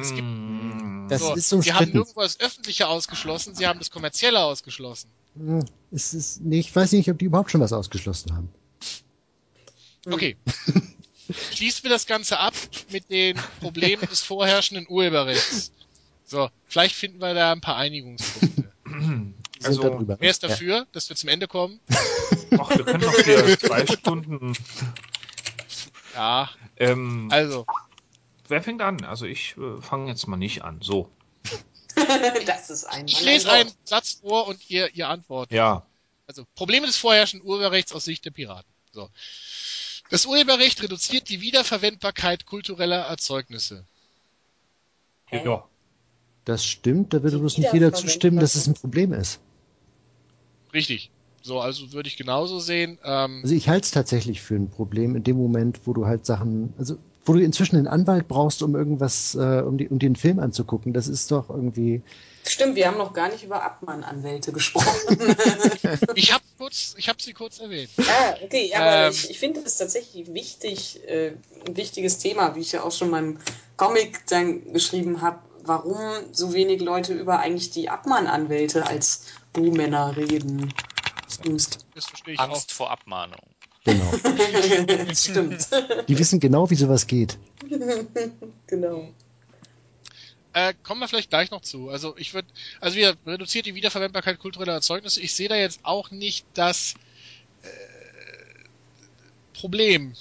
Es gibt- Das so, ist Sie haben nirgendwo das Öffentliche ausgeschlossen, Sie haben das Kommerzielle ausgeschlossen. Hm, Es ist, nee, ich weiß nicht, ob die überhaupt schon was ausgeschlossen haben. Okay. <laughs> Schließen wir das Ganze ab mit den Problemen des vorherrschenden Urheberrechts. So, vielleicht finden wir da ein paar Einigungspunkte. <clears throat> Also, da drüber. Wer ist dafür, dass wir zum Ende kommen? <laughs> Ach, wir können doch hier <laughs> zwei Stunden. Ja, Ähm, also, wer fängt an? Also ich äh, fange jetzt mal nicht an. So. <laughs> das ist ein ich lese ein einen Satz vor und ihr, ihr antwortet. Ja. Also Probleme des vorherrschenden Urheberrechts aus Sicht der Piraten. So. Das Urheberrecht reduziert die Wiederverwendbarkeit kultureller Erzeugnisse. Hä? Ja. Das stimmt, da würde bloß nicht jeder zustimmen, dass es ein Problem ist. Richtig. So, also würde ich genauso sehen. Ähm, Also ich halte es tatsächlich für ein Problem in dem Moment, wo du halt Sachen, also wo du inzwischen einen Anwalt brauchst, um irgendwas, äh, um, die, um den Film anzugucken. Das ist doch irgendwie. Stimmt, wir haben noch gar nicht über Abmann-Anwälte gesprochen. <laughs> ich habe kurz, ich habe sie kurz erwähnt. ah, okay, aber Ähm. ich, ich finde es tatsächlich wichtig, äh, ein wichtiges Thema, wie ich ja auch schon in meinem Comic dann geschrieben habe, warum so wenig Leute über eigentlich die Abmann-Anwälte als Buhmänner reden. Stimmt. Das verstehe ich Angst vor Abmahnung. Genau. <laughs> Stimmt. Die wissen genau, wie sowas geht. <laughs> genau. auch. Äh, kommen wir vielleicht gleich noch zu. Also ich würde, also wir reduziert die Wiederverwendbarkeit kultureller Erzeugnisse. Ich sehe da jetzt auch nicht das äh, Problem.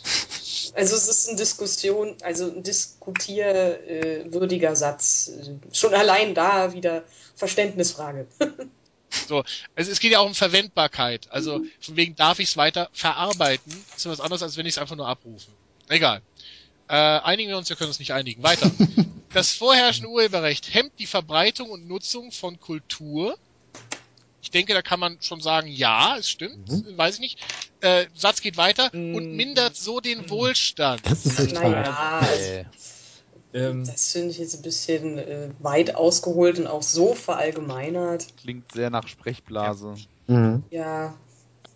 Also es ist eine Diskussion, also ein diskutierwürdiger Satz. Schon allein da wieder Verständnisfrage. <laughs> So, also es geht ja auch um Verwendbarkeit. Also von wegen darf ich es weiter verarbeiten. Das ist was anderes, als wenn ich es einfach nur abrufe. Egal. Äh, einigen wir uns, wir können uns nicht einigen. Weiter. <laughs> Das vorherrschende Urheberrecht hemmt die Verbreitung und Nutzung von Kultur. Ich denke, da kann man schon sagen, ja, es stimmt. Weiß ich nicht. Äh, Satz geht weiter. Und mindert so den Wohlstand. Das ist echt Äh, Ähm, das finde ich jetzt ein bisschen äh, weit ausgeholt und auch so verallgemeinert. klingt sehr nach Sprechblase. Mhm. Ja.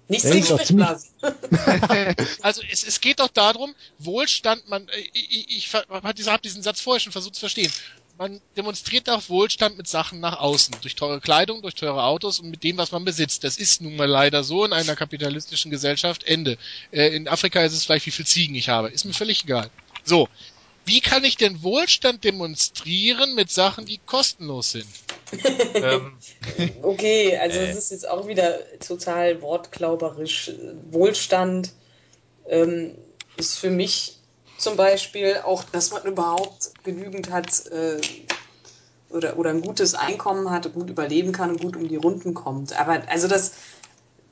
Nichts Ja, gegen Sprechblasen. <laughs> <laughs> Also es, es geht doch darum, Wohlstand, man, äh, ich, ich, ich habe diesen, hab diesen Satz vorher schon versucht zu verstehen. Man demonstriert auch Wohlstand mit Sachen nach außen, durch teure Kleidung, durch teure Autos und mit dem, was man besitzt. Das ist nun mal leider so in einer kapitalistischen Gesellschaft. Ende. Äh, in Afrika ist es vielleicht, wie viel Ziegen ich habe. Ist mir völlig egal. So. Wie kann ich denn Wohlstand demonstrieren mit Sachen, die kostenlos sind? <laughs> ähm, Okay, also Äh. es ist jetzt auch wieder total wortklauberisch. Wohlstand ähm, ist für mich zum Beispiel auch, dass man überhaupt genügend hat äh, oder, oder ein gutes Einkommen hat, gut überleben kann und gut um die Runden kommt. Aber also das,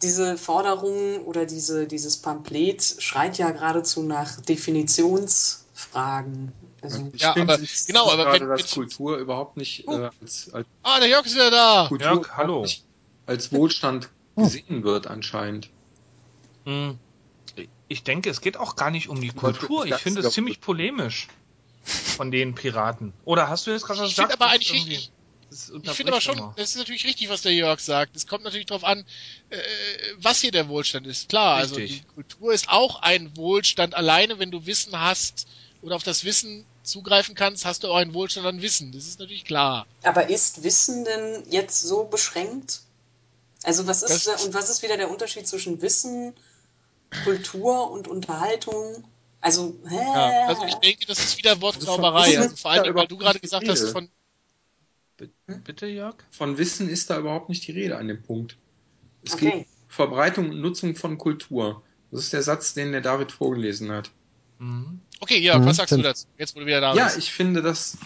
diese Forderung oder diese, dieses Pamphlet schreit ja geradezu nach Definitionsfragen. Also, Ich Ja, finde aber- es genau, aber gerade, wenn- dass Kultur überhaupt nicht Oh. äh, als, als Ah, der Jörg ist wieder da. Kultur Jörg, hallo. als Wohlstand gesehen wird anscheinend. Hm. Ich denke, es geht auch gar nicht um die Kultur. Ich finde es ziemlich polemisch von den Piraten. Oder hast du jetzt gerade Ich gesagt? aber eigentlich irgendwie- richtig, Ich finde aber schon, das ist natürlich richtig, was der Jörg sagt. Es kommt natürlich darauf an, äh, was hier der Wohlstand ist. Klar, also Richtig. die Kultur ist auch ein Wohlstand. Alleine, wenn du Wissen hast oder auf das Wissen zugreifen kannst, hast du auch einen Wohlstand an Wissen. Das ist natürlich klar. aber ist Wissen denn jetzt so beschränkt? Also was ist Das- da, und was ist wieder der Unterschied zwischen Wissen, Kultur und Unterhaltung? Also, hä? Ja, also ich denke, das ist wieder Wortklauberei. Wissen Also vor allem, weil du gerade gesagt die hast, Rede. von Bitte, Jörg? Von Wissen ist da überhaupt nicht die Rede an dem Punkt. Es Okay. geht um Verbreitung und Nutzung von Kultur. Das ist der Satz, den der David vorgelesen hat. Mhm. Okay, Mhm, was sagst du dazu? Jetzt, wo du wieder da Ja, bist. ich finde, das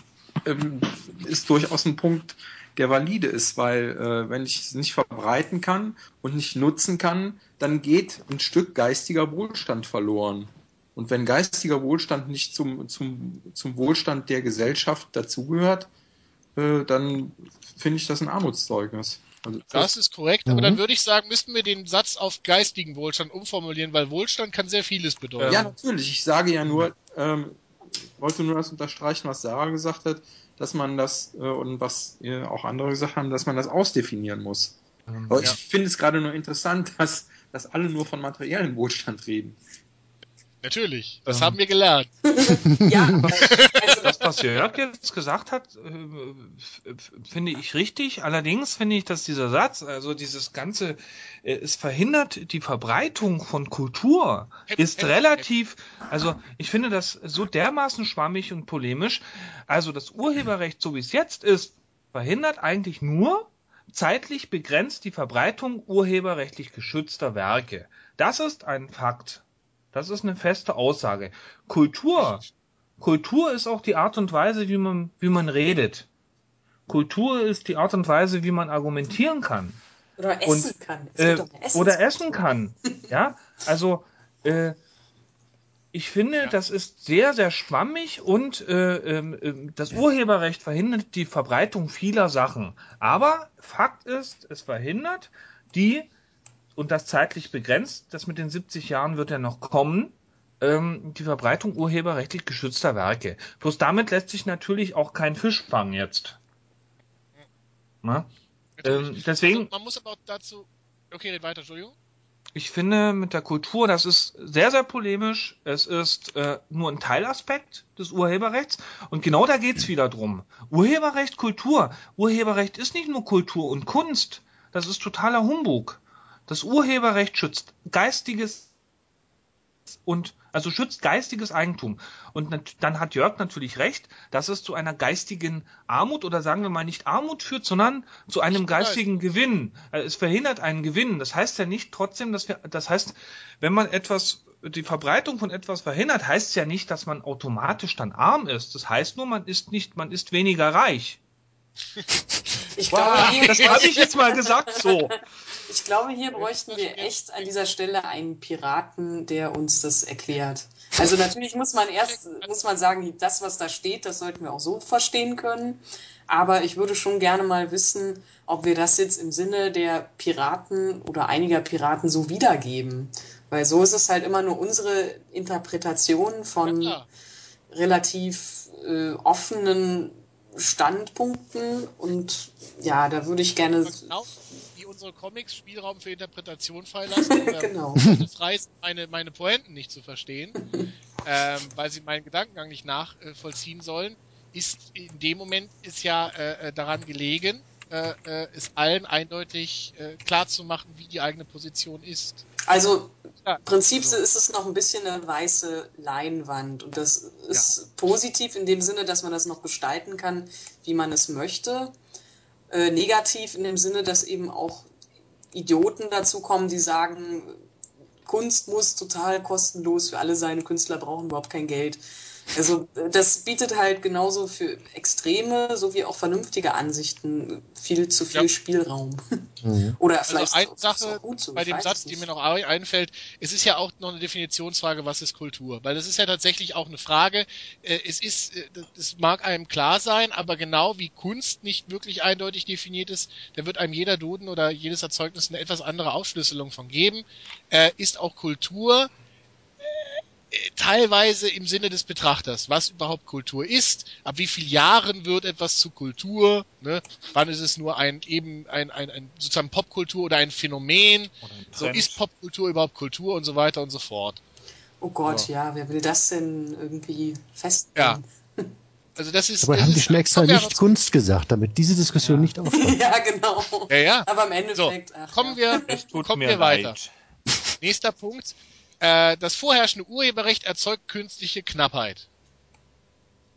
ähm, ist durchaus ein Punkt, der valide ist, weil äh, wenn ich es nicht verbreiten kann und nicht nutzen kann, dann geht ein Stück geistiger Wohlstand verloren. Und wenn geistiger Wohlstand nicht zum, zum, zum Wohlstand der Gesellschaft dazugehört, äh, dann finde ich das ein Armutszeugnis. Also Das ist korrekt, aber Mhm. dann würde ich sagen, müssten wir den Satz auf geistigen Wohlstand umformulieren, weil Wohlstand kann sehr vieles bedeuten. Ja, natürlich. Ich sage ja nur, ähm, wollte nur das unterstreichen, was Sarah gesagt hat, dass man das äh, und was äh, auch andere gesagt haben, dass man das ausdefinieren muss. Ähm, Aber Ja. ich finde es gerade nur interessant, <laughs> dass, dass alle nur von materiellem Wohlstand reden. Natürlich. Das Ähm. haben wir gelernt. <laughs> Ja, also, <laughs> Das, was Jörg jetzt gesagt hat, äh, finde ich richtig. Allerdings finde ich, dass dieser Satz, also dieses Ganze, äh, es verhindert die Verbreitung von Kultur, ist relativ, also ich finde das so dermaßen schwammig und polemisch. Also das Urheberrecht, so wie es jetzt ist, verhindert eigentlich nur zeitlich begrenzt die Verbreitung urheberrechtlich geschützter Werke. Das ist ein Fakt. Das ist eine feste Aussage. Kultur Kultur ist auch die Art und Weise, wie man, wie man redet. Kultur ist die Art und Weise, wie man argumentieren kann. oder essen Und, kann. Äh, oder essen kann. Ja, also äh, ich finde, Ja. das ist sehr, sehr schwammig und äh, ähm, das Urheberrecht verhindert die Verbreitung vieler Sachen. Aber Fakt ist, es verhindert die, und das zeitlich begrenzt, das mit den 70 Jahren wird ja noch kommen, ähm, die Verbreitung urheberrechtlich geschützter Werke. Bloß damit lässt sich natürlich auch kein Fisch fangen jetzt. Na? Ähm, deswegen, Also, man muss aber auch dazu. Okay, red weiter, Entschuldigung. ich finde mit der Kultur, das ist sehr, sehr polemisch. Es ist äh, nur ein Teilaspekt des Urheberrechts. Und genau da geht's wieder drum. Urheberrecht, Kultur. Urheberrecht ist nicht nur Kultur und Kunst. Das ist totaler Humbug. Das Urheberrecht schützt geistiges und also schützt geistiges Eigentum. Und dann hat Jörg natürlich recht, dass es zu einer geistigen Armut oder sagen wir mal nicht Armut führt, sondern zu einem geistigen Gewinn. Also es verhindert einen Gewinn. Das heißt ja nicht trotzdem, dass wir, das heißt, wenn man etwas, die Verbreitung von etwas verhindert, heißt es ja nicht, dass man automatisch dann arm ist. Das heißt nur, man ist nicht, man ist weniger reich. Ich glaube, hier, Das habe ich jetzt mal gesagt so. ich glaube, hier bräuchten wir echt an dieser Stelle einen Piraten, der uns das erklärt. Also natürlich muss man erst, muss man sagen, das, was da steht, das sollten wir auch so verstehen können. Aber ich würde schon gerne mal wissen, ob wir das jetzt im Sinne der Piraten oder einiger Piraten so wiedergeben. Weil so ist es halt immer nur unsere Interpretation Ja, von klar. relativ äh, offenen Standpunkten und ja, da würde ich gerne. Genau wie unsere Comics Spielraum für Interpretation freilassen. <laughs> Genau. Frei sind, meine, meine Pointen nicht zu verstehen, ähm, weil sie meinen Gedankengang nicht nachvollziehen sollen, ist in dem Moment ist ja äh, äh, daran gelegen, äh, äh, es allen eindeutig äh, klar zu machen, wie die eigene Position ist. Also Ja, im Prinzip so. ist es noch ein bisschen eine weiße Leinwand und das ist positiv in dem Sinne, dass man das noch gestalten kann, wie man es möchte. Äh, negativ in dem Sinne, dass eben auch Idioten dazu kommen, die sagen, Kunst muss total kostenlos für alle sein, Künstler brauchen überhaupt kein Geld. Also das bietet halt genauso für extreme sowie auch vernünftige Ansichten viel zu viel Ja. Spielraum. Mhm. <laughs> Oder Also vielleicht eine ist es Sache auch gut so, bei dem Satz, es die mir noch ein- einfällt, es ist ja auch noch eine Definitionsfrage, was ist Kultur? Weil das ist ja tatsächlich auch eine Frage, äh, es ist, äh, das- das mag einem klar sein, aber genau wie Kunst nicht wirklich eindeutig definiert ist, da wird einem jeder Duden oder jedes Erzeugnis eine etwas andere Aufschlüsselung von geben, äh, ist auch Kultur äh, teilweise im Sinne des Betrachters, was überhaupt Kultur ist, ab wie vielen Jahren wird etwas zu Kultur, ne? wann ist es nur ein eben ein, ein, ein sozusagen Popkultur oder ein Phänomen, Oder ein so ist Popkultur überhaupt Kultur und so weiter und so fort. Oh Gott, Ja. ja, wer will das denn irgendwie festlegen? <laughs> Also das ist. Dabei das haben die ist- schon extra nicht Kunst gesagt, damit diese Diskussion Ja. nicht aufkommt. <laughs> Ja, genau. Ja, ja. Aber im Endeffekt, ach, Kommen ja. wir, kommen wir weiter. Nächster Punkt. Äh, das vorherrschende Urheberrecht erzeugt künstliche Knappheit.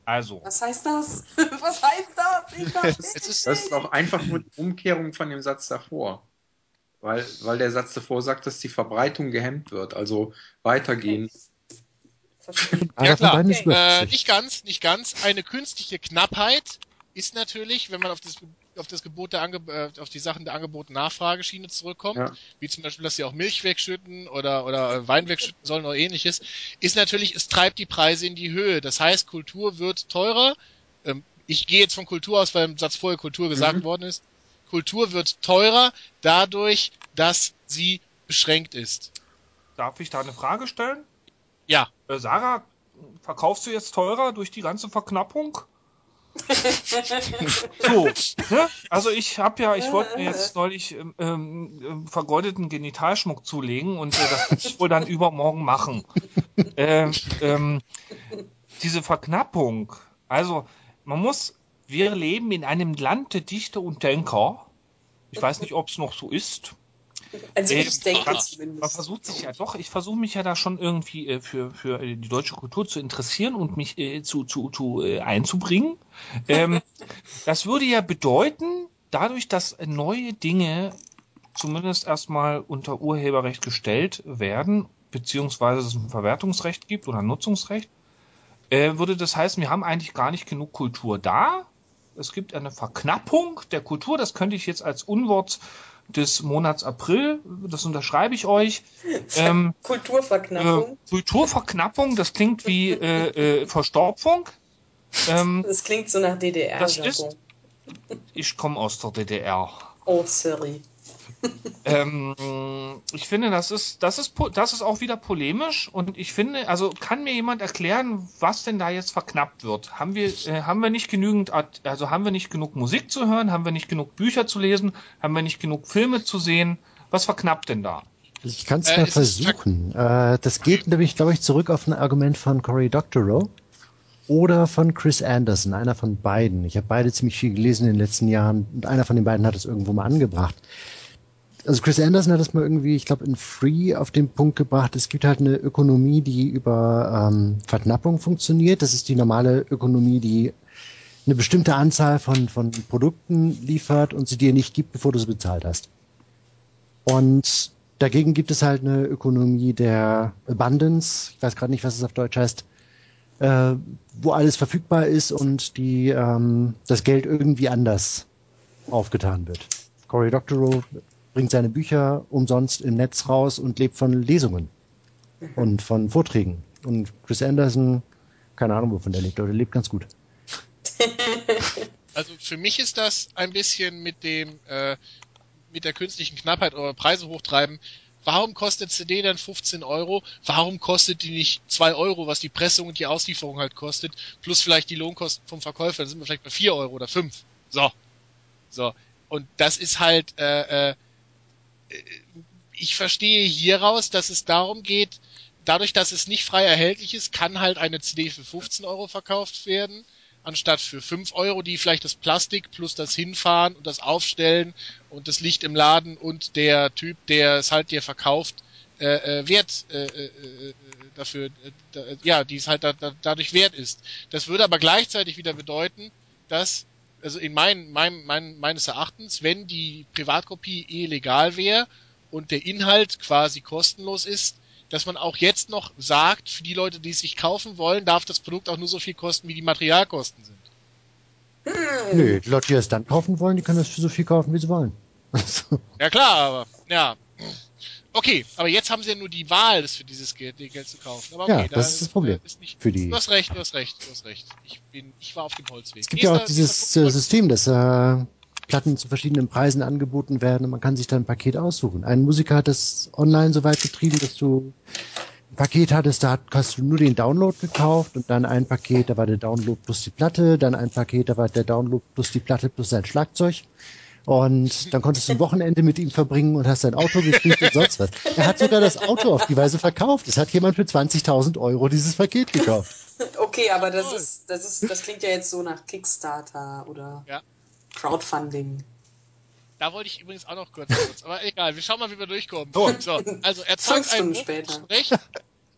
Also, Was heißt das? <laughs> Was heißt das? <laughs> Es ist, Das ist auch einfach nur die Umkehrung von dem Satz davor. Weil, weil der Satz davor sagt, dass die Verbreitung gehemmt wird, also weitergehen. Einer Ja, klar. Okay. Äh, nicht ganz, nicht ganz. Eine künstliche Knappheit ist natürlich, wenn man auf das, auf das Gebot der Ange äh, auf die Sachen der Angebot Nachfrageschiene zurückkommt, Ja. wie zum Beispiel, dass sie auch Milch wegschütten oder, oder äh, Wein wegschütten sollen oder ähnliches, ist natürlich, es treibt die Preise in die Höhe. Das heißt, Kultur wird teurer. Ähm, ich gehe jetzt von Kultur aus, weil im Satz vorher Kultur gesagt Mhm. worden ist. Kultur wird teurer dadurch, dass sie beschränkt ist. darf ich da eine Frage stellen? Ja. Äh, Sarah, verkaufst du jetzt teurer durch die ganze Verknappung? So, <laughs> ne? Also ich habe ja, ich wollte mir <laughs> jetzt neulich ähm, ähm, vergoldeten Genitalschmuck zulegen und äh, das werde ich wohl dann übermorgen machen. ähm, ähm, diese Verknappung, also man muss, wir leben in einem Land der Dichter und Denker. Ich weiß nicht, ob es noch so ist. Also Äh, ich denke man zumindest. Man versucht sich ja doch, ich versuche mich ja da schon irgendwie äh, für, für die deutsche Kultur zu interessieren und mich äh, zu, zu, zu äh, einzubringen. <laughs> Ähm, das würde ja bedeuten, dadurch, dass neue Dinge zumindest erstmal unter Urheberrecht gestellt werden, beziehungsweise es ein Verwertungsrecht gibt oder ein Nutzungsrecht, äh, würde das heißen, wir haben eigentlich gar nicht genug Kultur da. Es gibt eine Verknappung der Kultur, das könnte ich jetzt als Unwort des Monats April, das unterschreibe ich euch. <laughs> Ähm, äh, Kulturverknappung. Kulturverknappung, das klingt wie äh, äh, Verstopfung. Ähm, Das klingt so nach DDR. das ist- ich komme aus der DDR. Oh, sorry. <laughs> Ähm, ich finde, das ist, das ist, das ist auch wieder polemisch und ich finde, also kann mir jemand erklären, was denn da jetzt verknappt wird? Haben wir, äh, haben wir nicht genügend, Art- also haben wir nicht genug Musik zu hören? Haben wir nicht genug Bücher zu lesen? Haben wir nicht genug Filme zu sehen? Was verknappt denn da? Ich kann es Äh, mal versuchen. Äh, das geht nämlich, glaube ich, zurück auf ein Argument von Cory Doctorow oder von Chris Anderson, einer von beiden. Ich habe beide ziemlich viel gelesen in den letzten Jahren und einer von den beiden hat es irgendwo mal angebracht. Also Chris Anderson hat es mal irgendwie, ich glaube, in Free auf den Punkt gebracht, es gibt halt eine Ökonomie, die über ähm, Verknappung funktioniert. Das ist die normale Ökonomie, die eine bestimmte Anzahl von, von Produkten liefert und sie dir nicht gibt, bevor du sie bezahlt hast. Und dagegen gibt es halt eine Ökonomie der Abundance, ich weiß gerade nicht, was es auf Deutsch heißt, äh, wo alles verfügbar ist und die ähm, das Geld irgendwie anders aufgetan wird. Cory Doctorow bringt seine Bücher umsonst im Netz raus und lebt von Lesungen und von Vorträgen. Und Chris Anderson, keine Ahnung, wovon der lebt, aber der lebt ganz gut. Also für mich ist das ein bisschen mit dem äh, mit der künstlichen Knappheit oder Preise hochtreiben. Warum kostet CD dann 15 Euro? Warum kostet die nicht 2 Euro, was die Pressung und die Auslieferung halt kostet, plus vielleicht die Lohnkosten vom Verkäufer? Dann sind wir vielleicht bei 4 Euro oder 5. So. So. Und das ist halt, äh, äh, ich verstehe hieraus, dass es darum geht, dadurch, dass es nicht frei erhältlich ist, kann halt eine CD für 15 Euro verkauft werden, anstatt für 5 Euro, die vielleicht das Plastik plus das Hinfahren und das Aufstellen und das Licht im Laden und der Typ, der es halt dir verkauft, äh, äh, wert äh, äh, äh, dafür, äh, ja, die es halt da, da, dadurch wert ist. Das würde aber gleichzeitig wieder bedeuten, dass, also in mein, mein, mein, meines Erachtens, wenn die Privatkopie eh legal wäre und der Inhalt quasi kostenlos ist, dass man auch jetzt noch sagt, für die Leute, die es sich kaufen wollen, darf das Produkt auch nur so viel kosten, wie die Materialkosten sind. Nö, die Leute, die das dann kaufen wollen, die können das für so viel kaufen, wie sie wollen. <laughs> Also, Ja klar, aber ja. Okay, aber jetzt haben sie ja nur die Wahl, das für dieses Geld, Geld zu kaufen. Aber okay, Ja, da das ist das Problem. Ist nicht, für die. du hast recht, du hast recht, du hast recht. Ich bin, ich war auf dem Holzweg. Es gibt ja auch dieses nächster äh. System, dass äh, Platten zu verschiedenen Preisen angeboten werden und man kann sich dann ein Paket aussuchen. Ein Musiker hat das online so weit getrieben, dass du ein Paket hattest, da hast du nur den Download gekauft und dann ein Paket, da war der Download plus die Platte, dann ein Paket, da war der Download plus die Platte plus sein Schlagzeug. Und dann konntest du ein Wochenende mit ihm verbringen und hast sein Auto gekriegt und sonst was. Er hat sogar das Auto auf die Weise verkauft. Es hat jemand für 20.000 Euro dieses Paket gekauft. <laughs> Okay, aber das ist, das ist, das klingt ja jetzt so nach Kickstarter oder Ja. Crowdfunding. Da wollte ich übrigens auch noch kurz, kurz. Aber egal, wir schauen mal, wie wir durchkommen. So, also erzeugt einen Bruch später. zwischen Recht,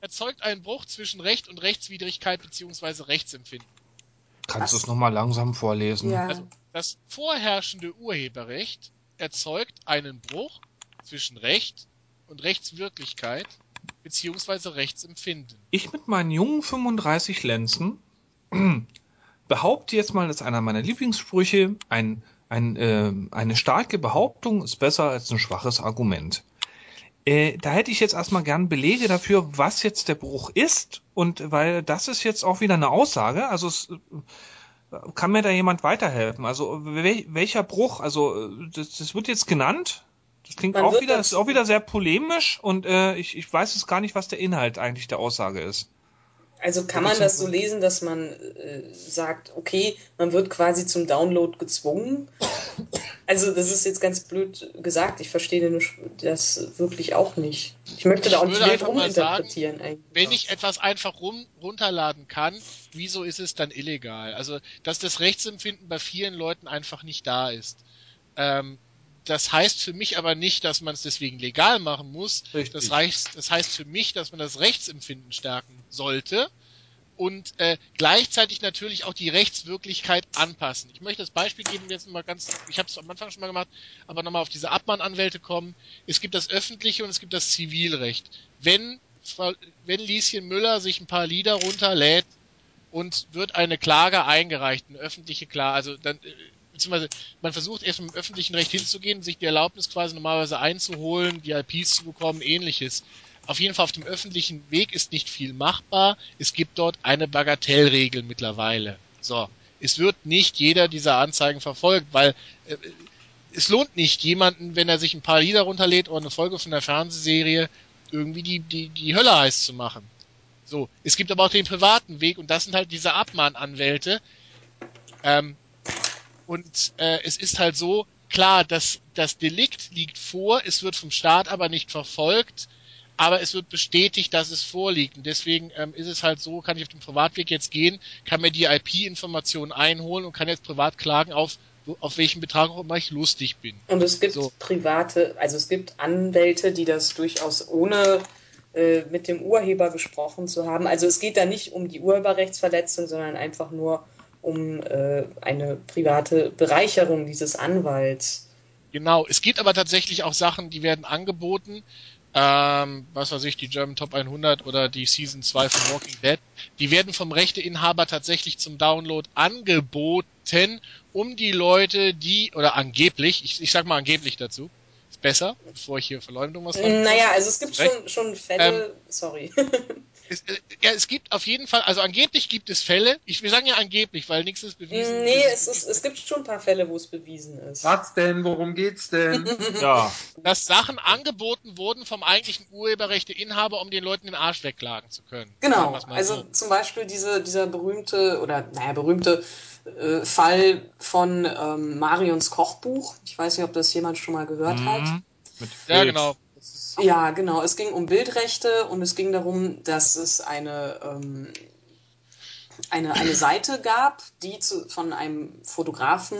erzeugt einen Bruch zwischen Recht und Rechtswidrigkeit beziehungsweise Rechtsempfinden. Kannst du es nochmal langsam vorlesen? Ja. Also das vorherrschende Urheberrecht erzeugt einen Bruch zwischen Recht und Rechtswirklichkeit beziehungsweise Rechtsempfinden. Ich mit meinen jungen 35 Lenzen <clears throat> behaupte jetzt mal, das ist einer meiner Lieblingssprüche, ein, ein, äh, eine starke Behauptung ist besser als ein schwaches Argument. Äh, da hätte ich jetzt erstmal gern Belege dafür, was jetzt der Bruch ist und weil das ist jetzt auch wieder eine Aussage, also es, kann mir da jemand weiterhelfen? Also wel, welcher Bruch? Also das, das wird jetzt genannt. Das klingt Man auch wieder, das- ist auch wieder sehr polemisch und äh, ich, ich weiß jetzt gar nicht, was der Inhalt eigentlich der Aussage ist. Also kann man das so lesen, dass man äh, sagt, okay, man wird quasi zum Download gezwungen. Also das ist jetzt ganz blöd gesagt. Ich verstehe das wirklich auch nicht. Ich möchte da auch Ich nicht wild ruminterpretieren eigentlich. Wenn ich etwas einfach rum, runterladen kann, wieso ist es dann illegal? Also, dass das Rechtsempfinden bei vielen Leuten einfach nicht da ist. Ähm, das heißt für mich aber nicht, dass man es deswegen legal machen muss. Richtig. Das heißt, das heißt für mich, dass man das Rechtsempfinden stärken sollte und äh, gleichzeitig natürlich auch die Rechtswirklichkeit anpassen. Ich möchte das Beispiel geben, jetzt mal ganz, ich habe es am Anfang schon mal gemacht, aber nochmal auf diese Abmahnanwälte kommen. Es gibt das öffentliche und es gibt das Zivilrecht. Wenn, Frau- wenn Lieschen Müller sich ein paar Lieder runterlädt und wird eine Klage eingereicht, eine öffentliche Klage, also dann äh, beziehungsweise man versucht erst mit dem öffentlichen Recht hinzugehen, sich die Erlaubnis quasi normalerweise einzuholen, die IPs zu bekommen, ähnliches. Auf jeden Fall auf dem öffentlichen Weg ist nicht viel machbar. Es gibt dort eine Bagatellregel mittlerweile. So. Es wird nicht jeder dieser Anzeigen verfolgt, weil äh, es lohnt nicht jemanden, wenn er sich ein paar Lieder runterlädt oder eine Folge von der Fernsehserie, irgendwie die, die, die Hölle heiß zu machen. So. Es gibt aber auch den privaten Weg und das sind halt diese Abmahnanwälte. Ähm, und äh, es ist halt so, klar, dass das Delikt liegt vor, es wird vom Staat aber nicht verfolgt, aber es wird bestätigt, dass es vorliegt. Und deswegen ähm, ist es halt so, kann ich auf dem Privatweg jetzt gehen, kann mir die IP-Informationen einholen und kann jetzt privat klagen auf, auf welchen Betrag auch immer ich lustig bin. Und es gibt So. private, also es gibt Anwälte, die das durchaus ohne äh, mit dem Urheber gesprochen zu haben. Also es geht da nicht um die Urheberrechtsverletzung, sondern einfach nur um äh, eine private Bereicherung dieses Anwalts. Genau, es gibt aber tatsächlich auch Sachen, die werden angeboten, ähm, was weiß ich, die German Top 100 oder die Season 2 von Walking Dead, die werden vom Rechteinhaber tatsächlich zum Download angeboten, um die Leute, die, oder angeblich, ich, ich sag mal angeblich dazu, ist besser, bevor ich hier Verleumdung was Naja, also es gibt schon, schon Fälle, sorry. <laughs> Es, äh, ja, es gibt auf jeden Fall, also angeblich gibt es Fälle, ich, wir sagen ja angeblich, weil nichts ist bewiesen. nee, Das es, ist, es gibt schon ein paar Fälle, wo es bewiesen ist. Was denn? Worum geht's denn? <laughs> Ja. dass Sachen angeboten wurden vom eigentlichen Urheberrechteinhaber, um den Leuten den Arsch wegklagen zu können. Genau, also so. zum Beispiel diese, dieser berühmte, oder naja, berühmte äh, Fall von ähm, Marions Kochbuch. Ich weiß nicht, ob das jemand schon mal gehört hat. Mhm. Mit Ja, genau. Ja, genau. Es ging um Bildrechte und es ging darum, dass es eine, ähm, eine, eine Seite gab, die zu, von einem Fotografen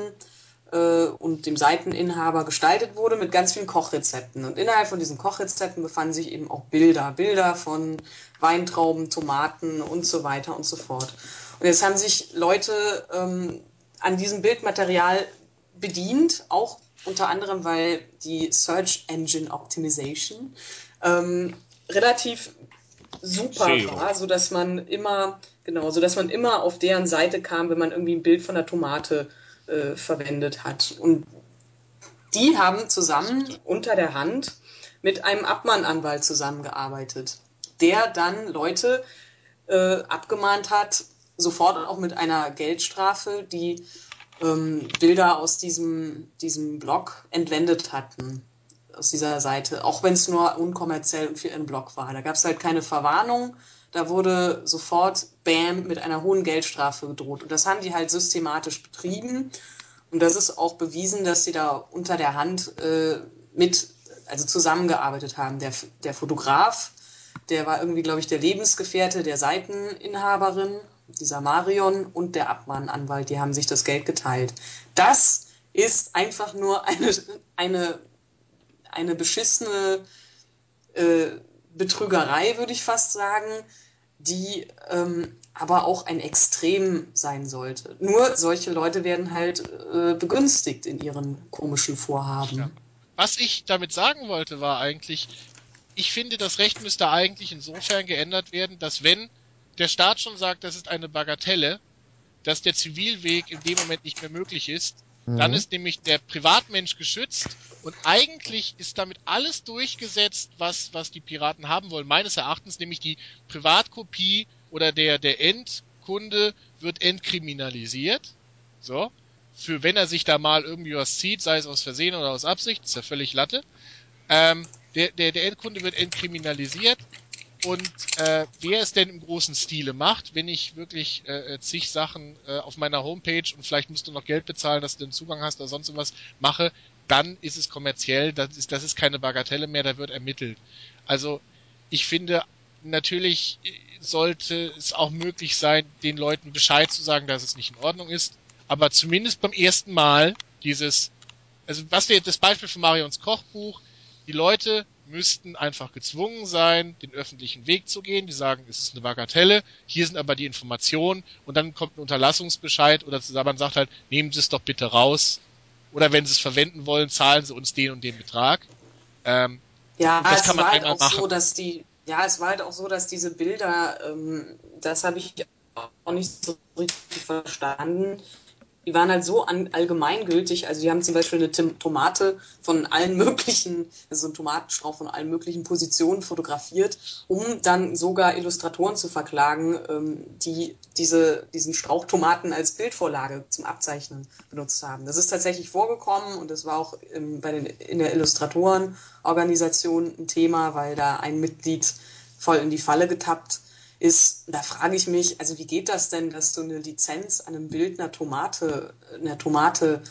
äh, und dem Seiteninhaber gestaltet wurde mit ganz vielen Kochrezepten. Und innerhalb von diesen Kochrezepten befanden sich eben auch Bilder. Bilder von Weintrauben, Tomaten und so weiter und so fort. Und jetzt haben sich Leute ähm, an diesem Bildmaterial bedient, auch unter anderem, weil die Search Engine Optimization ähm, relativ super Zero. war, so dass man immer genau, so dass man immer auf deren Seite kam, wenn man irgendwie ein Bild von der Tomate äh, verwendet hat. Und die haben zusammen unter der Hand mit einem Abmahnanwalt zusammengearbeitet, der dann Leute äh, abgemahnt hat, sofort auch mit einer Geldstrafe, die ähm, Bilder aus diesem, diesem Blog entwendet hatten, aus dieser Seite, auch wenn es nur unkommerziell für ihren Blog war. Da gab es halt keine Verwarnung, da wurde sofort Bam mit einer hohen Geldstrafe gedroht. Und das haben die halt systematisch betrieben. Und das ist auch bewiesen, dass sie da unter der Hand äh, mit, also zusammengearbeitet haben. Der, der Fotograf, der war irgendwie, glaube ich, der Lebensgefährte der Seiteninhaberin, dieser Marion und der Abmahnanwalt, die haben sich das Geld geteilt. Das ist einfach nur eine, eine, eine beschissene äh, Betrügerei, würde ich fast sagen, die ähm, aber auch ein Extrem sein sollte. Nur solche Leute werden halt äh, begünstigt in ihren komischen Vorhaben. Ja. Was ich damit sagen wollte, war eigentlich, ich finde, das Recht müsste eigentlich insofern geändert werden, dass wenn der Staat schon sagt, das ist eine Bagatelle, dass der Zivilweg in dem Moment nicht mehr möglich ist, Mhm. dann ist nämlich der Privatmensch geschützt und eigentlich ist damit alles durchgesetzt, was, was die Piraten haben wollen. Meines Erachtens nämlich die Privatkopie oder der, der Endkunde wird entkriminalisiert. So. Für wenn er sich da mal irgendwie was zieht, sei es aus Versehen oder aus Absicht, ist ja völlig Latte. Ähm, der, der, der Endkunde wird entkriminalisiert und äh, wer es denn im großen Stile macht, wenn ich wirklich äh, zig Sachen äh, auf meiner Homepage und vielleicht musst du noch Geld bezahlen, dass du den Zugang hast oder sonst was mache, dann ist es kommerziell, das ist, das ist keine Bagatelle mehr, da wird ermittelt. Also ich finde, natürlich sollte es auch möglich sein, den Leuten Bescheid zu sagen, dass es nicht in Ordnung ist, aber zumindest beim ersten Mal dieses, also was wir das Beispiel von Marions Kochbuch, die Leute müssten einfach gezwungen sein, den öffentlichen Weg zu gehen. Die sagen, es ist eine Bagatelle, hier sind aber die Informationen und dann kommt ein Unterlassungsbescheid oder man sagt halt, nehmen Sie es doch bitte raus. Oder wenn Sie es verwenden wollen, zahlen Sie uns den und den Betrag. Ähm, Ja, das es kann man war halt auch machen. so, dass die, ja, es war halt auch so, dass diese Bilder, ähm, das habe ich auch nicht so richtig verstanden. Die waren halt so an, allgemeingültig. Also die haben zum Beispiel eine Tomate von allen <laughs> möglichen, also einen Tomatenstrauch von allen möglichen Positionen fotografiert, um dann sogar Illustratoren zu verklagen, ähm, die diese, diesen Strauch Tomaten als Bildvorlage zum Abzeichnen benutzt haben. Das ist tatsächlich vorgekommen und das war auch ähm, bei den, in der Illustratorenorganisation ein Thema, weil da ein Mitglied voll in die Falle getappt ist, da frage ich mich, also wie geht das denn, dass du eine Lizenz an einem Bild einer Tomate, einer Tomate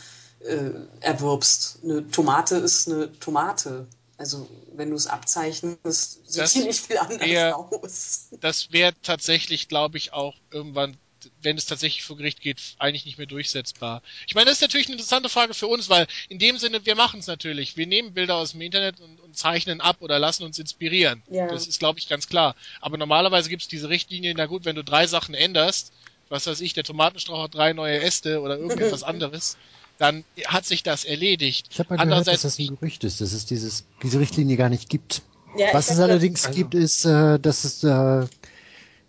äh, erwirbst? Eine Tomate ist eine Tomate. Also wenn du es abzeichnest, sieht Das die nicht viel anders wär- aus. das wäre tatsächlich, glaube ich, auch irgendwann, wenn es tatsächlich vor Gericht geht, eigentlich nicht mehr durchsetzbar. Ich meine, das ist natürlich eine interessante Frage für uns, weil in dem Sinne, wir machen es natürlich. Wir nehmen Bilder aus dem Internet und, und zeichnen ab oder lassen uns inspirieren. Ja. Das ist, glaube ich, ganz klar. Aber normalerweise gibt es diese Richtlinie, na gut, wenn du drei Sachen änderst, was weiß ich, der Tomatenstrauch hat drei neue Äste oder irgendetwas <laughs> anderes, dann hat sich das erledigt. Ich habe mal gehört, dass das ein Gerücht ist, dass es dieses, diese Richtlinie gar nicht gibt. Ja, Was es allerdings also- gibt, ist, äh, dass es äh,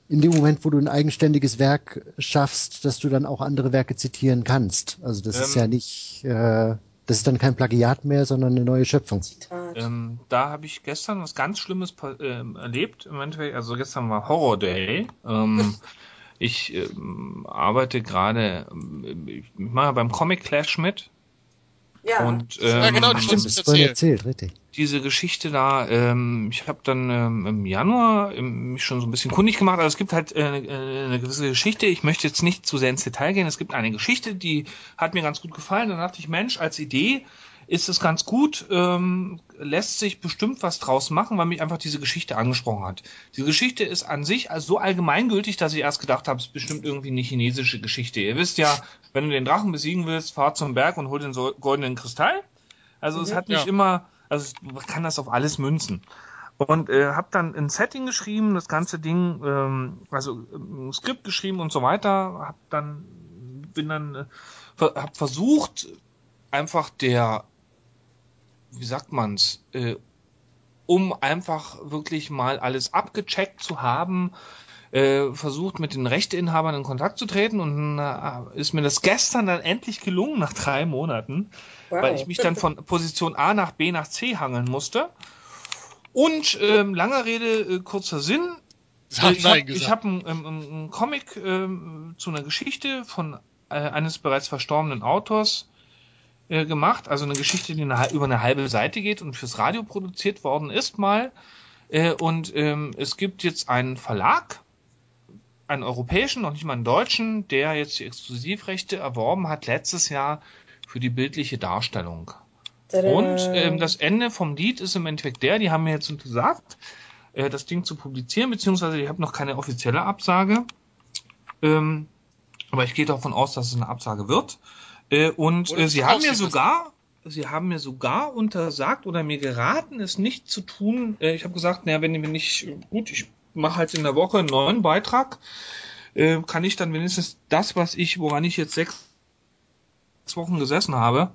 in dem Moment, wo du ein eigenständiges Werk schaffst, dass du dann auch andere Werke zitieren kannst. Also das ist Ähm. ja nicht, äh, das ist dann kein Plagiat mehr, sondern eine neue Schöpfung. Zitat. Ähm, da habe ich gestern was ganz Schlimmes ähm, erlebt. Im Endeffekt, also gestern war Horror Day. Ähm, <laughs> ich ähm, arbeite gerade, ähm, ich mache beim Comic Clash mit. Ja, Und Ja, genau, ähm, das Stimmt, das vorhin erzählt. erzählt, richtig. diese Geschichte da, ähm, ich habe dann ähm, im Januar ähm, mich schon so ein bisschen kundig gemacht. Also es gibt halt äh, äh, eine gewisse Geschichte. Ich möchte jetzt nicht zu sehr ins Detail gehen. Es gibt eine Geschichte, die hat mir ganz gut gefallen. Dann dachte ich, Mensch, als Idee ist es ganz gut, ähm, lässt sich bestimmt was draus machen, weil mich einfach diese Geschichte angesprochen hat. Die Geschichte ist an sich also so allgemeingültig, dass ich erst gedacht habe, es ist bestimmt irgendwie eine chinesische Geschichte. Ihr wisst ja, wenn du den Drachen besiegen willst, fahr zum Berg und hol den goldenen Kristall. Also es hat nicht Ja. immer, also man kann das auf alles münzen. Und äh, habe dann ein Setting geschrieben, das ganze Ding, ähm, also ein Skript geschrieben und so weiter. Hab dann bin dann äh, hab versucht einfach der, wie sagt man's, äh, um einfach wirklich mal alles abgecheckt zu haben, äh, versucht mit den Rechteinhabern in Kontakt zu treten und äh, ist mir das gestern dann endlich gelungen nach drei Monaten, Wow. weil ich mich dann von Position A nach B nach C hangeln musste. Und ähm, langer Rede, äh, kurzer Sinn. Sag ich habe hab einen, ähm, einen Comic ähm, zu einer Geschichte von äh, eines bereits verstorbenen Autors äh, gemacht, also eine Geschichte, die eine, über eine halbe Seite geht und fürs Radio produziert worden ist mal. Äh, und ähm, es gibt jetzt einen Verlag, einen europäischen, noch nicht mal einen deutschen, der jetzt die Exklusivrechte erworben hat letztes Jahr für die bildliche Darstellung. Tada. Und ähm, das Ende vom Lied ist im Endeffekt der, die haben mir jetzt untersagt, äh, das Ding zu publizieren, beziehungsweise ich habe noch keine offizielle Absage. Ähm, aber ich gehe davon aus, dass es eine Absage wird. Äh, und äh, sie haben mir sogar, sie haben mir sogar untersagt oder mir geraten, es nicht zu tun. Äh, ich habe gesagt, naja, wenn, wenn ich, gut, ich mache halt in der Woche einen neuen Beitrag, äh, kann ich dann wenigstens das, was ich, woran ich jetzt sechs Wochen gesessen habe,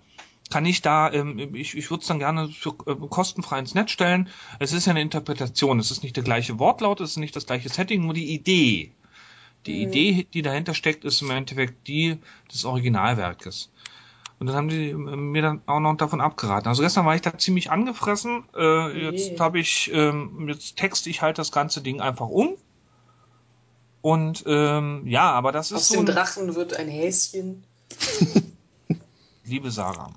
kann ich da, ähm, ich, ich würde es dann gerne für, äh, kostenfrei ins Netz stellen. Es ist ja eine Interpretation, es ist nicht der gleiche Wortlaut, es ist nicht das gleiche Setting, nur die Idee. Die Mhm. Idee, die dahinter steckt, ist im Endeffekt die des Originalwerkes. Und dann haben die äh, mir dann auch noch davon abgeraten. Also gestern war ich da ziemlich angefressen. Äh, jetzt Je. habe ich, ähm, jetzt texte ich halt das ganze Ding einfach um. Und ähm, ja, aber das Aus ist so dem ein, Drachen wird ein Häschen. <laughs> liebe Sarah.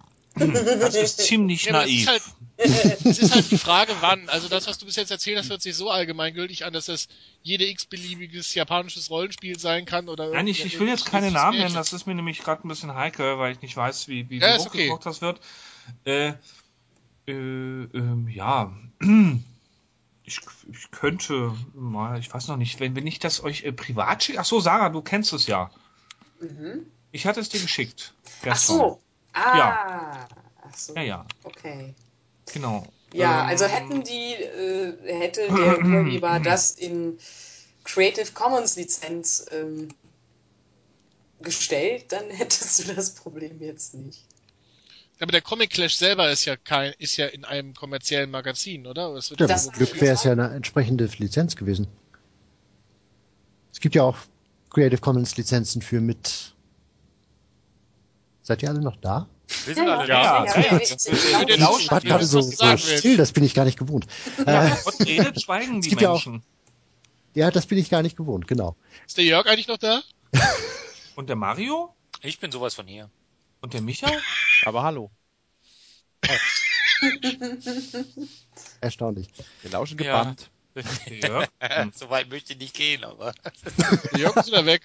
Das ist <laughs> ziemlich Ja, aber das ist naiv. halt, <laughs> es ist halt die Frage, wann. Also das, was du bis jetzt erzählt hast, hört sich so allgemeingültig an, dass das jede x-beliebiges japanisches Rollenspiel sein kann oder. Nein, ich, ich will jetzt keine Namen nennen, das ist mir nämlich gerade ein bisschen heikel, weil ich nicht weiß, wie, wie, Ja, wie ist okay. hochgekocht das wird. Äh, äh, ähm, ja. <clears throat> Ich, ich könnte mal, ich weiß noch nicht, wenn, wenn ich das euch äh, privat schicke. Ach so, Sarah, du kennst es ja. Mhm. Ich hatte es dir geschickt. Ach gestern. so. Ah. Ach so. Ja, ja, Okay. Genau. Ja, Ähm, also hätten die, äh, hätte der Urheber <clears throat> das in Creative Commons Lizenz ähm, gestellt, dann hättest du das Problem jetzt nicht. Aber der Comic Clash selber ist ja kein, ist ja in einem kommerziellen Magazin, oder? Wird Ja, Das- Glück wäre es ja eine entsprechende Lizenz gewesen. Es gibt ja auch Creative Commons Lizenzen für mit. Seid ihr alle noch da? Wir sind alle Ja, da. ja, ja. Ja, ich- den ich- Ja, War gerade das, so, so still, das bin ich gar nicht gewohnt. Äh, Gott redet, schweigen die ja Menschen. ja, das bin ich gar nicht gewohnt, genau. Ist der Jörg eigentlich noch da? <laughs> Und der Mario? Ich bin sowas von hier. Und der Micha? <laughs> Aber hallo. <laughs> Erstaunlich. Wir lauschen Ja. gebannt. Jörg? Hm. so weit möchte ich nicht gehen, aber. Der Jörg ist wieder weg.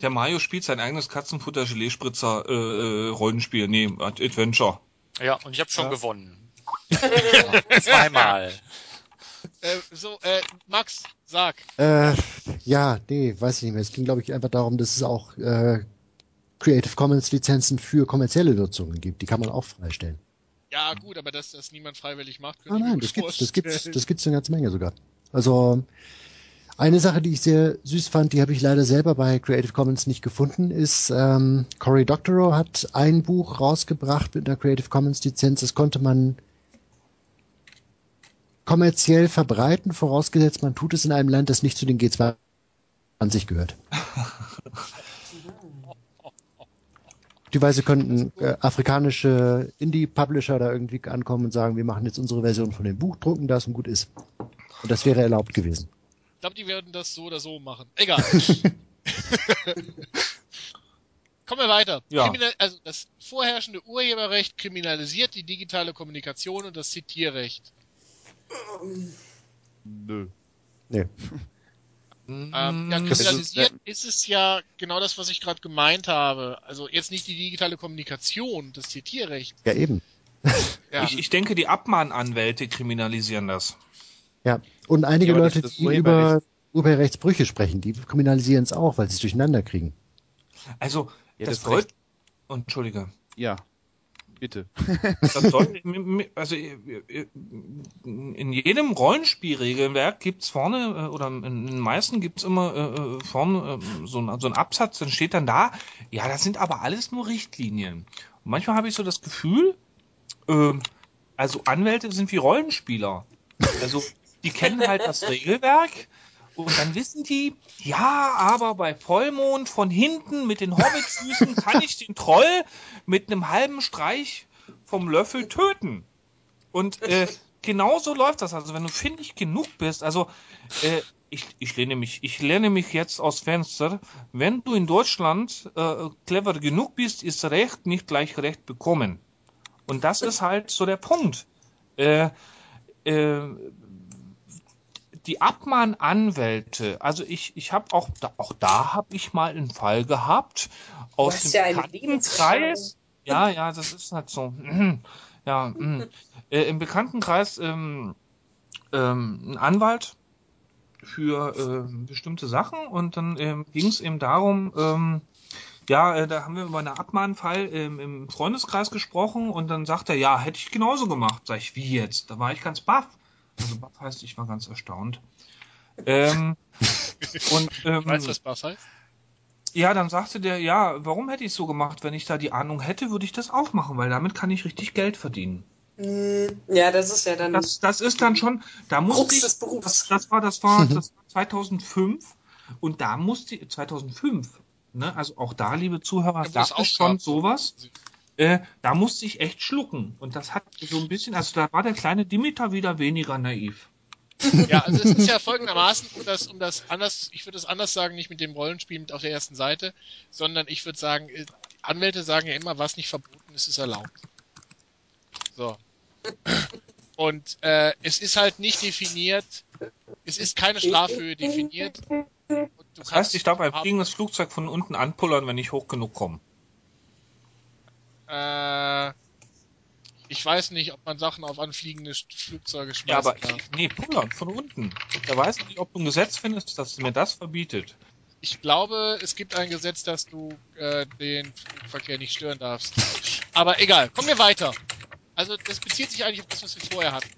Der Mario spielt sein eigenes Katzenfutter Gelee-Spritzer äh, äh, Rollenspiel, nee, Adventure. Ja, und ich habe schon Ja. gewonnen. <laughs> Zweimal. Äh, so, äh, Max, sag. Äh, ja, nee, weiß ich nicht mehr. Es ging, glaube ich, einfach darum, dass es auch äh, Creative Commons Lizenzen für kommerzielle Nutzungen gibt. Die kann man auch freistellen. Ja, gut, aber dass das niemand freiwillig macht, Ah, nein, mir das gibt's, das gibt's, das gibt's eine ganze Menge sogar. Also eine Sache, die ich sehr süß fand, die habe ich leider selber bei Creative Commons nicht gefunden, ist ähm, Cory Doctorow hat ein Buch rausgebracht mit einer Creative Commons Lizenz. Das konnte man kommerziell verbreiten, vorausgesetzt man tut es in einem Land, das nicht zu den G20 gehört. <laughs> Die Weise könnten äh, afrikanische Indie-Publisher da irgendwie ankommen und sagen, wir machen jetzt unsere Version von dem Buch, drucken das und gut ist. Und das wäre erlaubt gewesen. Ich glaube, die werden das so oder so machen. Egal. <laughs> <laughs> Kommen wir weiter. Ja. Kriminal also das vorherrschende Urheberrecht kriminalisiert die digitale Kommunikation und das Zitierrecht. Nö. Nee. Ähm, Mhm. ja, ist- kriminalisiert ist es ja genau das, was ich gerade gemeint habe. Also jetzt nicht die digitale Kommunikation, das Zitierrecht. Ja, eben. Ja. Ich, ich denke, die Abmahnanwälte kriminalisieren das. Ja. Und einige Ja, Leute, die über Urheberrechtsbrüche sprechen, die kriminalisieren es auch, weil sie es durcheinander kriegen. Also, Ja, das das soll... Recht- Oh, Entschuldige. Ja. Bitte. Soll, <laughs> also in jedem Rollenspielregelwerk gibt's vorne, äh, oder in den meisten gibt's immer äh, äh, vorne äh, so, ein, so ein Absatz, dann steht dann da, ja, das sind aber alles nur Richtlinien. Und manchmal habe ich so das Gefühl, ähm, also Anwälte sind wie Rollenspieler. Also die kennen halt das Regelwerk und dann wissen die, ja, aber bei Vollmond von hinten mit den Hobbitfüßen kann ich den Troll mit einem halben Streich vom Löffel töten. Und äh, genauso läuft das. Also wenn du findig genug bist, also äh, ich, ich lehne mich, ich lehne mich jetzt aus Fenster. Wenn du in Deutschland äh, clever genug bist, ist Recht nicht gleich Recht bekommen. Und das ist halt so der Punkt. Äh, äh, die Abmahnanwälte, also ich, ich habe auch, da, auch da habe ich mal einen Fall gehabt aus dem ja Bekanntenkreis. Ja, ja, das ist halt so. Ja, mm. äh, im Bekanntenkreis ähm, ähm, ein Anwalt für ähm, bestimmte Sachen und dann ähm, ging es eben darum, ähm, ja, äh, da haben wir über einen Abmahnfall ähm, im Freundeskreis gesprochen und dann sagt er, ja, hätte ich genauso gemacht. Sag ich, wie jetzt? Da war ich ganz baff. Also baff heißt, ich war ganz erstaunt. Ähm, <laughs> und ähm, Weißt du, was Bass heißt? ja, dann sagte der, ja, warum hätte ich so gemacht? Wenn ich da die Ahnung hätte, würde ich das auch machen, weil damit kann ich richtig Geld verdienen. Hm, Ja, das ist ja dann Das, das ist dann schon, da musste ich, des Berufs. das, das war, das war, <laughs> das war 2005 und da musste ich, 2005, ne, also auch da, liebe Zuhörer, da es auch ist schon gab. sowas, äh, da musste ich echt schlucken und das hat so ein bisschen, also da war der kleine Dimitar wieder weniger naiv. Ja, also es ist ja folgendermaßen, um das, um das anders, ich würde es anders sagen, nicht mit dem Rollenspiel mit auf der ersten Seite, sondern ich würde sagen, äh, Anwälte sagen ja immer, was nicht verboten ist, ist erlaubt. So. Und äh, es ist halt nicht definiert, es ist keine Strafhöhe definiert. Das heißt, ich darf ein fliegendes Flugzeug von unten anpullern, wenn ich hoch genug komme. Äh, ich weiß nicht, ob man Sachen auf anfliegende Flugzeuge schmeißen Ja, aber darf. nee, pullern von unten. Da weiß nicht, ob du ein Gesetz findest, das mir das verbietet. Ich glaube, es gibt ein Gesetz, dass du äh, den Flugverkehr nicht stören darfst. Aber egal, kommen wir weiter. Also das bezieht sich eigentlich auf das, was wir vorher hatten.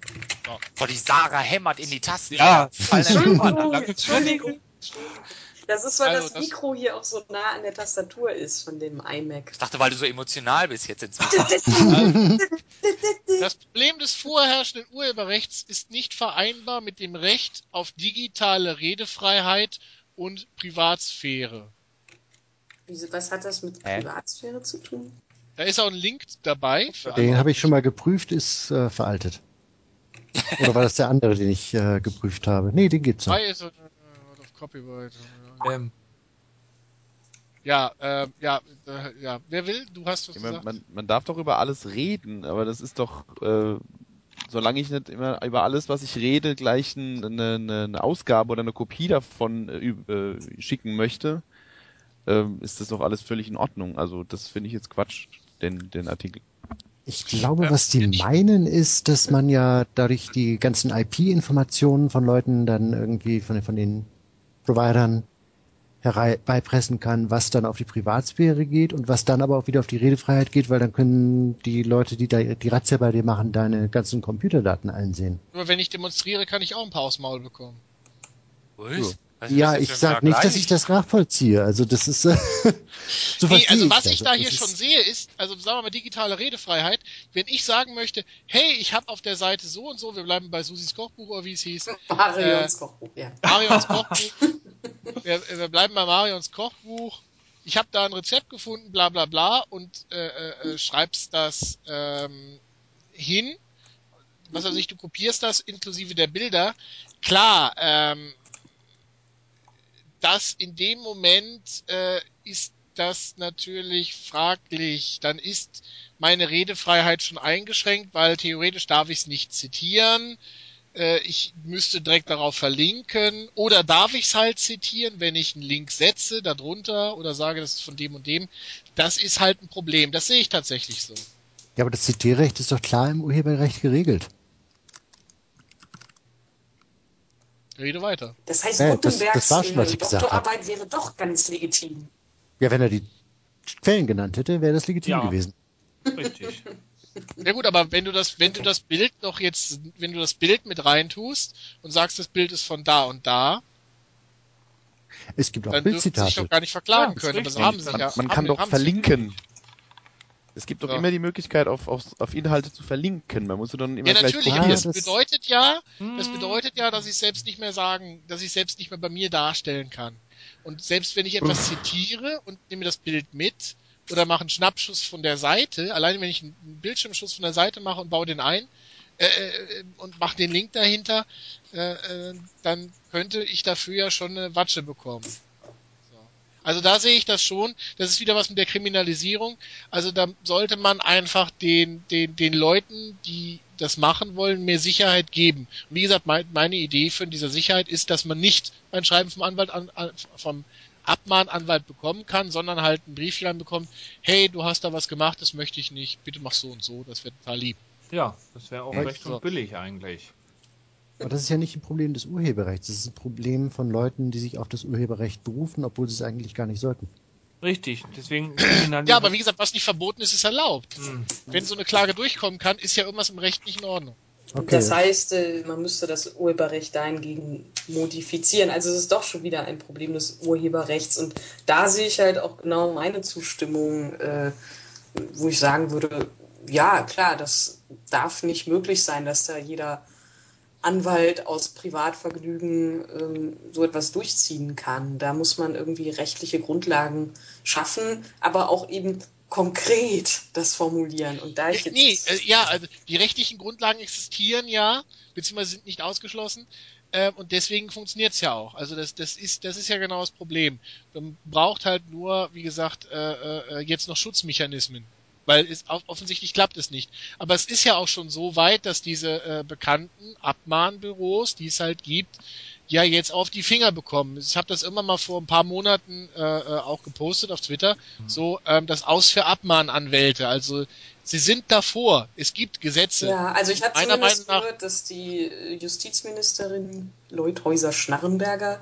Boah, die Sarah hämmert in die Tasten. Ja. Entschuldigung, Entschuldigung. Das ist, weil Also, das das- Mikro hier auch so nah an der Tastatur ist von dem iMac. Ich dachte, weil du so emotional bist jetzt inzwischen. <laughs> Das Problem des vorherrschenden Urheberrechts ist nicht vereinbar mit dem Recht auf digitale Redefreiheit und Privatsphäre. Wieso- Was hat das mit Hä? Privatsphäre zu tun? Da ist auch ein Link dabei. Den habe ich schon mal geprüft, ist äh, veraltet. Oder war das der andere, den ich äh, geprüft habe? Nee, den gibt's noch. Äh, Copyright. Ähm, Ja, äh, ja, äh, ja. Wer will? Du hast was Ja, man, gesagt. man, man darf doch über alles reden, aber das ist doch, äh, solange ich nicht immer über alles, was ich rede, gleich ein, eine, eine, eine Ausgabe oder eine Kopie davon äh, äh, schicken möchte, ähm, ist das doch alles völlig in Ordnung. Also das finde ich jetzt Quatsch, den, den Artikel. Ich glaube, Ähm, was die ich- meinen ist, dass man ja dadurch die ganzen IP-Informationen von Leuten dann irgendwie von, den- von den Providern herbeipressen kann, was dann auf die Privatsphäre geht und was dann aber auch wieder auf die Redefreiheit geht, weil dann können die Leute, die da die Razzia bei dir machen, deine ganzen Computerdaten einsehen. Nur wenn ich demonstriere, kann ich auch ein paar aufs Maul bekommen. Was? Ist Ja, ich sag nicht, dass ich das nachvollziehe. Also das ist äh, <laughs> so Nee, also ich was das. ich da Das hier schon sehe, ist, also sagen wir mal digitale Redefreiheit, wenn ich sagen möchte, hey, ich habe auf der Seite so und so, wir bleiben bei Susis Kochbuch oder wie es hieß, Marions Kochbuch, ja. Marions Kochbuch, <laughs> wir, wir bleiben bei Marions Kochbuch, ich habe da ein Rezept gefunden, bla bla bla und äh, äh, äh, schreibst das ähm, hin, was weiß ich, du kopierst das inklusive der Bilder, klar, ähm, das in dem Moment äh, ist das natürlich fraglich. Dann ist meine Redefreiheit schon eingeschränkt, weil theoretisch darf ich es nicht zitieren. Äh, ich müsste direkt darauf verlinken. Oder darf ich es halt zitieren, wenn ich einen Link setze darunter oder sage, das ist von dem und dem. Das ist halt ein Problem. Das sehe ich tatsächlich so. Ja, aber das Zitierrecht ist doch klar im Urheberrecht geregelt. Rede weiter. Das heißt, Ja, das- Gutenbergs das war schon, was äh, ich gesagt hab. Doktorarbeit wäre doch ganz legitim. Ja, wenn er die Quellen genannt hätte, wäre das legitim Ja. gewesen. richtig. Ja gut, aber wenn du das, wenn du das Bild noch jetzt, wenn du das Bild mit reintust und sagst, das Bild ist von da und da, Es gibt auch dann sich Bildzitate. doch gar nicht verklagen Ja, können. Aber das haben sie Man, ja. man kann doch verlinken. Es gibt doch Ja. immer die Möglichkeit, auf, auf, auf Inhalte zu verlinken. Man muss dann immer Ja, gleich natürlich. Aber das- bedeutet ja, das Hm. bedeutet ja, dass ich selbst nicht mehr sagen, dass ich selbst nicht mehr bei mir darstellen kann. Und selbst wenn ich etwas zitiere und nehme das Bild mit oder mache einen Schnappschuss von der Seite, allein wenn ich einen Bildschirmschuss von der Seite mache und baue den ein äh, äh, und mache den Link dahinter, äh, äh, dann könnte ich dafür ja schon eine Watsche bekommen. So. Also da sehe ich das schon. Das ist wieder was mit der Kriminalisierung. Also da sollte man einfach den, den, den Leuten, die das machen wollen, mehr Sicherheit geben. Und wie gesagt, mein, meine Idee für diese Sicherheit ist, dass man nicht ein Schreiben vom Anwalt an, an, vom Abmahnanwalt bekommen kann, sondern halt ein Briefchen bekommt, hey, du hast da was gemacht, das möchte ich nicht, bitte mach so und so, das wäre total lieb. Ja, das wäre auch Ja, recht so. und billig eigentlich. Aber das ist ja nicht ein Problem des Urheberrechts. Das ist ein Problem von Leuten, die sich auf das Urheberrecht berufen, obwohl sie es eigentlich gar nicht sollten. Richtig, deswegen Ja, aber wie gesagt, was nicht verboten ist, ist erlaubt. Hm. Wenn so eine Klage durchkommen kann, ist ja irgendwas im Recht nicht in Ordnung. Okay. Das heißt, äh, man müsste das Urheberrecht dahingegen modifizieren. Also es ist doch schon wieder ein Problem des Urheberrechts. Und da sehe ich halt auch genau meine Zustimmung, äh, wo ich sagen würde, ja, klar, das darf nicht möglich sein, dass da jeder Anwalt aus Privatvergnügen ähm, so etwas durchziehen kann. Da muss man irgendwie rechtliche Grundlagen schaffen, aber auch eben konkret das formulieren. Und da ich jetzt Nee, äh, ja, also die rechtlichen Grundlagen existieren ja, beziehungsweise sind nicht ausgeschlossen. Ähm, und deswegen funktioniert's ja auch. Also das, das ist, das ist ja genau das Problem. Man braucht halt nur, wie gesagt, äh, äh, jetzt noch Schutzmechanismen. Weil es off- offensichtlich klappt es nicht. Aber es ist ja auch schon so weit, dass diese äh, bekannten Abmahnbüros, die es halt gibt, ja jetzt auf die Finger bekommen. Ich habe das immer mal vor ein paar Monaten äh, äh, auch gepostet auf Twitter. So ähm, das Aus für Abmahnanwälte. Also sie sind davor. Es gibt Gesetze. Ja, also ich habe zumindest Meinung nach- gehört, dass die Justizministerin Leuthäuser-Schnarrenberger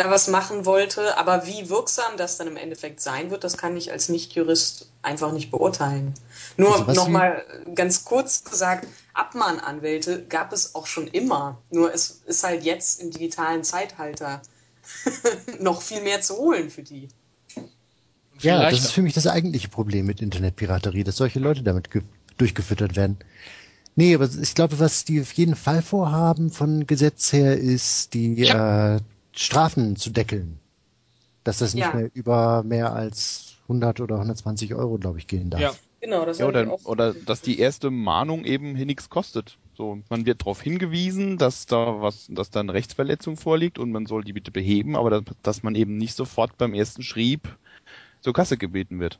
da was machen wollte. Aber wie wirksam das dann im Endeffekt sein wird, das kann ich als Nicht-Jurist einfach nicht beurteilen. Nur Also nochmal ganz kurz gesagt, Abmahnanwälte gab es auch schon immer. Nur es ist halt jetzt im digitalen Zeitalter <laughs> noch viel mehr zu holen für die. Ja, das ist für mich das eigentliche Problem mit Internetpiraterie, dass solche Leute damit ge- durchgefüttert werden. Nee, aber ich glaube, was die auf jeden Fall vorhaben von Gesetz her, ist die äh, Strafen zu deckeln. Dass das nicht Ja. mehr über mehr als 100 oder 120 Euro, glaube ich, gehen darf. Ja. Genau, das Ja, oder, auch. oder dass die erste Mahnung eben hier nichts kostet. So, man wird darauf hingewiesen, dass da was, dass da eine Rechtsverletzung vorliegt und man soll die bitte beheben, aber dass, dass man eben nicht sofort beim ersten Schrieb zur Kasse gebeten wird.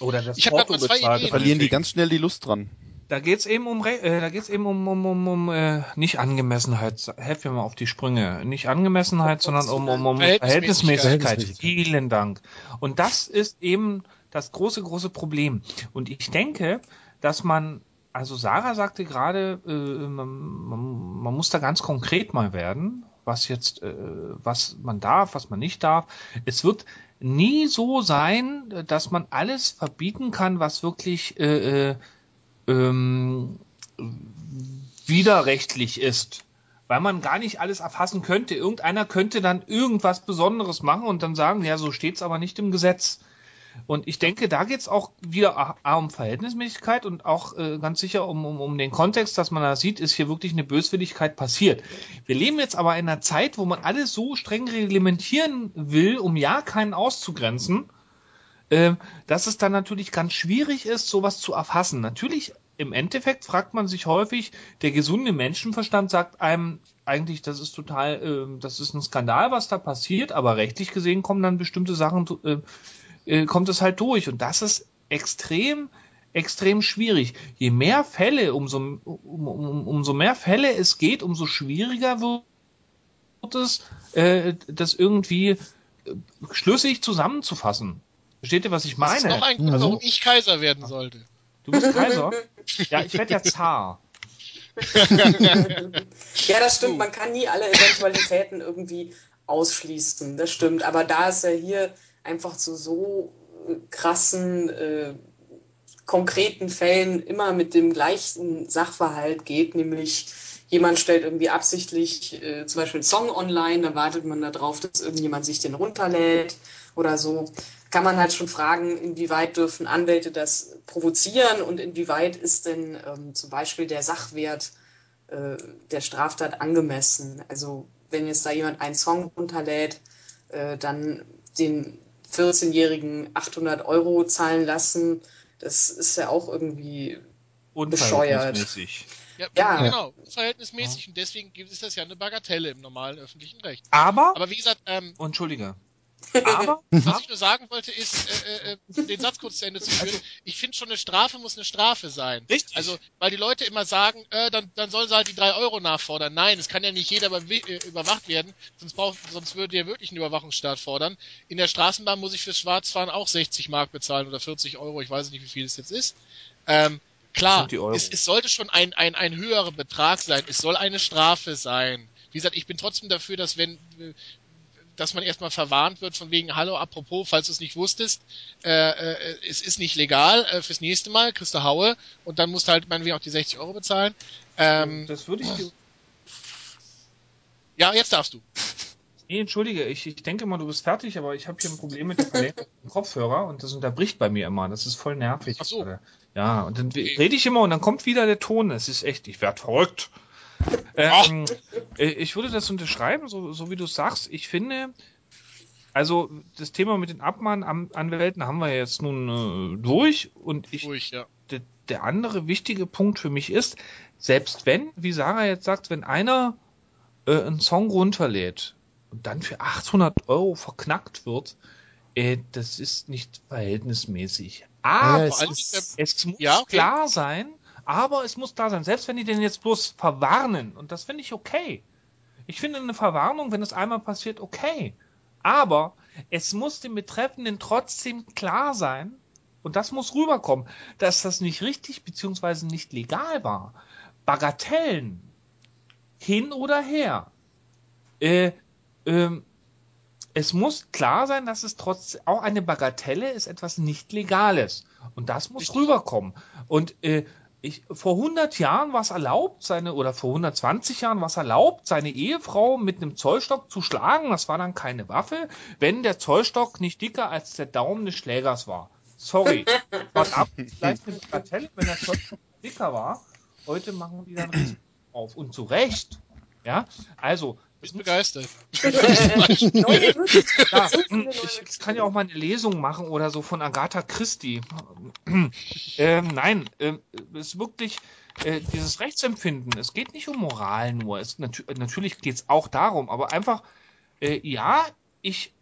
Oder das Ich Porto bezahlt. Ideen. Verlieren die ganz schnell die Lust dran. Da geht's eben um, äh, da geht's eben um, um, um, um äh, nicht Angemessenheit. Helf mir mal auf die Sprünge. Nicht Angemessenheit, sondern um, um, um Verhältnismäßigkeit. Verhältnismäßigkeit. Vielen Dank. Und das ist eben das große, große Problem. Und ich denke, dass man, also Sarah sagte gerade, äh, man, man, man muss da ganz konkret mal werden, was jetzt, äh, was man darf, was man nicht darf. Es wird nie so sein, dass man alles verbieten kann, was wirklich äh, äh, ähm, widerrechtlich ist. Weil man gar nicht alles erfassen könnte. Irgendeiner könnte dann irgendwas Besonderes machen und dann sagen, ja, so steht's aber nicht im Gesetz. Und ich denke, da geht's auch wieder A, um Verhältnismäßigkeit und auch äh, ganz sicher um, um, um den Kontext, dass man da sieht, ist hier wirklich eine Böswilligkeit passiert. Wir leben jetzt aber in einer Zeit, wo man alles so streng reglementieren will, um ja keinen auszugrenzen, äh, dass es dann natürlich ganz schwierig ist, sowas zu erfassen. Natürlich, im Endeffekt fragt man sich häufig, der gesunde Menschenverstand sagt einem eigentlich, das ist total, äh, das ist ein Skandal, was da passiert, aber rechtlich gesehen kommen dann bestimmte Sachen, äh, äh, kommt es halt durch. Und das ist extrem, extrem schwierig. Je mehr Fälle, umso, um, um, umso mehr Fälle es geht, umso schwieriger wird es, äh, das irgendwie äh, schlüssig zusammenzufassen. Versteht ihr, was ich das ist meine? noch ein Grund, Mhm. warum ich Kaiser werden sollte. Du bist Kaiser? <laughs> ja, ich werde ja Zar. <laughs> Ja, das stimmt. Man kann nie alle Eventualitäten irgendwie ausschließen. Das stimmt. Aber da es ja hier einfach zu so äh, krassen, äh, konkreten Fällen immer mit dem gleichen Sachverhalt geht, nämlich jemand stellt irgendwie absichtlich äh, zum Beispiel einen Song online, dann wartet man darauf, dass irgendjemand sich den runterlädt oder so, kann man halt schon fragen, inwieweit dürfen Anwälte das provozieren und inwieweit ist denn ähm, zum Beispiel der Sachwert äh, der Straftat angemessen. Also wenn jetzt da jemand einen Song runterlädt, äh, dann den 14-Jährigen 800 Euro zahlen lassen, das ist ja auch irgendwie bescheuert. Unverhältnismäßig. Ja, Ja. genau, verhältnismäßig. Und deswegen gibt es das ja eine Bagatelle im normalen öffentlichen Recht. Aber, Aber wie gesagt, ähm, Entschuldige. Aber, <laughs> was ich nur sagen wollte, ist, äh, äh, äh, den Satz kurz zu Ende zu führen. Ich finde schon, eine Strafe muss eine Strafe sein. Richtig. Also, weil die Leute immer sagen, äh, dann, dann sollen sie halt die drei Euro nachfordern. Nein, es kann ja nicht jeder äh, überwacht werden, sonst, braucht, sonst würde der wirklich einen Überwachungsstaat fordern. In der Straßenbahn muss ich fürs Schwarzfahren auch 60 Mark bezahlen oder 40 Euro, ich weiß nicht, wie viel es jetzt ist. Ähm, klar, es, es sollte schon ein, ein, ein höherer Betrag sein. Es soll eine Strafe sein. Wie gesagt, ich bin trotzdem dafür, dass wenn dass man erstmal verwarnt wird von wegen, hallo, apropos, falls du es nicht wusstest, äh, äh, es ist nicht legal, äh, fürs nächste Mal kriegst du Haue und dann musst du halt meinetwegen auch die 60 Euro bezahlen. Ähm, das würde ich dir ja, jetzt darfst du. <laughs> Nee, entschuldige, ich, ich denke mal, du bist fertig, aber ich habe hier ein Problem mit der Verlängerung <laughs> vom Kopfhörer und das unterbricht bei mir immer. Das ist voll nervig. Ach so. gerade. Ja, und dann rede ich immer und dann kommt wieder der Ton. Das ist echt, ich werd verrückt. Ähm, äh, ich würde das unterschreiben, so, so wie du sagst. Ich finde, also das Thema mit den Abmahnanwälten haben wir jetzt nun äh, durch und ich Ruhig, ja. der, der andere wichtige Punkt für mich ist, selbst wenn, wie Sarah jetzt sagt, wenn einer äh, einen Song runterlädt und dann für 800 Euro verknackt wird, äh, das ist nicht verhältnismäßig. Aber Ja, allem, ist- es muss Ja, okay. klar sein, aber es muss klar sein, selbst wenn die den jetzt bloß verwarnen, und das finde ich okay. Ich finde eine Verwarnung, wenn es einmal passiert, okay. Aber es muss dem Betreffenden trotzdem klar sein, und das muss rüberkommen, dass das nicht richtig bzw. nicht legal war. Bagatellen, hin oder her. Äh, ähm, es muss klar sein, dass es trotz auch eine Bagatelle ist etwas nicht Legales. Und das muss rüberkommen. Und äh, ich, vor 100 Jahren war es erlaubt, seine, oder vor 120 Jahren war es erlaubt, seine Ehefrau mit einem Zollstock zu schlagen. Das war dann keine Waffe, wenn der Zollstock nicht dicker als der Daumen des Schlägers war. Sorry. <laughs> War damals vielleicht eine Bagatelle, wenn der Zollstock dicker war. Heute machen die dann auf. Und zu Recht. Ja, also. Ich bin begeistert. <laughs> Neue. Ja, neue ich kann ja auch mal eine Lesung machen oder so von Agatha Christie. <clears throat> ähm, nein, ähm, es ist wirklich äh, dieses Rechtsempfinden. Es geht nicht um Moral nur. Es, natü natürlich geht es auch darum, aber einfach, äh, ja, ich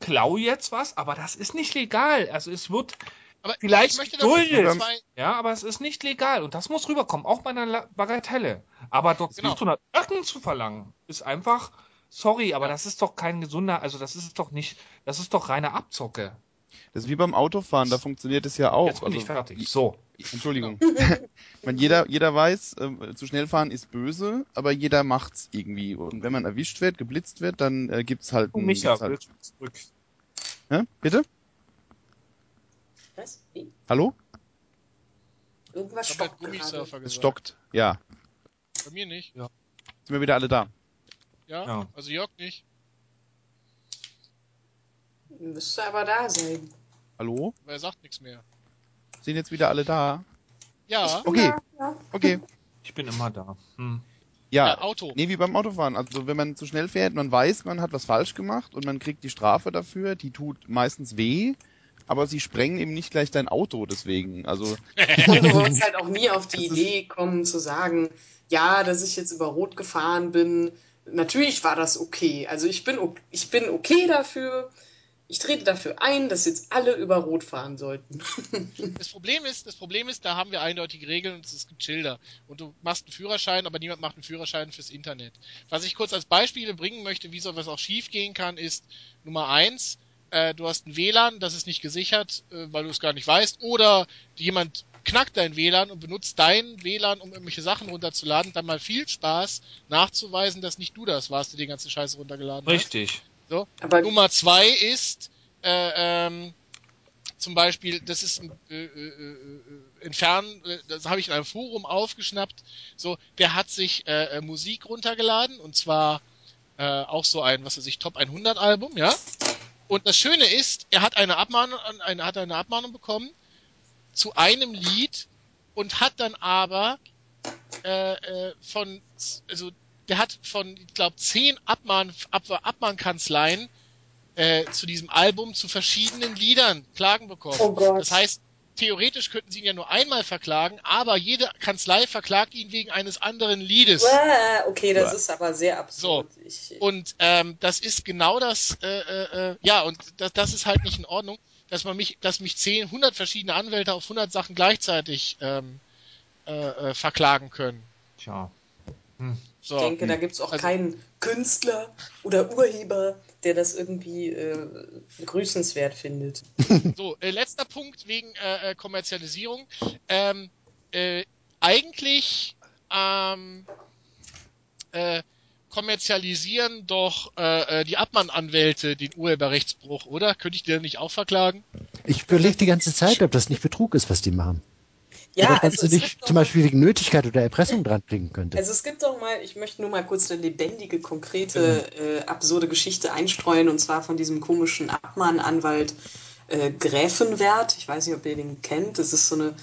klaue jetzt was, aber das ist nicht legal. Also es wird Aber Vielleicht ich zwei, Ja, aber es ist nicht legal und das muss rüberkommen, auch bei einer La- Bagatelle. Aber dort Genau. 500 Öcken zu verlangen, ist einfach, sorry, aber das ist doch kein gesunder, also das ist doch nicht, das ist doch reine Abzocke. Das ist wie beim Autofahren, da funktioniert es ja auch. Jetzt bin ich Also, fertig. So. Entschuldigung. <laughs> ich meine, jeder, jeder weiß, ähm, zu schnell fahren ist böse, aber jeder macht's irgendwie. Und wenn man erwischt wird, geblitzt wird, dann äh, gibt's halt ein- Micha, gibt's halt, willst du zurück? Hä? Bitte? Was? Wie? Hallo? Irgendwas stockt Gummisurfer gerade. Es stockt. Ja. Bei mir nicht. Sind wir wieder alle da? Ja, Ja. also Jörg nicht. Müsste aber da sein. Hallo? Er sagt nichts mehr. Sind jetzt wieder alle da? Ja, Okay, Ja, ja. okay. Ich bin immer da. Hm. Ja, ja Auto. Nee, wie beim Autofahren. Also wenn man zu schnell fährt, man weiß, man hat was falsch gemacht und man kriegt die Strafe dafür, die tut meistens weh, aber sie sprengen eben nicht gleich dein Auto deswegen. Also Und <laughs> du wolltest halt auch nie auf die Idee kommen zu sagen, ja, dass ich jetzt über Rot gefahren bin. Natürlich war das okay. Also ich bin, ich bin okay dafür. Ich trete dafür ein, dass jetzt alle über Rot fahren sollten. <laughs> Das Problem ist, das Problem ist, da haben wir eindeutige Regeln und es gibt Schilder. Und du machst einen Führerschein, aber niemand macht einen Führerschein fürs Internet. Was ich kurz als Beispiele bringen möchte, wie sowas auch schief gehen kann, ist Nummer eins, äh, du hast ein WLAN, das ist nicht gesichert, äh, weil du es gar nicht weißt, oder jemand knackt dein WLAN und benutzt dein WLAN, um irgendwelche Sachen runterzuladen, dann mal viel Spaß nachzuweisen, dass nicht du das warst, der die ganze Scheiße runtergeladen hast. Richtig. Aber Nummer zwei ist äh, ähm, zum Beispiel, das ist ein äh, äh, äh, entfernen, äh, das habe ich in einem Forum aufgeschnappt. So, der hat sich äh, äh, Musik runtergeladen und zwar äh, auch so ein, was weiß ich, Top 100 Album, ja. Und das Schöne ist, er hat eine Abmahnung, eine, hat eine Abmahnung bekommen zu einem Lied und hat dann aber äh, äh, von, also der hat von, ich glaube, zehn Abmahn, Ab, Abmahnkanzleien äh, zu diesem Album zu verschiedenen Liedern Klagen bekommen. Oh Gott. Das heißt, theoretisch könnten sie ihn ja nur einmal verklagen, aber jede Kanzlei verklagt ihn wegen eines anderen Liedes. Okay, das ist aber sehr absurd. Ich, Und ähm, das ist genau das, äh, äh, äh, ja, und das, das ist halt nicht in Ordnung, dass man mich, dass mich 10, 100 verschiedene Anwälte auf 100 Sachen gleichzeitig ähm, äh, äh, verklagen können. Tja. So. ich denke, da gibt's auch Also- keinen Künstler oder Urheber, der das irgendwie äh, begrüßenswert findet. So, äh, letzter Punkt wegen äh, äh, Kommerzialisierung. Ähm, äh, eigentlich ähm, äh, kommerzialisieren doch die Abmann-Anwälte den Urheberrechtsbruch, oder? Könnte ich dir nicht auch verklagen? Ich überlege die ganze Zeit, ob das nicht Betrug ist, was die machen. Ja, kannst also du gibt zum Beispiel wegen Nötigkeit oder Erpressung dran kriegen könnte. Also es gibt doch mal, ich möchte nur mal kurz eine lebendige, konkrete, äh, absurde Geschichte einstreuen und zwar von diesem komischen Abmahnanwalt äh, Gräfenwert. Ich weiß nicht, ob ihr den kennt. Das ist so eine,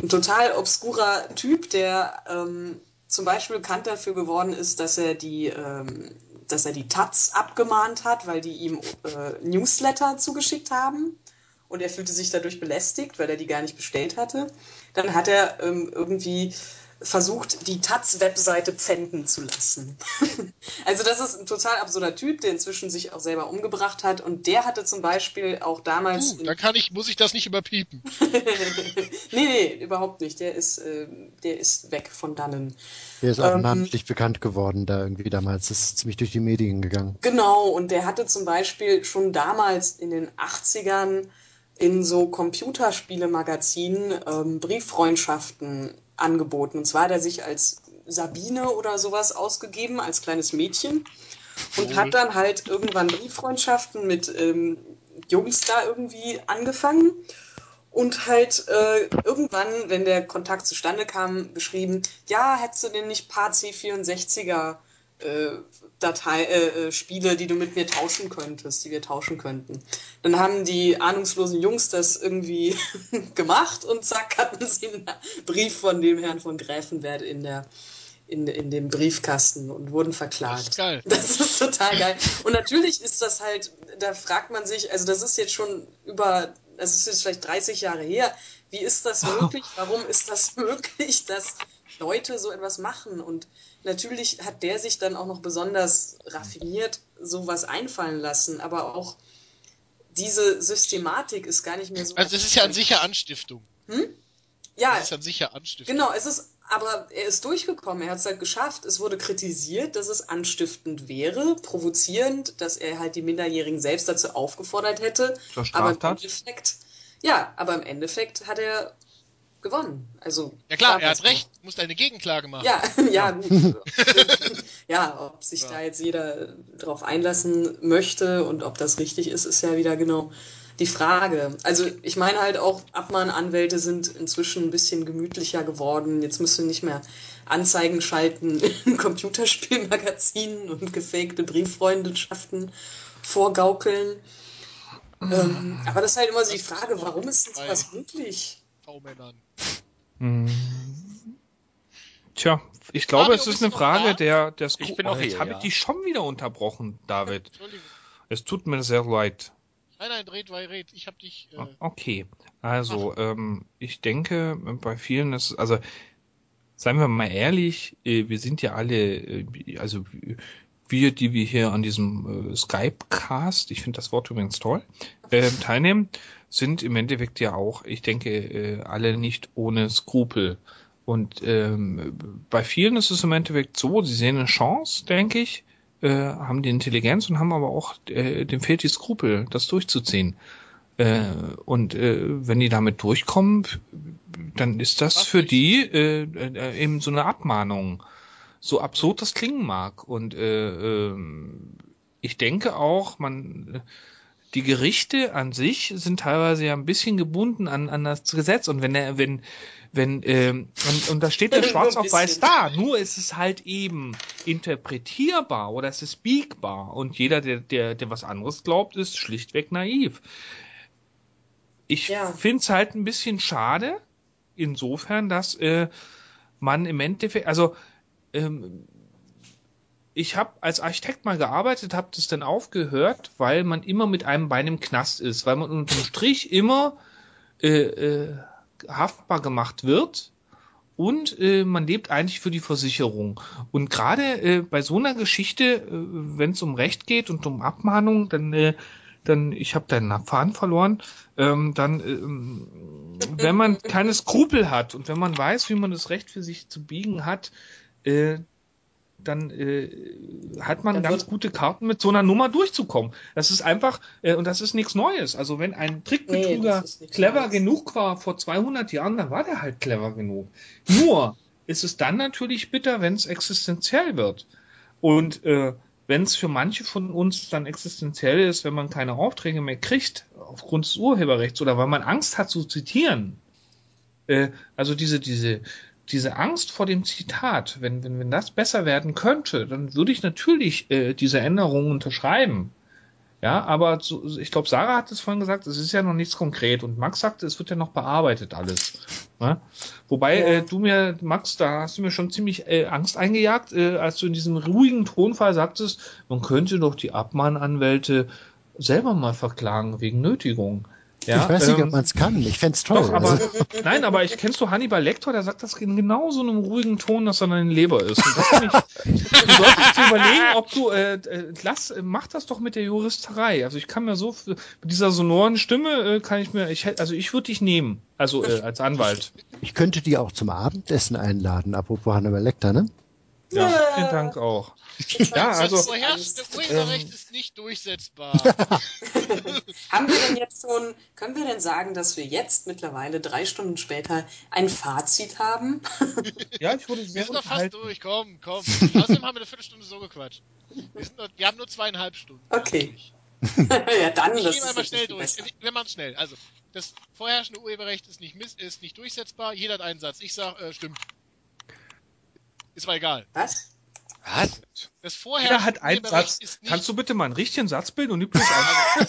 ein total obskurer Typ, der ähm, zum Beispiel bekannt dafür geworden ist, dass er die, ähm, dass er die Taz abgemahnt hat, weil die ihm äh, Newsletter zugeschickt haben und er fühlte sich dadurch belästigt, weil er die gar nicht bestellt hatte. Dann hat er ähm, irgendwie versucht, die Taz-Webseite pfänden zu lassen. <laughs> also das ist ein total absurder Typ, der inzwischen sich auch selber umgebracht hat und der hatte zum Beispiel auch damals... Uh, dann kann ich, muss ich das nicht überpiepen. <laughs> nee, nee, überhaupt nicht. Der ist, äh, der ist weg von dannen. Der ist auch ähm, namentlich bekannt geworden da irgendwie damals. Das ist ziemlich durch die Medien gegangen. Genau, und der hatte zum Beispiel schon damals in den 80ern in so Computerspielemagazinen ähm, Brieffreundschaften angeboten. Und zwar hat er sich als Sabine oder sowas ausgegeben, als kleines Mädchen. Und hat dann halt irgendwann Brieffreundschaften mit ähm, Jungs da irgendwie angefangen. Und halt äh, irgendwann, wenn der Kontakt zustande kam, geschrieben, ja, hättest du denn nicht paar C64er äh, Datei, äh, äh, Spiele, die du mit mir tauschen könntest, die wir tauschen könnten. Dann haben die ahnungslosen Jungs das irgendwie <laughs> gemacht und zack hatten sie einen Brief von dem Herrn von Gräfenwert in der in, in dem Briefkasten und wurden verklagt. Das ist geil. <laughs> Das ist total geil. Und natürlich ist das halt, da fragt man sich, also das ist jetzt schon über, das ist jetzt vielleicht 30 Jahre her. Wie ist das möglich? Warum ist das <laughs> möglich, dass Leute so etwas machen? Und natürlich hat der sich dann auch noch besonders raffiniert sowas einfallen lassen, aber auch diese Systematik ist gar nicht mehr so. Also das ist ja an sich ja Anstiftung. ja, Das ist an sich ja Anstiftung. Genau, es ist, aber er ist durchgekommen, er hat es halt geschafft. Es wurde kritisiert, dass es anstiftend wäre, provozierend, dass er halt die Minderjährigen selbst dazu aufgefordert hätte. Zur Aber im? Endeffekt, ja, aber im Endeffekt hat er gewonnen. Also Ja klar, er hat recht. Du musst eine Gegenklage machen. Ja, <laughs> ja, gut. <laughs> ja, ob sich da jetzt jeder drauf einlassen möchte und ob das richtig ist, ist ja wieder genau die Frage. Also ich meine halt auch, Abmahnanwälte sind inzwischen ein bisschen gemütlicher geworden. Jetzt müssen nicht mehr Anzeigen schalten <laughs> in Computerspielmagazinen und gefakte Brieffreundschaften vorgaukeln. Ähm, aber das ist halt immer so die Frage, warum ist denn sowas möglich? V-Männern. Hm. Tja, ich glaube, Mario, es ist eine Frage da? der, der Ich bin oh, jetzt hier, habe ja. ich dich schon wieder unterbrochen, David. Entschuldigung. Es tut mir sehr leid. Nein, nein, red, weil red. Ich hab dich. Äh, Okay, also ähm, ich denke, bei vielen ist, also seien wir mal ehrlich, äh, wir sind ja alle, äh, also wir, die wir hier an diesem äh, Skype-Cast, ich finde das Wort übrigens toll, äh, teilnehmen, sind im Endeffekt ja auch, ich denke, äh, alle nicht ohne Skrupel. Und ähm, bei vielen ist es im Endeffekt so, sie sehen eine Chance, denke ich, äh, haben die Intelligenz und haben aber auch, äh, dem fehlt die Skrupel, das durchzuziehen. Äh, und äh, wenn die damit durchkommen, dann ist das für die äh, äh, eben so eine Abmahnung. So absurd das klingen mag. Und äh, ähm, ich denke auch, man die Gerichte an sich sind teilweise ja ein bisschen gebunden an, an das Gesetz und wenn er, wenn, wenn, ähm, und, und da steht ja <laughs> schwarz auf weiß da, nur ist es halt eben interpretierbar oder es ist biegbar und jeder, der, der, der was anderes glaubt, ist schlichtweg naiv. Ich Ja. finde es halt ein bisschen schade, insofern, dass äh, man im Endeffekt, also ähm, ich habe als Architekt mal gearbeitet, habe das dann aufgehört, weil man immer mit einem Bein im Knast ist, weil man unterm Strich immer äh, äh, haftbar gemacht wird und äh, man lebt eigentlich für die Versicherung. Und gerade äh, bei so einer Geschichte, äh, wenn es um Recht geht und um Abmahnung, dann äh, dann ich habe deinen Faden verloren, ähm, dann ähm, wenn man keine Skrupel hat und wenn man weiß, wie man das Recht für sich zu biegen hat, äh, dann äh, hat man ganz gute Karten mit so einer Nummer durchzukommen. Das ist einfach, äh, und das ist nichts Neues. Also wenn ein Trickbetrüger Nee, clever Neues. genug war vor 200 Jahren, dann war der halt clever genug. Nur ist es dann natürlich bitter, wenn es existenziell wird. Und äh, wenn es für manche von uns dann existenziell ist, wenn man keine Aufträge mehr kriegt aufgrund des Urheberrechts oder weil man Angst hat zu zitieren, äh, also diese, diese, diese Angst vor dem Zitat, wenn, wenn, wenn das besser werden könnte, dann würde ich natürlich äh, diese Änderungen unterschreiben. Ja, aber so, ich glaube, Sarah hat es vorhin gesagt, es ist ja noch nichts konkret und Max sagte, es wird ja noch bearbeitet alles. Ne? Wobei Ja. äh, du mir, Max, da hast du mir schon ziemlich äh, Angst eingejagt, äh, als du in diesem ruhigen Tonfall sagtest, man könnte doch die Abmahnanwälte selber mal verklagen wegen Nötigung. Ja, ich weiß nicht, ähm, ob man es kann. Ich fänd's toll. doch, aber Also, <laughs> nein, aber ich kennst du Hannibal Lecter, der sagt das in genau so einem ruhigen Ton, dass er deine Leber ist. Und das finde ich, du solltest dir überlegen, ob du äh, äh, lass, mach das doch mit der Juristerei. Also ich kann mir so mit dieser sonoren Stimme äh, kann ich mir, ich also ich würde dich nehmen, also äh, als Anwalt. ich könnte die auch zum Abendessen einladen, apropos Hannibal Lecter, ne? Ja, vielen Dank auch. Ja, also das vorherrschende Urheberrecht ähm, ist nicht durchsetzbar. <laughs> Haben wir denn jetzt schon, können wir denn sagen, dass wir jetzt mittlerweile drei Stunden später ein Fazit haben? <laughs> ja, ich wurde Wir sehr sind doch fast durch, komm, komm. Außerdem haben wir eine Viertelstunde so gequatscht. Wir, sind noch, wir haben nur zweieinhalb Stunden. Okay. <laughs> ja, dann, Ich das gehe ist einmal schnell durch. besser. Wir machen schnell. Also, das vorherrschende Urheberrecht ist nicht, miss ist nicht durchsetzbar. Jeder hat einen Satz. Ich sag, äh, stimmt. Ist mal egal. Was? Was? Das Jeder vorherrschende hat einen Satz. Kannst du bitte mal einen richtigen Satz bilden und nicht bloß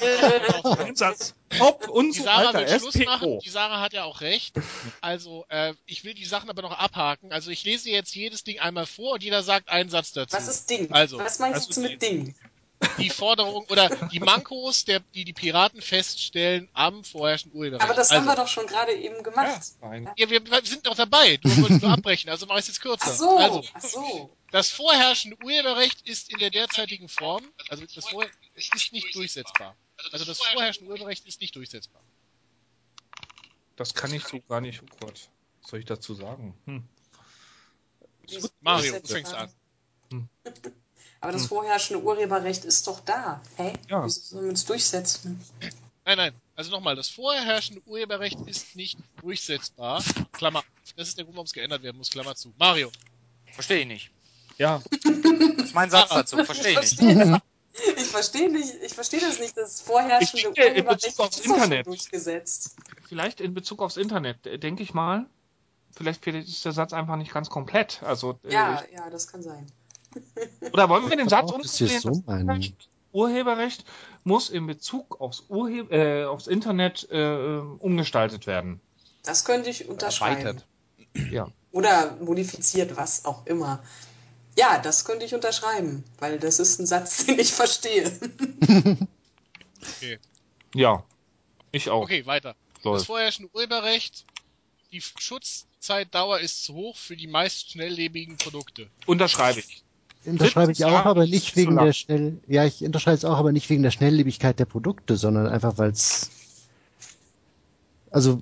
einen, einen Satz? Ob Die und so Sarah weiter. will Schluss machen. Die Sarah hat ja auch recht. Also, äh, ich will die Sachen aber noch abhaken. Also, ich lese jetzt jedes Ding einmal vor und jeder sagt einen Satz dazu. Was ist Ding? Also, Was meinst also du mit Ding? Die Forderung oder die Mankos, der, die die Piraten feststellen am vorherrschenden Urheberrecht. Aber das also, haben wir doch schon gerade eben gemacht. Nein. Ja, wir wir sind doch dabei. Du wolltest nur abbrechen, also mach ich es jetzt kürzer. Ach so, Also, ach so. das vorherrschende Urheberrecht ist in der derzeitigen Form, also das Vor es ist nicht durchsetzbar. Also das vorherrschende Urheberrecht ist nicht durchsetzbar. Das kann ich so gar nicht. Oh Gott. Was soll ich dazu sagen? Hm. Mario, du fängst an. Aber das Hm. vorherrschende Urheberrecht ist doch da. Hä? Ja. Wieso sollen wir uns durchsetzen? Nein, nein. Also nochmal, das vorherrschende Urheberrecht ist nicht durchsetzbar. Klammer. Das ist der Grund, warum es geändert werden muss. Klammer zu. Mario. Verstehe ich nicht. Ja, Das ist mein Satz dazu. Verstehe ich nicht. verstehe ich verstehe nicht, ich verstehe das nicht. Das vorherrschende Ich Urheberrecht aufs Internet. durchgesetzt. vielleicht in Bezug aufs Internet, äh, denke ich mal. Vielleicht ist der Satz einfach nicht ganz komplett. Also, äh, Ja, ja, das kann sein. Oder wollen wir den Satz das jetzt so. Urheberrecht muss in Bezug aufs, Urhe äh, aufs Internet äh, umgestaltet werden. Das könnte ich unterschreiben. Ja. Oder modifiziert, was auch immer. Ja, das könnte ich unterschreiben, weil das ist ein Satz, <laughs> den ich verstehe. Ja. Ich auch. Okay, weiter. Das Läuft. vorherrschende Urheberrecht, die Schutzzeitdauer ist zu hoch für die meist schnelllebigen Produkte. Unterschreibe ich. Unterschreibe ich auch, aber nicht wegen der schnell, ja, ich unterschreibe es auch, aber nicht wegen der Schnelllebigkeit der Produkte, sondern einfach, weil es, also,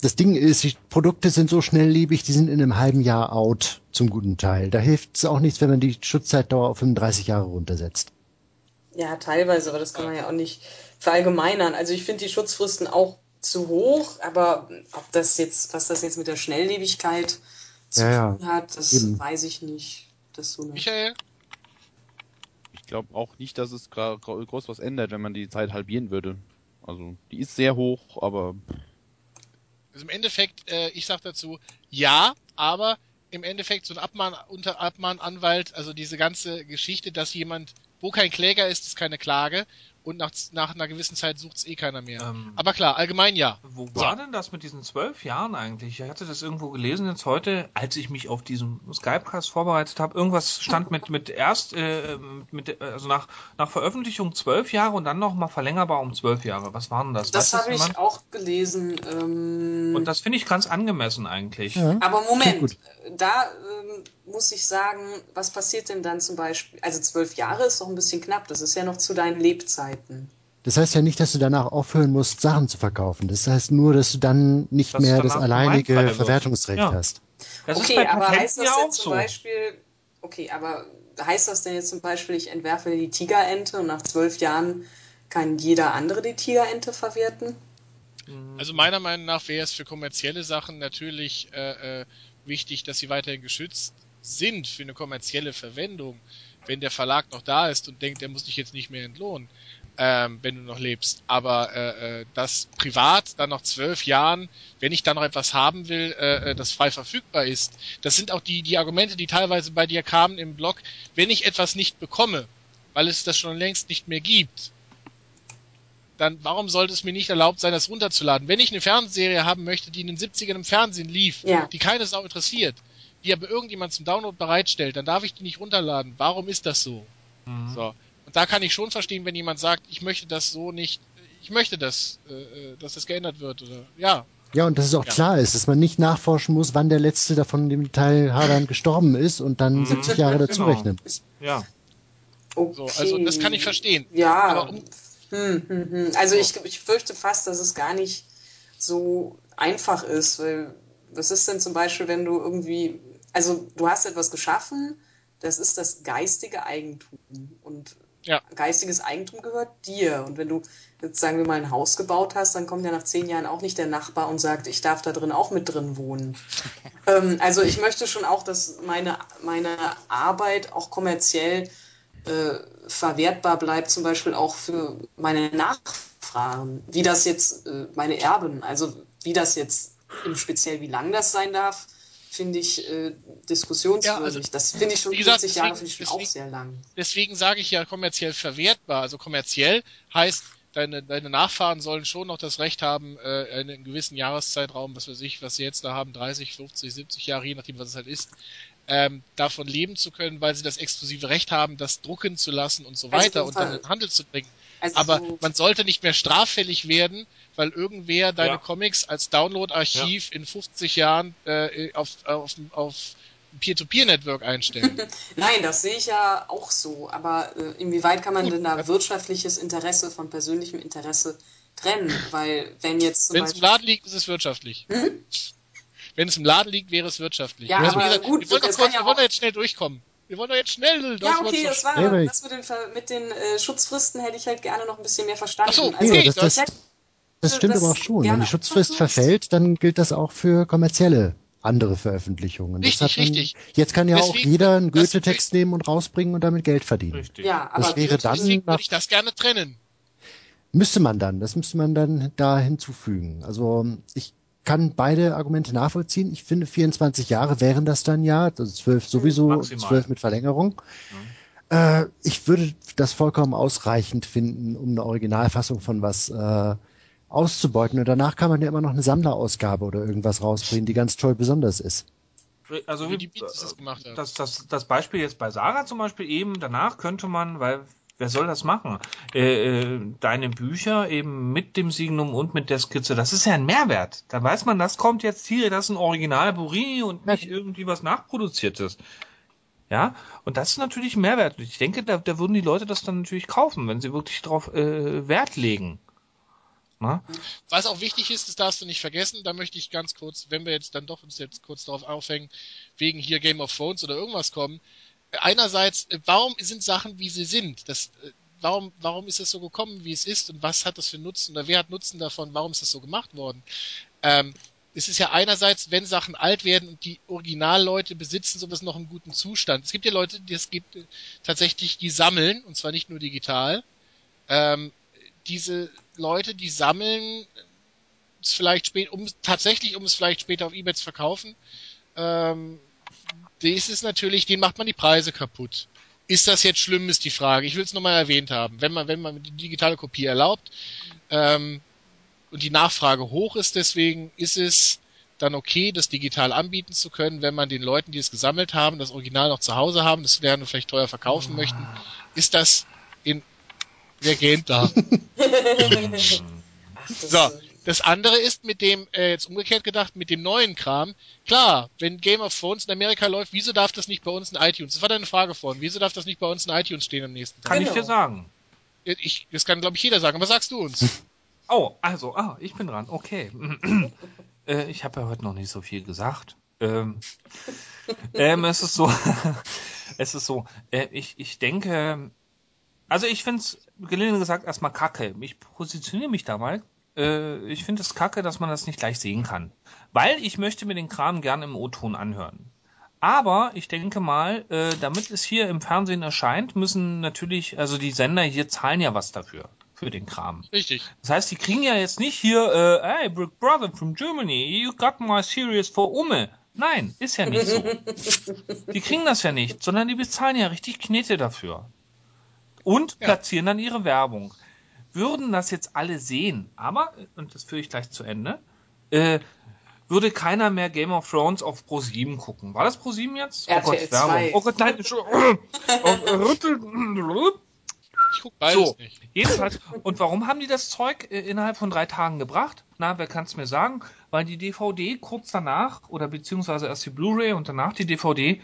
das Ding ist, die Produkte sind so schnelllebig, die sind in einem halben Jahr out, zum guten Teil. Da hilft es auch nichts, wenn man die Schutzzeitdauer auf 35 Jahre runtersetzt. Ja, teilweise, aber das kann man ja auch nicht verallgemeinern. Also ich finde die Schutzfristen auch zu hoch, aber ob das jetzt, was das jetzt mit der Schnelllebigkeit zu ja, tun hat, das eben. weiß ich nicht. Das so Michael? glaube auch nicht, dass es groß was ändert, wenn man die Zeit halbieren würde. Also die ist sehr hoch, aber Also im Endeffekt, äh, ich sag dazu, ja, aber im Endeffekt so ein Abmahn, unter Abmahnanwalt, also diese ganze Geschichte, dass jemand, wo kein Kläger ist, ist keine Klage und nach, nach einer gewissen Zeit sucht's eh keiner mehr. Ähm, Aber klar, allgemein ja. Wo war denn das mit diesen zwölf Jahren eigentlich? Ich hatte das irgendwo gelesen jetzt heute, als ich mich auf diesen Skypecast vorbereitet habe. Irgendwas stand mit mit erst äh, mit also nach nach Veröffentlichung zwölf Jahre und dann noch mal verlängerbar um zwölf Jahre. Was waren das? Das habe ich auch gelesen. Ähm, Und das finde ich ganz angemessen eigentlich. Ja. aber Moment, da ähm, muss ich sagen, was passiert denn dann zum Beispiel? Also zwölf Jahre ist doch ein bisschen knapp. Das ist ja noch zu deinen Lebzeiten. Das heißt ja nicht, dass du danach aufhören musst, Sachen zu verkaufen. Das heißt nur, dass du dann nicht Dass mehr das alleinige wird. Verwertungsrecht Ja. hast. Das okay, ist bei aber heißt das denn zum so. Beispiel, okay, aber heißt das denn jetzt zum Beispiel, ich entwerfe die Tigerente und nach zwölf Jahren kann jeder andere die Tigerente verwerten? Also meiner Meinung nach wäre es für kommerzielle Sachen natürlich äh, äh, wichtig, dass sie weiterhin geschützt sind für eine kommerzielle Verwendung. Wenn der Verlag noch da ist und denkt, der muss dich jetzt nicht mehr entlohnen, ähm, wenn du noch lebst. Aber äh, äh, das privat dann nach zwölf Jahren, wenn ich dann noch etwas haben will, äh, äh, das frei verfügbar ist, das sind auch die, die Argumente, die teilweise bei dir kamen im Blog, wenn ich etwas nicht bekomme, weil es das schon längst nicht mehr gibt, dann warum sollte es mir nicht erlaubt sein, das runterzuladen? Wenn ich eine Fernsehserie haben möchte, die in den 70ern im Fernsehen lief, Ja. die keine Sau interessiert, die aber irgendjemand zum Download bereitstellt, dann darf ich die nicht runterladen. Warum ist das so? Mhm. So. Und da kann ich schon verstehen, wenn jemand sagt, ich möchte das so nicht, ich möchte das, äh, äh, dass das geändert wird oder ja. Ja, und dass es auch Ja. klar ist, dass man nicht nachforschen muss, wann der letzte davon dem Teilhabern gestorben ist und dann Mhm. 70 Jahre dazu Genau. rechnen. Ja. Okay. So, also das kann ich verstehen. Ja, Aber um- hm, hm, hm. also ich, ich fürchte fast, dass es gar nicht so einfach ist, weil was ist denn zum Beispiel, wenn du irgendwie, also du hast etwas geschaffen, das ist das geistige Eigentum und Ja. geistiges Eigentum gehört dir und wenn du jetzt sagen wir mal ein Haus gebaut hast, dann kommt ja nach zehn Jahren auch nicht der Nachbar und sagt, ich darf da drin auch mit drin wohnen. <laughs> ähm, also ich möchte schon auch, dass meine, meine Arbeit auch kommerziell äh, verwertbar bleibt, zum Beispiel auch für meine Nachfragen, wie das jetzt äh, meine Erben, also wie das jetzt im Speziell, wie lang das sein darf, finde ich äh, diskussionswürdig. Ja, also, das finde ich schon gesagt, 50 Jahre deswegen- schon auch deswegen- sehr lang. Deswegen sage ich ja kommerziell verwertbar. Also kommerziell heißt, deine, deine Nachfahren sollen schon noch das Recht haben, äh, in einem gewissen Jahreszeitraum, was weiß ich, was sie jetzt da haben, 30, 50, 70 Jahre, je nachdem, was es halt ist, ähm, davon leben zu können, weil sie das exklusive Recht haben, das drucken zu lassen und so Also weiter und dann in den Handel zu bringen. Also Aber man sollte nicht mehr straffällig werden, weil irgendwer deine Ja. Comics als Download-Archiv in 50 Jahren äh, auf, auf, auf Peer-to-Peer-Network einstellt. <laughs> Nein, das sehe ich ja auch so. Aber äh, inwieweit kann man Gut, denn da das- wirtschaftliches Interesse von persönlichem Interesse trennen? Weil wenn jetzt zum Wenn es im. Laden liegt, ist es wirtschaftlich. Wenn es im Laden liegt, wäre es wirtschaftlich. Ja, Also, aber gesagt, gut, wir wollen, kurz, ja wir wollen jetzt schnell durchkommen. Wir wollen doch jetzt schnell. Ja, okay, das war Ja, ich- das mit den, mit den äh, Schutzfristen hätte ich halt gerne noch ein bisschen mehr verstanden. Ach so, also, okay, das, das- das, das stimmt das aber auch schon. Wenn die Schutzfrist verfällt, dann gilt das auch für kommerzielle andere Veröffentlichungen. Das Richtig, hat man- richtig. Jetzt kann ja auch Deswegen- jeder einen Goethe-Text nehmen und rausbringen und damit Geld verdienen. Richtig. ja, aber Das wäre dann Deswegen nach, würde ich das gerne trennen. müsste man dann, das müsste man dann da hinzufügen. Also ich kann beide Argumente nachvollziehen. Ich finde 24 Jahre wären das dann ja, also 12 sowieso, Maximal. 12 mit Verlängerung. Äh, ich würde das vollkommen ausreichend finden, um eine Originalfassung von was äh, auszubeuten. Und danach kann man ja immer noch eine Sammlerausgabe oder irgendwas rausbringen, die ganz toll besonders ist. Also Wie die Beats das gemacht haben. Das, das, das Beispiel jetzt bei Sarah zum Beispiel eben, danach könnte man, weil wer soll das machen? Äh, äh, deine Bücher eben mit dem Signum und mit der Skizze, das ist ja ein Mehrwert. Da weiß man, das kommt jetzt hier, das ist ein Original Burini und nicht irgendwie was nachproduziertes. Ja, und das ist natürlich ein Mehrwert. Und ich denke, da, da würden die Leute das dann natürlich kaufen, wenn sie wirklich darauf äh, Wert legen. Na? Was auch wichtig ist, das darfst du nicht vergessen, da möchte ich ganz kurz, wenn wir jetzt dann doch uns jetzt kurz darauf aufhängen, wegen hier Game of Thrones oder irgendwas kommen. Einerseits, äh, warum sind Sachen, wie sie sind? Das, äh, warum, warum ist es so gekommen, wie es ist und was hat das für Nutzen oder wer hat Nutzen davon? Warum ist das so gemacht worden? Ähm, es ist ja einerseits, wenn Sachen alt werden und die Originalleute besitzen sowas noch im guten Zustand. Es gibt ja Leute, die es gibt äh, tatsächlich, die sammeln, und zwar nicht nur digital. Ähm, diese Leute, die sammeln, es vielleicht spät, um tatsächlich, um es vielleicht später auf eBay zu verkaufen, ähm, das ist natürlich, den macht man die Preise kaputt. Ist das jetzt schlimm, ist die Frage. Ich will es nochmal erwähnt haben. Wenn man, wenn man die digitale Kopie erlaubt ähm, und die Nachfrage hoch ist, deswegen ist es dann okay, das digital anbieten zu können, wenn man den Leuten, die es gesammelt haben, das Original noch zu Hause haben, das gerne vielleicht teuer verkaufen möchten, ist das in Wer gähnt da? <laughs> Ach, das, So, äh, das andere ist mit dem, äh, jetzt umgekehrt gedacht, mit dem neuen Kram. Klar, wenn Game of Thrones in Amerika läuft, wieso darf das nicht bei uns in iTunes? Das war deine Frage vorhin. Wieso darf das nicht bei uns in iTunes stehen am nächsten Tag? Kann ich Genau. dir sagen. Ich, das kann, glaube ich, jeder sagen. Aber sagst du uns? <laughs> Oh, also, ah, ich bin dran. Okay. <clears throat> äh, ich habe ja heute noch nicht so viel gesagt. Ähm, <laughs> ähm, es ist so, es ist so, äh, ich, ich denke, also ich finde es, gelinde gesagt, erstmal kacke. Ich positioniere mich da mal. Äh, ich finde es kacke, dass man das nicht gleich sehen kann. Weil ich möchte mir den Kram gern im O-Ton anhören. Aber ich denke mal, äh, damit es hier im Fernsehen erscheint, müssen natürlich, also die Sender hier zahlen ja was dafür, für den Kram. Richtig. Das heißt, die kriegen ja jetzt nicht hier, äh, hey, Big Brother from Germany, you got my series for Umme. Nein, ist ja nicht so. <laughs> Die kriegen das ja nicht, sondern die bezahlen ja richtig Knete dafür. Und Ja. platzieren dann ihre Werbung. Würden das jetzt alle sehen, aber, und das führe ich gleich zu Ende, äh, würde keiner mehr Game of Thrones auf Pro 7 gucken. War das Pro 7 jetzt? RTL oh Gott, Werbung. 2. Oh Gott, nein, Entschuldigung. <laughs> Ich guck beides So. nicht. Jedenfalls, und warum haben die das Zeug äh, innerhalb von drei Tagen gebracht? Na, wer kann es mir sagen? Weil die DVD kurz danach, oder beziehungsweise erst die Blu-ray und danach die DVD,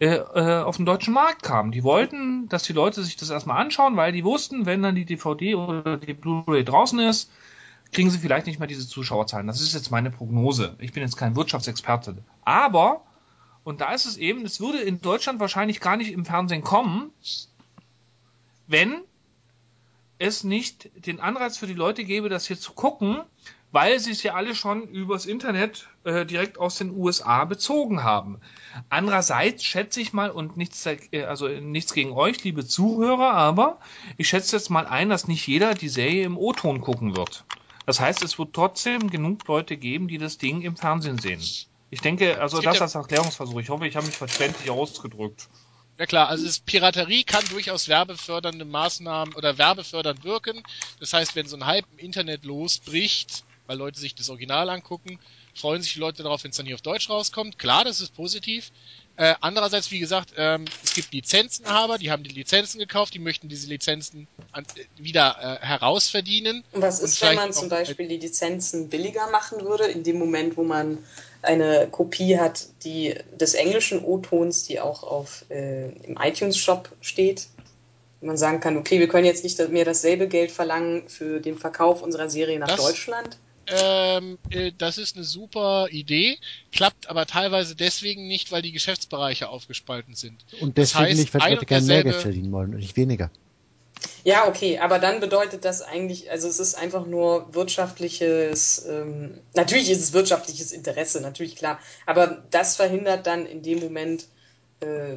äh, äh, auf den deutschen Markt kam. Die wollten, dass die Leute sich das erstmal anschauen, weil die wussten, wenn dann die DVD oder die Blu-ray draußen ist, kriegen sie vielleicht nicht mehr diese Zuschauerzahlen. Das ist jetzt meine Prognose. Ich bin jetzt kein Wirtschaftsexperte. Aber, und da ist es eben, es würde in Deutschland wahrscheinlich gar nicht im Fernsehen kommen, wenn es nicht den Anreiz für die Leute gäbe, das hier zu gucken, weil sie es ja alle schon übers Internet äh, direkt aus den USA bezogen haben. Andererseits schätze ich mal, und nichts, äh, also nichts gegen euch, liebe Zuhörer, aber ich schätze jetzt mal ein, dass nicht jeder die Serie im O-Ton gucken wird. Das heißt, es wird trotzdem genug Leute geben, die das Ding im Fernsehen sehen. Ich denke, also das als Erklärungsversuch. Ich hoffe, ich habe mich verständlich ausgedrückt. Ja klar, also es, Piraterie kann durchaus werbefördernde Maßnahmen oder werbefördernd wirken. Das heißt, wenn so ein Hype im Internet losbricht, weil Leute sich das Original angucken, freuen sich die Leute darauf, wenn es dann hier auf Deutsch rauskommt. Klar, das ist positiv. Äh, andererseits, wie gesagt, ähm, es gibt Lizenzenhaber, die haben die Lizenzen gekauft, die möchten diese Lizenzen an, äh, wieder äh, herausverdienen. Und was Und ist, wenn vielleicht man zum Beispiel die Lizenzen billiger machen würde, in dem Moment, wo man eine Kopie hat, die des englischen O-Tons, die auch auf, äh, im iTunes-Shop steht? Man sagen kann, okay, wir können jetzt nicht mehr dasselbe Geld verlangen für den Verkauf unserer Serie nach Das- Deutschland. Ähm, äh, das ist eine super Idee, klappt aber teilweise deswegen nicht, weil die Geschäftsbereiche aufgespalten sind. Und Das deswegen heißt, nicht, weil Leute gerne mehr Geld verdienen wollen und nicht weniger. Ja, okay, aber dann bedeutet das eigentlich, also es ist einfach nur wirtschaftliches, ähm, natürlich ist es wirtschaftliches Interesse, natürlich klar, aber das verhindert dann in dem Moment äh,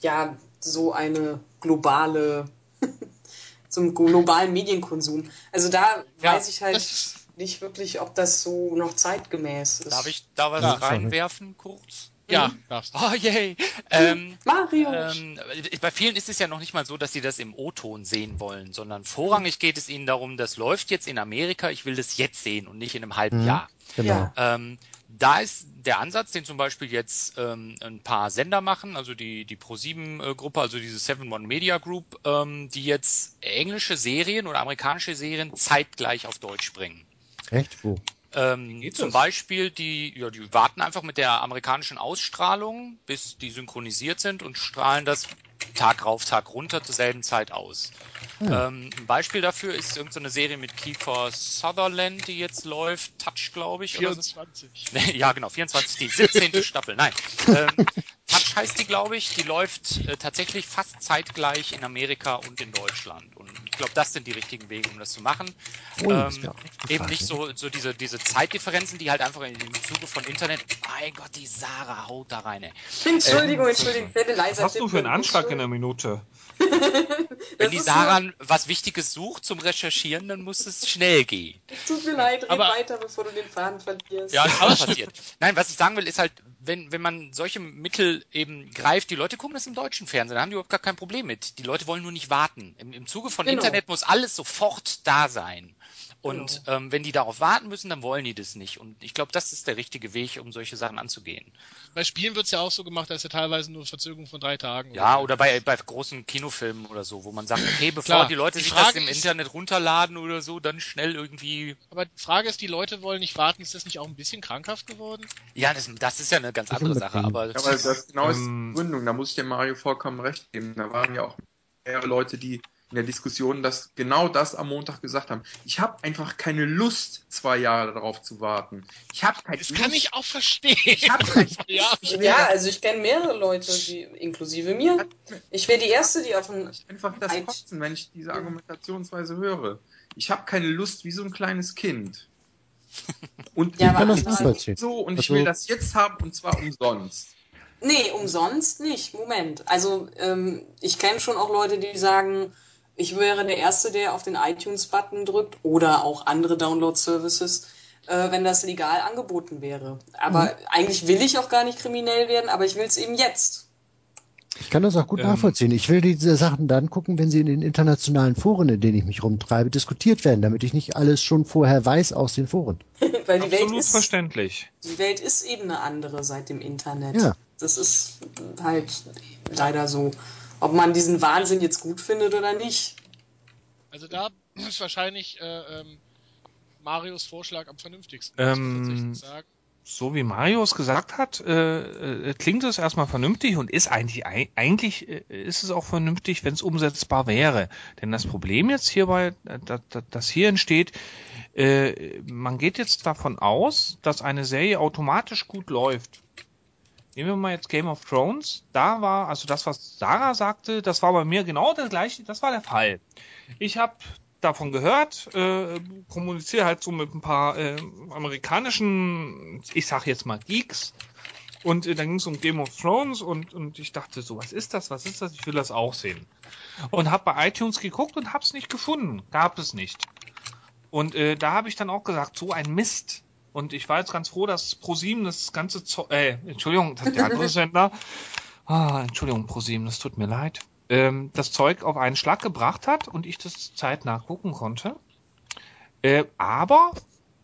ja so eine globale, <laughs> zum globalen Medienkonsum. Also da Ja, weiß ich halt das ist- nicht wirklich, ob das so noch zeitgemäß ist. Darf ich da was Ja, reinwerfen kurz? Ja, Mhm. darfst du. Oh yay! <laughs> Ähm, Mario! ähm, bei vielen ist es ja noch nicht mal so, dass sie das im O-Ton sehen wollen, sondern vorrangig geht es ihnen darum, das läuft jetzt in Amerika, ich will das jetzt sehen und nicht in einem halben Mhm. Jahr. Genau. Ja. Ähm, da ist der Ansatz, den zum Beispiel jetzt ähm, ein paar Sender machen, also die, die Pro7-Gruppe, also diese 7-One Media Group, ähm, die jetzt englische Serien oder amerikanische Serien zeitgleich auf Deutsch bringen. Echt? Wo? Ähm, zum das? Beispiel, die, ja, die warten einfach mit der amerikanischen Ausstrahlung, bis die synchronisiert sind und strahlen das Tag rauf, Tag runter zur selben Zeit aus. Ja. Ähm, ein Beispiel dafür ist irgendeine Serie mit Kiefer Sutherland, die jetzt läuft, Touch, glaube ich. Oder so. 24. <laughs> Ja, genau, 24, die 17. Staffel. Nein, <laughs> ähm, Touch heißt die, glaube ich. Die läuft äh, tatsächlich fast zeitgleich in Amerika und in Deutschland. Und ich glaube, das sind die richtigen Wege, um das zu machen. Oh, ähm, auch eben nicht ne? so, so diese, diese Zeitdifferenzen, die halt einfach in, im Zuge von Internet, mein Gott, die Sarah haut da rein. ey. Entschuldigung, Entschuldigung, ich werde leiser Was hast du für einen. Anschlag in der Minute? <laughs> Wenn die Sarah was Wichtiges sucht zum Recherchieren, dann muss es schnell gehen. Nur, tut mir leid, red Aber- weiter, bevor du den Faden verlierst. Ja, das ist passiert. Nein, was ich sagen will, ist halt, wenn, wenn man solche Mittel eben greift, die Leute gucken das im deutschen Fernsehen, da haben die überhaupt gar kein Problem mit. Die Leute wollen nur nicht warten. Im, im Zuge von Genau. Internet muss alles sofort da sein. Und ähm, wenn die darauf warten müssen, dann wollen die das nicht. Und ich glaube, das ist der richtige Weg, um solche Sachen anzugehen. Bei Spielen wird's ja auch so gemacht, dass ja teilweise nur Verzögerung von drei Tagen. Ja, so. oder bei, bei großen Kinofilmen oder so, wo man sagt, okay, <laughs> bevor Klar. die Leute Die sich Frage das im ist- Internet runterladen oder so, dann schnell irgendwie. Aber die Frage ist, die Leute wollen nicht warten. Ist das nicht auch ein bisschen krankhaft geworden? Ja, das, das ist ja eine ganz andere Sache, aber Ja, aber das genau ist Ähm, die Gründung, da muss ich dem Mario vollkommen recht geben. Da waren ja auch mehrere Leute, die in der Diskussion das genau das am Montag gesagt haben. Ich habe einfach keine Lust, zwei Jahre darauf zu warten. Ich habe keine Das Lust. kann ich auch verstehen. Ich hab keine <laughs> ja, Ja, also ich kenne mehrere Leute, die, inklusive mir. Ich wäre die Erste, die auf ein einfach das kotzen, wenn ich diese Argumentationsweise höre. Ich habe keine Lust wie so ein kleines Kind. Und Ja, ich ich kann das nachvollziehen. so und ich Also- will das jetzt haben und zwar umsonst. Nee, umsonst nicht. Moment. Also ähm, ich kenne schon auch Leute, die sagen, ich wäre der Erste, der auf den iTunes-Button drückt oder auch andere Download-Services, äh, wenn das legal angeboten wäre. Aber eigentlich will ich auch gar nicht kriminell werden, aber ich will es eben jetzt. Ich kann das auch gut Ähm, nachvollziehen. Ich will diese Sachen dann gucken, wenn sie in den internationalen Foren, in denen ich mich rumtreibe, diskutiert werden, damit ich nicht alles schon vorher weiß aus den Foren. <laughs> Weil die Welt, Absolut ist, verständlich. die Welt ist eben eine andere seit dem Internet. Ja. Das ist halt leider so. Ob man diesen Wahnsinn jetzt gut findet oder nicht. Also da <clears throat> ist wahrscheinlich äh, ähm, Marios Vorschlag am vernünftigsten. Ähm, muss ich tatsächlich sagen. So wie Marius gesagt hat, äh, äh, klingt es erstmal vernünftig und ist eigentlich ei- eigentlich äh, ist es auch vernünftig, wenn es umsetzbar wäre. Denn das Problem jetzt hierbei, äh, das, das hier entsteht, äh, man geht jetzt davon aus, dass eine Serie automatisch gut läuft. Nehmen wir mal jetzt Game of Thrones. Da war, also das, was Sarah sagte, das war bei mir genau das gleiche, das war der Fall. Ich habe davon gehört, äh, kommuniziere halt so mit ein paar äh, amerikanischen, ich sag jetzt mal Geeks. Und äh, dann ging es um Game of Thrones und, und ich dachte so, was ist das, was ist das, ich will das auch sehen. Und habe bei iTunes geguckt und hab's nicht gefunden, gab es nicht. Und äh, da habe ich dann auch gesagt, so ein Mist. Und ich war jetzt ganz froh, dass ProSieben das ganze Zo äh, Entschuldigung, das ist der andere <laughs> Sender. Ah, Entschuldigung, ProSieben, das tut mir leid. Ähm, das Zeug auf einen Schlag gebracht hat und ich das zeitnah gucken konnte. Äh, aber,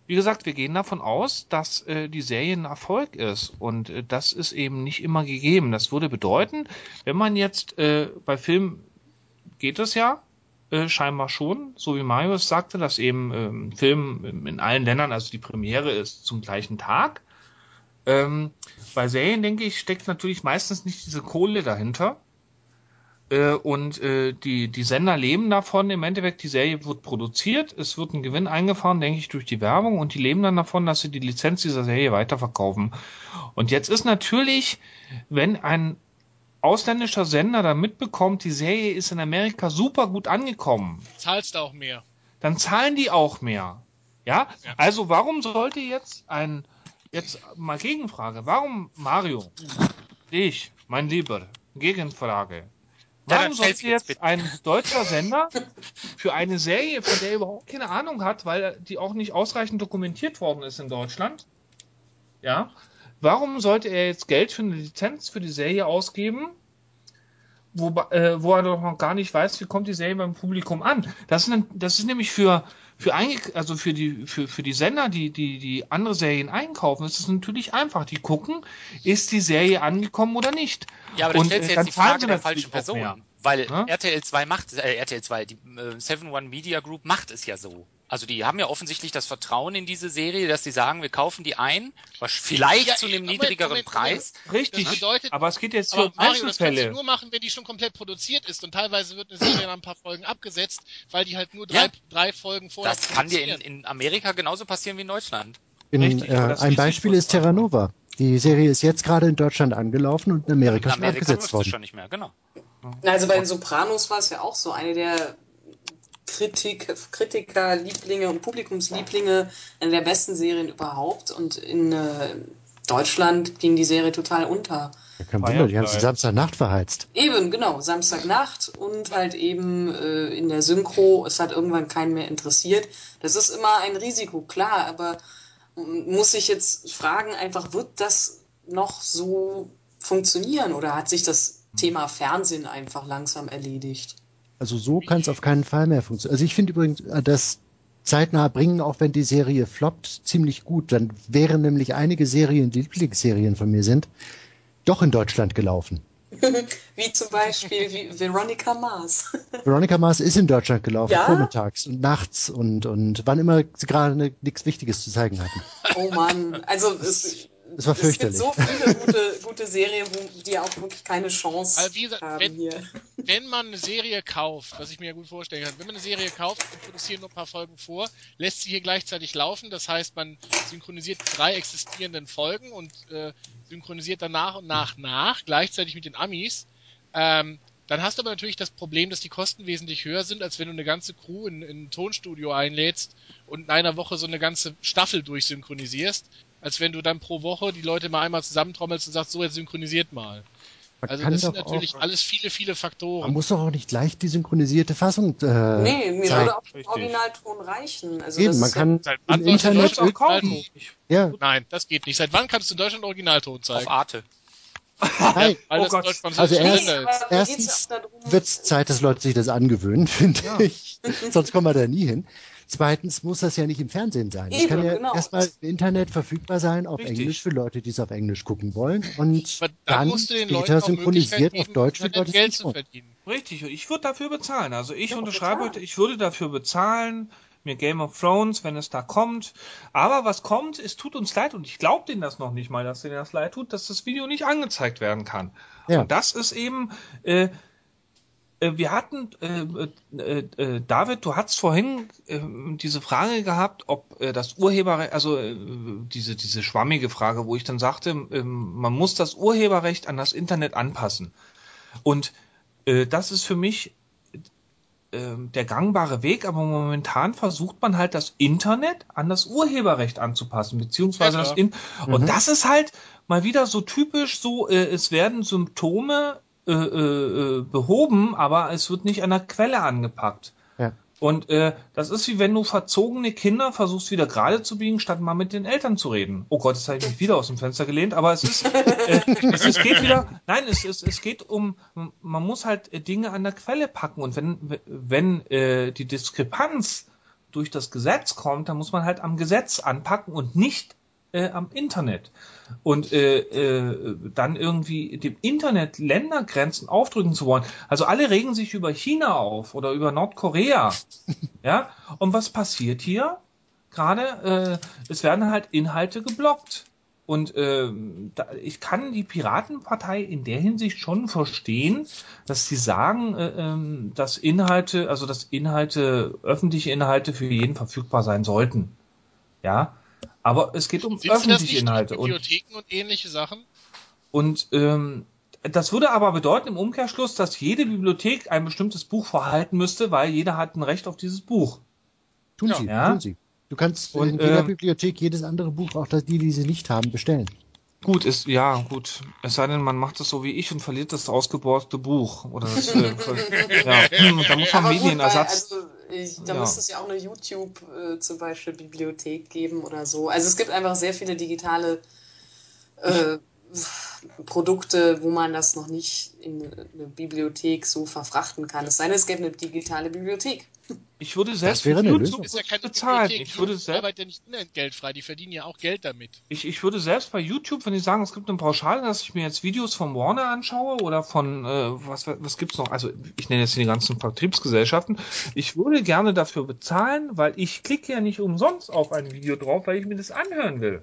wie gesagt, wir gehen davon aus, dass äh, die Serie ein Erfolg ist. Und äh, das ist eben nicht immer gegeben. Das würde bedeuten, wenn man jetzt äh, bei Filmen geht es ja, äh, scheinbar schon, so wie Marius sagte, dass eben ähm, Film in allen Ländern, also die Premiere ist zum gleichen Tag. Ähm, bei Serien, denke ich, steckt natürlich meistens nicht diese Kohle dahinter. Äh, und äh, die, die Sender leben davon. Im Endeffekt, die Serie wird produziert, es wird ein Gewinn eingefahren, denke ich, durch die Werbung und die leben dann davon, dass sie die Lizenz dieser Serie weiterverkaufen. Und jetzt ist natürlich, wenn ein ausländischer Sender da mitbekommt, die Serie ist in Amerika super gut angekommen, Zahlst du auch mehr. dann zahlen die auch mehr. Ja? Ja. Also warum sollte jetzt ein, jetzt mal Gegenfrage, warum Mario, ich, mein Lieber, Gegenfrage, warum sollte jetzt jetzt ein deutscher Sender für eine Serie, von der er überhaupt keine Ahnung hat, weil die auch nicht ausreichend dokumentiert worden ist in Deutschland, ja, warum sollte er jetzt Geld für eine Lizenz für die Serie ausgeben, wo, äh, wo er doch noch gar nicht weiß, wie kommt die Serie beim Publikum an. Das ist, das ist nämlich für für also für die für, für die Sender, die die die andere Serien einkaufen, ist es natürlich einfach. Die gucken, ist die Serie angekommen oder nicht. Ja, aber dann du äh, jetzt die Frage der falschen Person. mehr. Weil Ne? RTL 2 macht, äh, RTL 2, die äh, 7 One Media Group macht es ja so. Also die haben ja offensichtlich das Vertrauen in diese Serie, dass sie sagen, wir kaufen die ein, was vielleicht Ja, zu einem Moment, niedrigeren Moment, Preis. Richtig. Das bedeutet- aber es geht jetzt Aber um Mario, das kannst du Einzelfälle. nur machen, wenn die schon komplett produziert ist. Und teilweise wird eine Serie nach ein paar Folgen abgesetzt, weil die halt nur drei, Ja. drei Folgen vorher Das kann dir in, in Amerika genauso passieren wie in Deutschland. In, Richtig, äh, ein Beispiel ist Terra Nova. Die Serie ist jetzt gerade in Deutschland angelaufen und in Amerika, In schon Amerika abgesetzt läuft es worden. schon nicht mehr, genau. Also bei den Sopranos war es ja auch so, eine der Kritik, Kritiker, Lieblinge und Publikumslieblinge, eine der besten Serien überhaupt. Und in äh, Deutschland ging die Serie total unter. Ja, kein Wunder, die haben sie. Samstagnacht verheizt. Eben, genau, Samstagnacht und halt eben äh, in der Synchro, es hat irgendwann keinen mehr interessiert. Das ist immer ein Risiko, klar, aber mm, muss ich jetzt fragen, einfach wird das noch so funktionieren oder hat sich das Thema Fernsehen einfach langsam erledigt? Also so kann es auf keinen Fall mehr funktionieren. Also ich finde übrigens äh, das zeitnah bringen, auch wenn die Serie floppt, ziemlich gut. Dann wären nämlich einige Serien, die Lieblingsserien von mir sind, doch in Deutschland gelaufen. <laughs> Wie zum Beispiel wie Veronica Mars. <laughs> Veronica Mars ist in Deutschland gelaufen, Ja? vormittags und nachts und, und wann immer sie gerade ne- nichts Wichtiges zu zeigen hatten. Oh Mann, also es, Das war es gibt fürchterlich. so viele gute, gute Serien, wo die auch wirklich keine Chance Also wie gesagt, haben wenn- hier. wenn man eine Serie kauft, was ich mir ja gut vorstellen kann, wenn man eine Serie kauft und produziert nur ein paar Folgen vor, lässt sie hier gleichzeitig laufen. Das heißt, man synchronisiert drei existierenden Folgen und äh, synchronisiert dann nach und nach nach, gleichzeitig mit den Amis. Ähm, dann hast du aber natürlich das Problem, dass die Kosten wesentlich höher sind, als wenn du eine ganze Crew in, in ein Tonstudio einlädst und in einer Woche so eine ganze Staffel durchsynchronisierst, als wenn du dann pro Woche die Leute mal einmal zusammentrommelst und sagst, so jetzt synchronisiert mal. Man Also das sind natürlich auch, alles viele, viele man Faktoren. muss doch auch nicht gleich die synchronisierte Fassung äh, Nee, mir zeigen. würde auch der. Originalton reichen. Also Eben, das man ist kann Seit im in Internet kaufen. Originalton? Ja, Nein, das geht nicht. Seit wann kannst du in Deutschland Originalton zeigen? Auf Arte. nein, <laughs> Weil Oh Gott. Also ja, erst- aber ist. mir geht's erstens ja wird es Zeit, dass Leute sich das angewöhnen, <laughs> finde Ja. ich. Sonst kommen wir da nie hin. Zweitens muss das ja nicht im Fernsehen sein. Es Eben, kann ja genau. erstmal im Internet verfügbar sein auf Richtig. Englisch für Leute, die es auf Englisch gucken wollen. Und dann, dann musst du den später synchronisiert auf Deutsch für Leute, die Geld zu verdienen. richtig, ich würde dafür bezahlen. Also ich Ja, unterschreibe heute, ich würde dafür bezahlen, mir Game of Thrones, wenn es da kommt. Aber was kommt, es tut uns leid und ich glaube denen das noch nicht mal, dass denen das leid tut, dass das Video nicht angezeigt werden kann. Ja. Und das ist eben, äh, wir hatten, äh, äh, äh, David, du hast vorhin äh, diese Frage gehabt, ob äh, das Urheberrecht, also äh, diese, diese schwammige Frage, wo ich dann sagte, äh, man muss das Urheberrecht an das Internet anpassen. Und äh, das ist für mich äh, der gangbare Weg, aber momentan versucht man halt das Internet an das Urheberrecht anzupassen, beziehungsweise Ja, das. In Mhm. und das ist halt mal wieder so typisch, so äh, es werden Symptome äh, äh, äh, behoben, aber es wird nicht an der Quelle angepackt. Ja. Und äh, das ist wie wenn du verzogene Kinder versuchst wieder gerade zu biegen, statt mal mit den Eltern zu reden. Oh Gott, jetzt habe ich mich wieder aus dem Fenster gelehnt, aber es ist, äh, <laughs> es, es geht wieder, nein, es, es, es geht um, man muss halt äh, Dinge an der Quelle packen und wenn, wenn äh, die Diskrepanz durch das Gesetz kommt, dann muss man halt am Gesetz anpacken und nicht äh, am Internet. Und äh, äh, dann irgendwie dem Internet Ländergrenzen aufdrücken zu wollen. Also alle regen sich über China auf oder über Nordkorea. <laughs> ja, und was passiert hier? Gerade, äh, es werden halt Inhalte geblockt. Und ähm, da, ich kann die Piratenpartei in der Hinsicht schon verstehen, dass sie sagen, äh, ähm, dass Inhalte, also dass Inhalte, öffentliche Inhalte für jeden verfügbar sein sollten. Ja, aber es geht um Sind öffentliche nicht Inhalte. Und, Bibliotheken und ähnliche Sachen? und ähm, das würde aber bedeuten im Umkehrschluss, dass jede Bibliothek ein bestimmtes Buch vorhalten müsste, weil jeder hat ein Recht auf dieses Buch. Tun Ja. sie, Ja. tun sie. Du kannst Und, in jeder ähm, Bibliothek jedes andere Buch, auch das, die, die sie nicht haben, bestellen. Gut, ist ja gut. Es sei denn, man macht es so wie ich und verliert das ausgeborgte Buch oder das. Äh, <laughs> ja, hm, da muss man Aber gut, weil, Medienersatz. also, ich, da Ja. müsste es ja auch eine YouTube äh, zum Beispiel Bibliothek geben oder so. Also es gibt einfach sehr viele digitale äh, Produkte, wo man das noch nicht in eine Bibliothek so verfrachten kann. Es sei denn, es gäbe eine digitale Bibliothek. Ich würde selbst wäre für eine YouTube Lösung. Das ist ja keine bezahlen. Bibliothek. Ich würde die selbst arbeiten ja nicht unentgeltfrei, die verdienen ja auch Geld damit. Ich, ich würde selbst bei YouTube, wenn die sagen, es gibt eine Pauschale, dass ich mir jetzt Videos von Warner anschaue oder von, äh, was, was gibt's noch? Also ich nenne jetzt die ganzen Vertriebsgesellschaften. Ich würde gerne dafür bezahlen, weil ich klicke ja nicht umsonst auf ein Video drauf, weil ich mir das anhören will.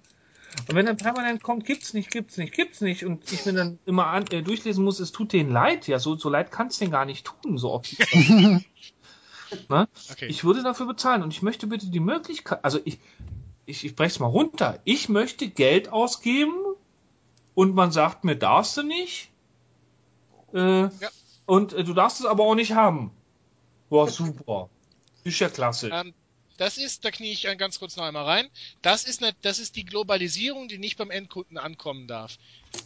Und wenn dann permanent kommt, gibt's nicht, gibt's nicht, gibt's nicht und ich mir dann immer an, äh, durchlesen muss, es tut denen leid, ja, so, so leid kann's denen gar nicht tun, so oft. <laughs> ne? Okay. Ich würde dafür bezahlen und ich möchte bitte die Möglichkeit, also ich, ich, ich brech's mal runter. Ich möchte Geld ausgeben und man sagt mir, darfst du nicht. Äh, Und äh, du darfst es aber auch nicht haben. Boah, super. Ist ja klasse. Ähm, das ist, da knie ich ganz kurz noch einmal rein. Das ist, ne, das ist die Globalisierung, die nicht beim Endkunden ankommen darf.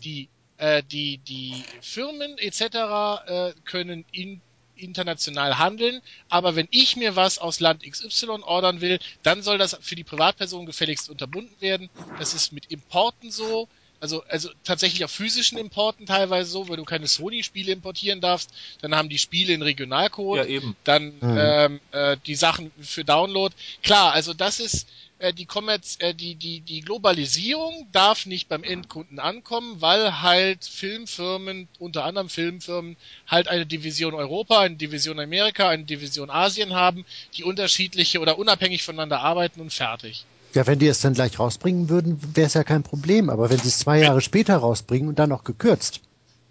Die, äh, die, die Firmen etc. Äh, können in, international handeln, aber wenn ich mir was aus Land XY ordern will, dann soll das für die Privatperson gefälligst unterbunden werden. Das ist mit Importen so, also, also tatsächlich auch physischen Importen teilweise so, wenn du keine Sony-Spiele importieren darfst, dann haben die Spiele einen Regionalcode, Ja, eben. dann Mhm. ähm, äh, die Sachen für Download. Klar, also das ist äh, die Kommerz, äh, die die die Globalisierung darf nicht beim Endkunden ankommen, weil halt Filmfirmen, unter anderem Filmfirmen, halt eine Division Europa, eine Division Amerika, eine Division Asien haben, die unterschiedliche oder unabhängig voneinander arbeiten und fertig. Ja, wenn die es dann gleich rausbringen würden, wäre es ja kein Problem. Aber wenn sie es zwei Jahre später rausbringen und dann noch gekürzt,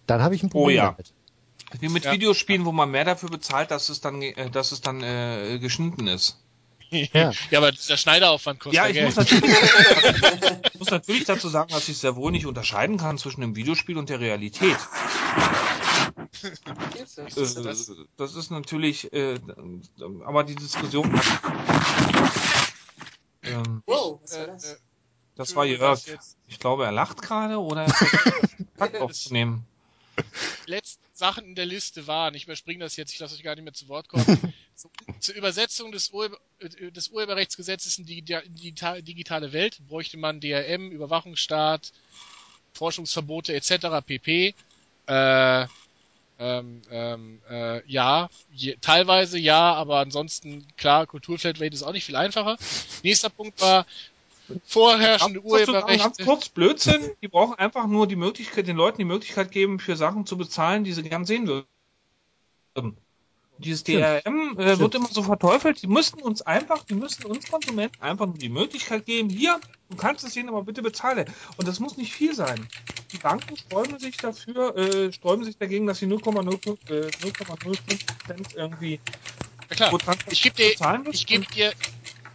dann habe ich ein Problem Oh ja. damit. Wie mit Ja. Videospielen, wo man mehr dafür bezahlt, dass es dann, äh, dass es dann äh, geschnitten ist. Ja. ja, aber der Schneideraufwand kostet Ja, ja ich Geld. muss, natürlich, <laughs> ich muss natürlich dazu sagen, dass ich sehr wohl nicht unterscheiden kann zwischen dem Videospiel und der Realität. Äh, das? das ist natürlich, äh, aber die Diskussion, ähm, Wow, was war Äh, das? äh, das war Jörg. Ich glaube, er lacht gerade oder er <laughs> Kontakt aufzunehmen. letzten Sachen in der Liste waren, ich überspringe das jetzt, ich lasse euch gar nicht mehr zu Wort kommen, <laughs> zu, zur Übersetzung des, Urheber, äh, des Urheberrechtsgesetzes in die digi- digita- digitale Welt bräuchte man DRM, Überwachungsstaat, Forschungsverbote etc. pp. Äh, ähm, ähm, äh, ja, je, teilweise ja, aber ansonsten klar, Kulturflatrate ist auch nicht viel einfacher. <laughs> Nächster Punkt war vorherrschende sagen, Ganz Urheberrechte. kurz, Blödsinn. Die brauchen einfach nur die Möglichkeit, den Leuten die Möglichkeit geben, für Sachen zu bezahlen, die sie gern sehen würden. Dieses. DRM äh, wird immer so verteufelt. Die müssten uns einfach, die müssten uns Konsumenten einfach nur die Möglichkeit geben, hier, du kannst es sehen, aber bitte bezahle. Und das muss nicht viel sein. Die Banken sträuben sich dafür, äh, sträuben sich dagegen, dass sie 0,05 äh, 0,05 Cent irgendwie Ja, klar. pro Transaktion Ich gebe dir, bezahlen müssen. ich gebe dir,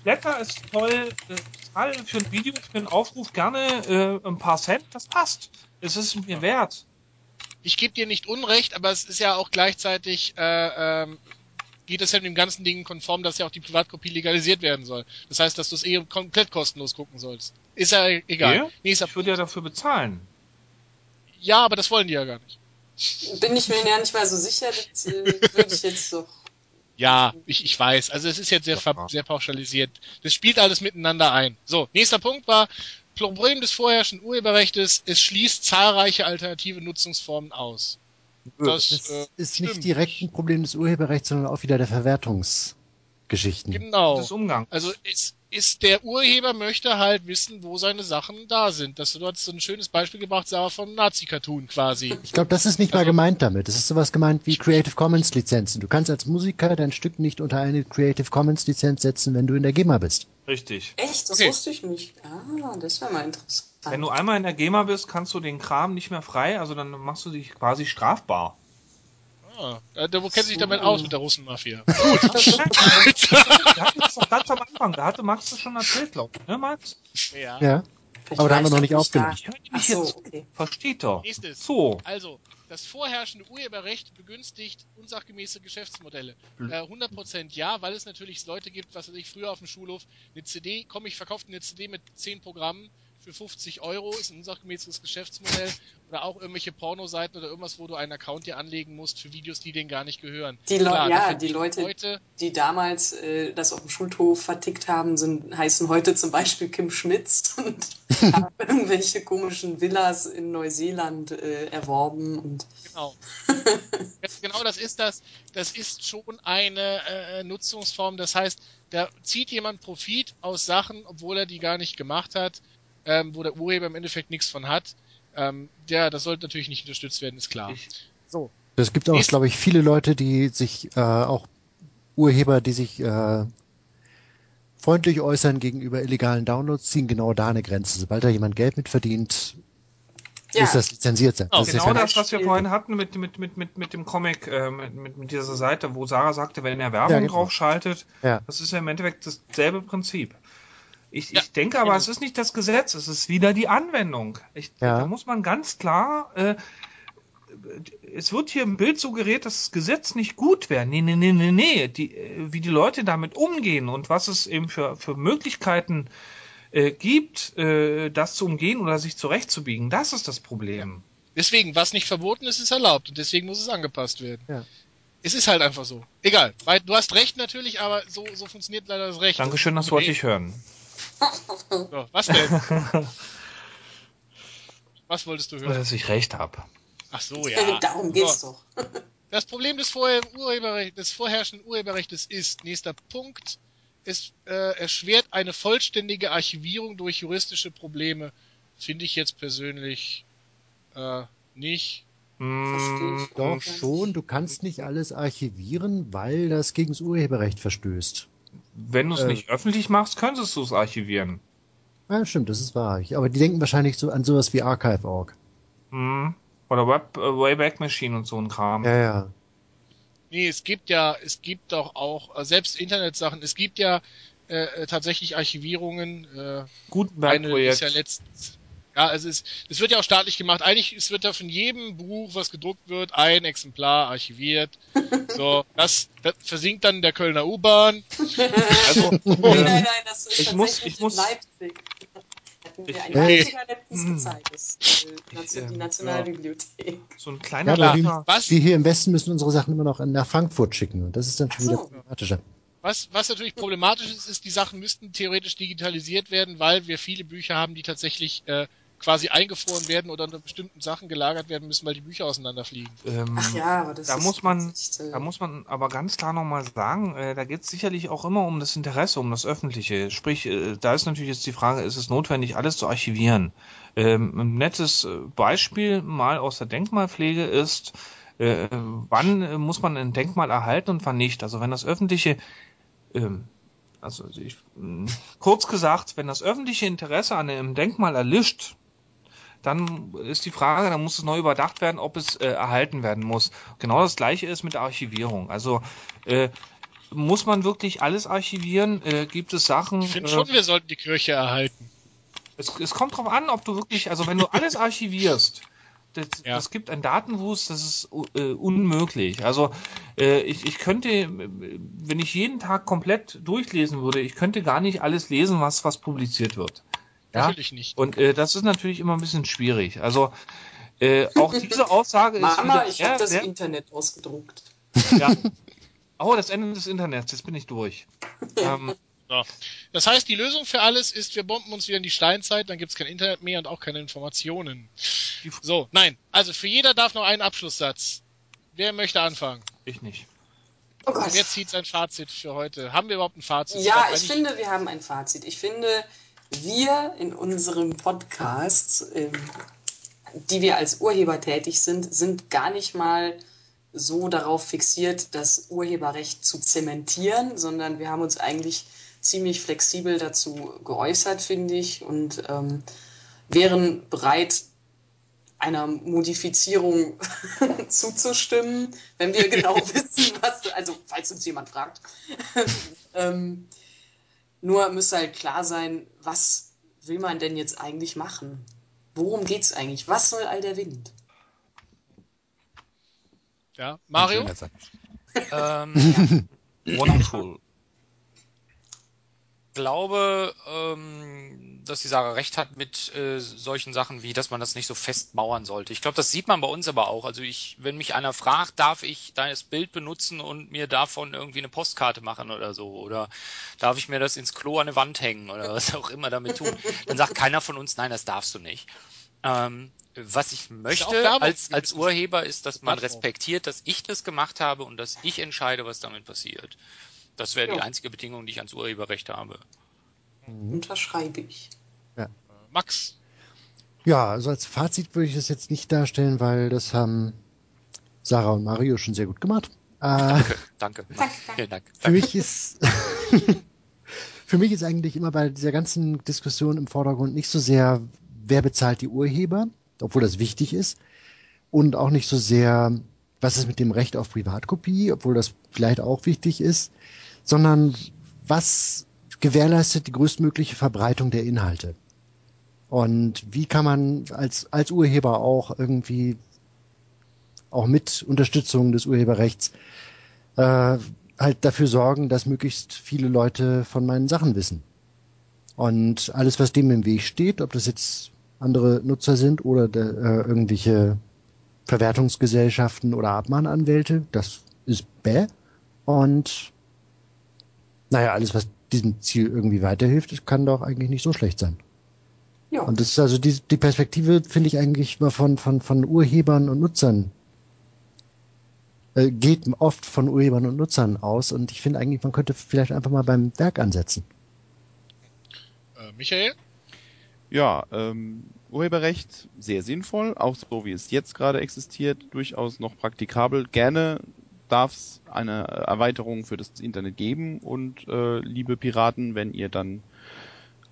Blätter ist toll, äh, zahl für ein Video, für einen Aufruf gerne äh, ein paar Cent, das passt. Es ist mir wert. Ich gebe dir nicht Unrecht, aber es ist ja auch gleichzeitig, äh, ähm, geht es ja mit dem ganzen Ding konform, dass ja auch die Privatkopie legalisiert werden soll. Das heißt, dass du es eh komplett kostenlos gucken sollst. Ist ja egal. Ja, Nächster Ich würde ja dafür bezahlen. Ja, aber das wollen die ja gar nicht. Bin ich mir ja nicht mal so sicher, das äh, würde ich jetzt so. Ja, ich, ich weiß. Also es ist jetzt sehr, sehr pauschalisiert. Das spielt alles miteinander ein. So, nächster Punkt war, Problem des vorherrschenden Urheberrechtes, es schließt zahlreiche alternative Nutzungsformen aus. Das, Das äh, ist stimmt. nicht direkt ein Problem des Urheberrechts, sondern auch wieder der Verwertungsgeschichten. Genau. Des Umgangs. Also es ist der Urheber möchte halt wissen, wo seine Sachen da sind. Das, du hast so ein schönes Beispiel gebracht, Sarah, von Nazi-Cartoon quasi. Ich glaube, das ist nicht mal Also- gemeint damit. Das ist sowas gemeint wie Creative Commons Lizenzen. Du kannst als Musiker dein Stück nicht unter eine Creative Commons Lizenz setzen, wenn du in der GEMA bist. Richtig. Echt? Das Okay. wusste ich nicht. Ah, das wäre mal interessant. Wenn du einmal in der GEMA bist, kannst du den Kram nicht mehr frei, also dann machst du dich quasi strafbar. Ah, äh, der, wo kennt sich damit So. aus mit der Russenmafia? Wir hatten das doch ganz am Anfang, da hatte Max das schon erzählt, glaube ich, ne Max? ja. Ja. Aber da haben wir noch nicht aufgenommen. Ich höre nämlich so, jetzt, okay. versteht doch. Nächstes. So, Also, das vorherrschende Urheberrecht begünstigt unsachgemäße Geschäftsmodelle. Äh, 100% ja, weil es natürlich Leute gibt, was weiß ich, früher auf dem Schulhof, eine CD, komm, ich verkaufe eine CD mit 10 Programmen für 50 Euro, ist ein unsachgemäßes Geschäftsmodell. Oder auch irgendwelche Pornoseiten oder irgendwas, wo du einen Account dir anlegen musst für Videos, die denen gar nicht gehören. Die Leu- ja, dafür die Leute- Leute Die damals äh, das auf dem Schulhof vertickt haben, sind, heißen heute zum Beispiel Kim Schmitz <laughs> und haben <laughs> irgendwelche komischen Villas in Neuseeland äh, erworben. Und Genau. <laughs> Genau das ist das. Das ist schon eine äh, Nutzungsform. Das heißt, da zieht jemand Profit aus Sachen, obwohl er die gar nicht gemacht hat, ähm, wo der Urheber im Endeffekt nichts von hat. Ähm, der, das sollte natürlich nicht unterstützt werden, ist klar. ich, Es gibt auch, glaube ich, viele Leute, die sich äh, auch Urheber, die sich äh, freundlich äußern gegenüber illegalen Downloads, ziehen genau da eine Grenze. Sobald da jemand Geld mit verdient, ja, muss das lizenziert sein. Oh, das ist genau ja das, was wir vorhin hatten mit, mit, mit, mit, mit dem Comic, äh, mit, mit, mit dieser Seite, wo Sarah sagte, wenn er Werbung Ja, genau. drauf schaltet, Ja. das ist ja im Endeffekt dasselbe Prinzip. Ich, Ja, ich denke aber, es ist nicht das Gesetz, es ist wieder die Anwendung. Ich, Ja. Da muss man ganz klar, äh, es wird hier im Bild suggeriert, dass das Gesetz nicht gut wäre. Nee, nee, nee, nee, nee. Die, äh, wie die Leute damit umgehen und was es eben für, für Möglichkeiten äh, gibt, äh, das zu umgehen oder sich zurechtzubiegen, das ist das Problem. Deswegen, was nicht verboten ist, ist erlaubt und deswegen muss es angepasst werden. Ja. Es ist halt einfach so. Egal. Du hast recht natürlich, aber so, so funktioniert leider das Recht. Dankeschön, das wollte ich hören. So, was denn? <laughs> was wolltest du hören? Dass ich recht habe. Ach so, ja. <laughs> Darum geht's So. doch. <laughs> Das Problem des, Vorher Urheberrecht, des vorherrschenden Urheberrechts ist, nächster Punkt, es äh, erschwert eine vollständige Archivierung durch juristische Probleme. Finde ich jetzt persönlich äh, nicht. Mm, Doch schon, du kannst nicht alles archivieren, weil das gegen das Urheberrecht verstößt. Wenn du es Äh. nicht öffentlich machst, könntest du es archivieren. Ja, stimmt, das ist wahr. Aber die denken wahrscheinlich so an sowas wie Archive.org. Hm. Oder Web, äh, Wayback Machine und so ein Kram. Ja, ja. Nee, es gibt ja, es gibt doch auch, äh, selbst Internetsachen, es gibt ja äh, äh, tatsächlich Archivierungen. Äh, eine ist Gutenberg-Projekt. ja letztens. Ja, also es, es wird ja auch staatlich gemacht. Eigentlich es wird ja von jedem Buch, was gedruckt wird, ein Exemplar archiviert. <laughs> So, das, das versinkt dann in der Kölner U-Bahn. also, <laughs> Nein, ähm, nein, nein, das ist ich muss- tatsächlich ich muss- in Leipzig. Hatten wir Ich- ein Okay. Leipziger letztens Hm. gezeigt. Das äh, die Nationalbibliothek. so ein Ja, kleiner aber wir. Was? wir hier im Westen müssen unsere Sachen immer noch nach Frankfurt schicken und das ist dann schon Ach wieder so. problematischer. Was, was natürlich problematisch ist, ist, die Sachen müssten theoretisch digitalisiert werden, weil wir viele Bücher haben, die tatsächlich äh, quasi eingefroren werden oder unter bestimmten Sachen gelagert werden müssen, weil die Bücher auseinanderfliegen. Ähm, Ach ja, aber das da ist muss man- äh, Da muss man aber ganz klar nochmal sagen, äh, da geht es sicherlich auch immer um das Interesse, um das Öffentliche. Sprich, äh, da ist natürlich jetzt die Frage, ist es notwendig, alles zu archivieren? Ähm, ein nettes äh, Beispiel mal aus der Denkmalpflege ist, äh, wann äh, muss man ein Denkmal erhalten und wann nicht? Also wenn das Öffentliche, ähm, also ich, kurz gesagt, wenn das öffentliche Interesse an einem Denkmal erlischt, dann ist die Frage, dann muss es neu überdacht werden, ob es äh, erhalten werden muss. Genau das gleiche ist mit der Archivierung. Also äh, muss man wirklich alles archivieren? Äh, gibt es Sachen? Ich finde äh, schon, wir sollten die Kirche erhalten. es, es kommt drauf an, ob du wirklich, also wenn du alles <laughs> archivierst, das, Ja. das gibt einen Datenwust, das ist äh, unmöglich. Also äh, ich, ich könnte, wenn ich jeden Tag komplett durchlesen würde, ich könnte gar nicht alles lesen, was was publiziert wird. Ja? Natürlich nicht. Und äh, das ist natürlich immer ein bisschen schwierig. Also äh, auch diese Aussage ist Mama, wieder ich habe das sehr, Internet ausgedruckt. ja. <laughs> Oh, das Ende des Internets, jetzt bin ich durch. ähm, Das heißt, die Lösung für alles ist, wir bomben uns wieder in die Steinzeit, dann gibt's kein Internet mehr und auch keine Informationen. So, nein. Also für jeder darf noch einen Abschlusssatz. Wer möchte anfangen? ich nicht. Oh Gott. Wer zieht sein Fazit für heute? Haben wir überhaupt ein Fazit? Ja, ich eigentlich- finde, wir haben ein Fazit. Ich finde, wir in unserem Podcast, ähm, die wir als Urheber tätig sind, sind gar nicht mal so darauf fixiert, das Urheberrecht zu zementieren, sondern wir haben uns eigentlich ziemlich flexibel dazu geäußert, finde ich, und ähm, wären bereit, einer Modifizierung <laughs> zuzustimmen, wenn wir genau <laughs> wissen, was, also falls uns jemand fragt. <laughs> ähm, nur müsste halt klar sein, was will man denn jetzt eigentlich machen? Worum geht's eigentlich? Was soll all der Wind? Ja, Mario? Ähm, <laughs> Wonderful. Glaube, ähm, dass die Sarah recht hat mit äh, solchen Sachen wie, dass man das nicht so festmauern sollte. Ich glaube, das sieht man bei uns aber auch. Also ich, wenn mich einer fragt, darf ich das Bild benutzen und mir davon irgendwie eine Postkarte machen oder so? Oder darf ich mir das ins Klo an eine Wand hängen oder was auch immer damit tun? Dann sagt keiner von uns, nein, das darfst du nicht. Ähm, was ich möchte als, als Urheber ist, dass man respektiert, dass ich das gemacht habe und dass ich entscheide, was damit passiert. Das wäre die Ja. einzige Bedingung, die ich ans Urheberrecht habe. Unterschreibe ich. Max? Ja, also als Fazit würde ich das jetzt nicht darstellen, weil das haben Sarah und Mario schon sehr gut gemacht. Äh, Danke. Danke. <laughs> Vielen Dank. für mich ist <laughs> für mich ist eigentlich immer bei dieser ganzen Diskussion im Vordergrund nicht so sehr, wer bezahlt die Urheber, obwohl das wichtig ist, und auch nicht so sehr, was ist mit dem Recht auf Privatkopie, obwohl das vielleicht auch wichtig ist, sondern was gewährleistet die größtmögliche Verbreitung der Inhalte. Und wie kann man als, als Urheber auch irgendwie auch mit Unterstützung des Urheberrechts äh, halt dafür sorgen, dass möglichst viele Leute von meinen Sachen wissen. Und alles, was dem im Weg steht, ob das jetzt andere Nutzer sind oder de, äh, irgendwelche Verwertungsgesellschaften oder Abmahnanwälte, das ist bäh. Und naja, alles, was diesem Ziel irgendwie weiterhilft, kann doch eigentlich nicht so schlecht sein. Ja. Und das ist also die, die Perspektive, finde ich eigentlich mal von, von, von Urhebern und Nutzern äh, geht oft von Urhebern und Nutzern aus und ich finde eigentlich, man könnte vielleicht einfach mal beim Werk ansetzen. Äh, Michael? Ja, ähm, Urheberrecht sehr sinnvoll, auch so wie es jetzt gerade existiert, durchaus noch praktikabel. Gerne darf es eine Erweiterung für das Internet geben und äh, liebe Piraten, wenn ihr dann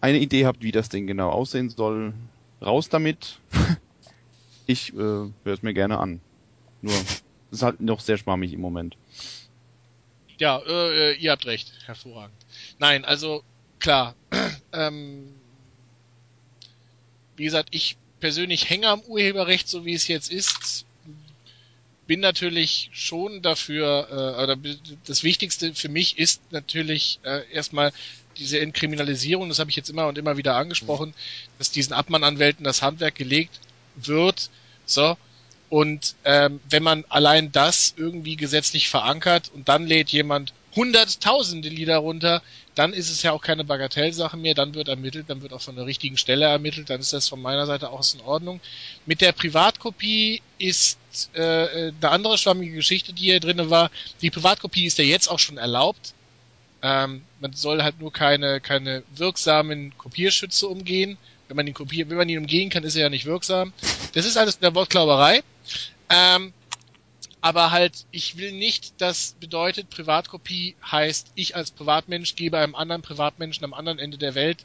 eine Idee habt, wie das Ding genau aussehen soll, raus damit. <laughs> ich äh, höre es mir gerne an. Nur das ist halt noch sehr schwammig im Moment. Ja, äh, ihr habt recht. Hervorragend. Nein, also klar. <clears throat> ähm, wie gesagt, ich persönlich hänge am Urheberrecht, so wie es jetzt ist. Bin natürlich schon dafür, äh, oder das Wichtigste für mich ist natürlich äh, erstmal diese Entkriminalisierung, das habe ich jetzt immer und immer wieder angesprochen, dass diesen Abmannanwälten das Handwerk gelegt wird. So, und ähm, wenn man allein das irgendwie gesetzlich verankert und dann lädt jemand hunderttausende Lieder runter, dann ist es ja auch keine Bagatellsache mehr, dann wird ermittelt, dann wird auch von der richtigen Stelle ermittelt, dann ist das von meiner Seite aus in Ordnung. Mit der Privatkopie ist äh, eine andere schwammige Geschichte, die hier drinne war. Die Privatkopie ist ja jetzt auch schon erlaubt. Ähm, man soll halt nur keine, keine wirksamen Kopierschütze umgehen. Wenn man ihn kopiert, wenn man ihn umgehen kann, ist er ja nicht wirksam. Das ist alles in der Wortklauberei. Ähm, aber halt, ich will nicht, das bedeutet, Privatkopie heißt, ich als Privatmensch gebe einem anderen Privatmenschen am anderen Ende der Welt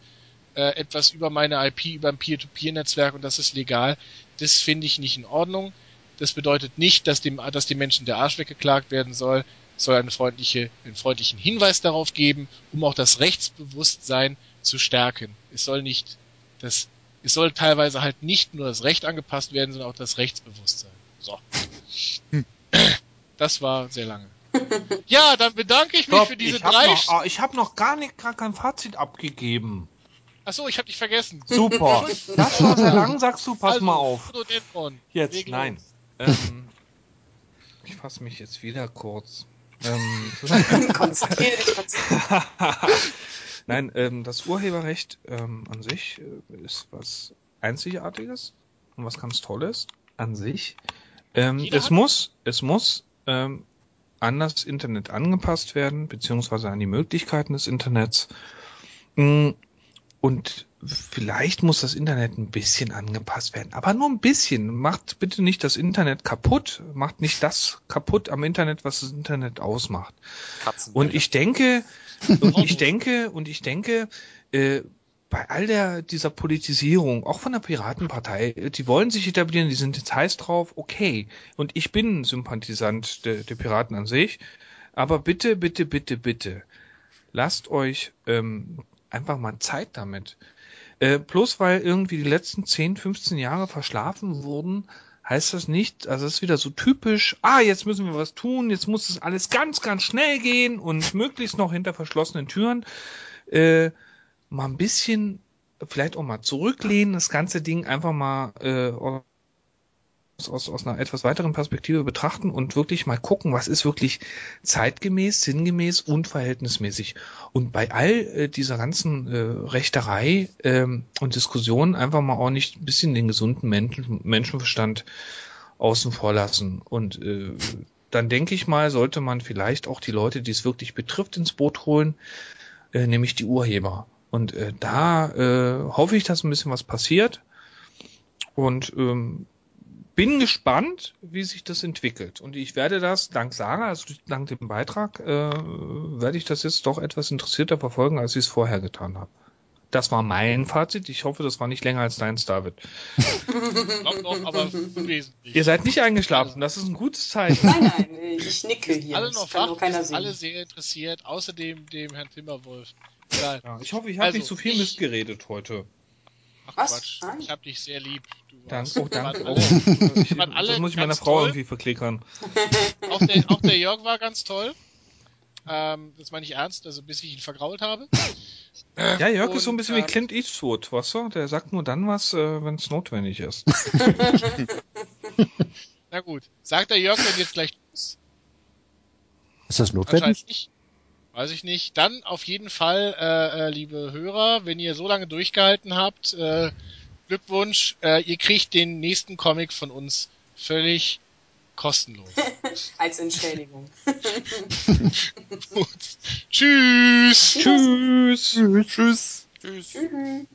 äh, etwas über meine IP, über ein Peer-to-Peer-Netzwerk und das ist legal. Das finde ich nicht in Ordnung. Das bedeutet nicht, dass dem, dass dem Menschen der Arsch weggeklagt werden soll. Es soll eine freundliche, einen freundlichen Hinweis darauf geben, um auch das Rechtsbewusstsein zu stärken. Es soll nicht das, es soll teilweise halt nicht nur das Recht angepasst werden, sondern auch das Rechtsbewusstsein. So. Hm. Das war sehr lange. Ja, dann bedanke ich mich Stopp, für diese ich drei. Noch, oh, ich habe noch gar nicht gar kein Fazit abgegeben. Achso, ich habe dich vergessen. Super. <laughs> das war sehr lang, sagst du, pass also, mal auf. Jetzt, Wegen nein. Ähm, ich fasse mich jetzt wieder kurz. Ähm, <laughs> <laughs> Nein, ähm, das Urheberrecht ähm, an sich äh, ist was Einzigartiges und was ganz Tolles an sich. Ähm, es muss, es muss ähm, an das Internet angepasst werden, beziehungsweise an die Möglichkeiten des Internets. Mm, und vielleicht muss das Internet ein bisschen angepasst werden, aber nur ein bisschen. Macht bitte nicht das Internet kaputt, macht nicht das kaputt am Internet, was das Internet ausmacht. Und ich denke, <laughs> und ich denke, und ich denke, äh, bei all der dieser Politisierung, auch von der Piratenpartei, die wollen sich etablieren, die sind jetzt heiß drauf, okay. Und ich bin Sympathisant der, der Piraten an sich, aber bitte, bitte, bitte, bitte, lasst euch ähm, einfach mal Zeit damit. Äh, bloß weil irgendwie die letzten 10, 15 Jahre verschlafen wurden, heißt das nicht, also es ist wieder so typisch, ah, jetzt müssen wir was tun, jetzt muss es alles ganz, ganz schnell gehen und möglichst noch hinter verschlossenen Türen. Äh, mal ein bisschen, vielleicht auch mal zurücklehnen, das ganze Ding einfach mal äh, aus, aus einer etwas weiteren Perspektive betrachten und wirklich mal gucken, was ist wirklich zeitgemäß, sinngemäß und verhältnismäßig. Und bei all äh, dieser ganzen äh, Rechterei ähm, und Diskussion einfach mal auch nicht ein bisschen den gesunden Menschen, Menschenverstand außen vor lassen. Und äh, dann denke ich mal, sollte man vielleicht auch die Leute, die es wirklich betrifft, ins Boot holen, äh, nämlich die Urheber. Und äh, da äh, hoffe ich, dass ein bisschen was passiert. Und ähm, bin gespannt, wie sich das entwickelt. Und ich werde das dank Sarah, also dank dem Beitrag, äh, werde ich das jetzt doch etwas interessierter verfolgen, als ich es vorher getan habe. Das war mein Fazit. Ich hoffe, das war nicht länger als deins, David. Noch, noch, aber unwesentlich. Ihr seid nicht eingeschlafen. Das ist ein gutes Zeichen. Nein, nein, ich nicke hier. alle noch wach, nur keiner sind alle sehr interessiert, außerdem dem Herrn Timmerwolf. Egal. Ja, ich hoffe, ich habe Also, nicht zu viel ich- Mist geredet heute. Ach Was? Quatsch, Nein. ich hab dich sehr lieb. Du Dank, warst- oh, danke. Oh, alle- ich, alle das muss ich meiner Frau toll. irgendwie verklickern. Auch der, auch der Jörg war ganz toll. Ähm, das meine ich ernst, also bis ich ihn vergrault habe. Ja, Jörg ist so ein Und, bisschen wie ähm, Clint Eastwood, weißt du? Der sagt nur dann was, äh, wenn es notwendig ist. <laughs> Na gut. Sagt der Jörg denn jetzt gleich Tschüss? Ist das notwendig? Anscheinend nicht. Weiß ich nicht. Dann auf jeden Fall, äh, äh, liebe Hörer, wenn ihr so lange durchgehalten habt, äh, Glückwunsch, äh, ihr kriegt den nächsten Comic von uns völlig kostenlos. <laughs> Als Entschädigung. <laughs> Tschüss! Tschüss! Tschüss. Tschüss. Tschüss.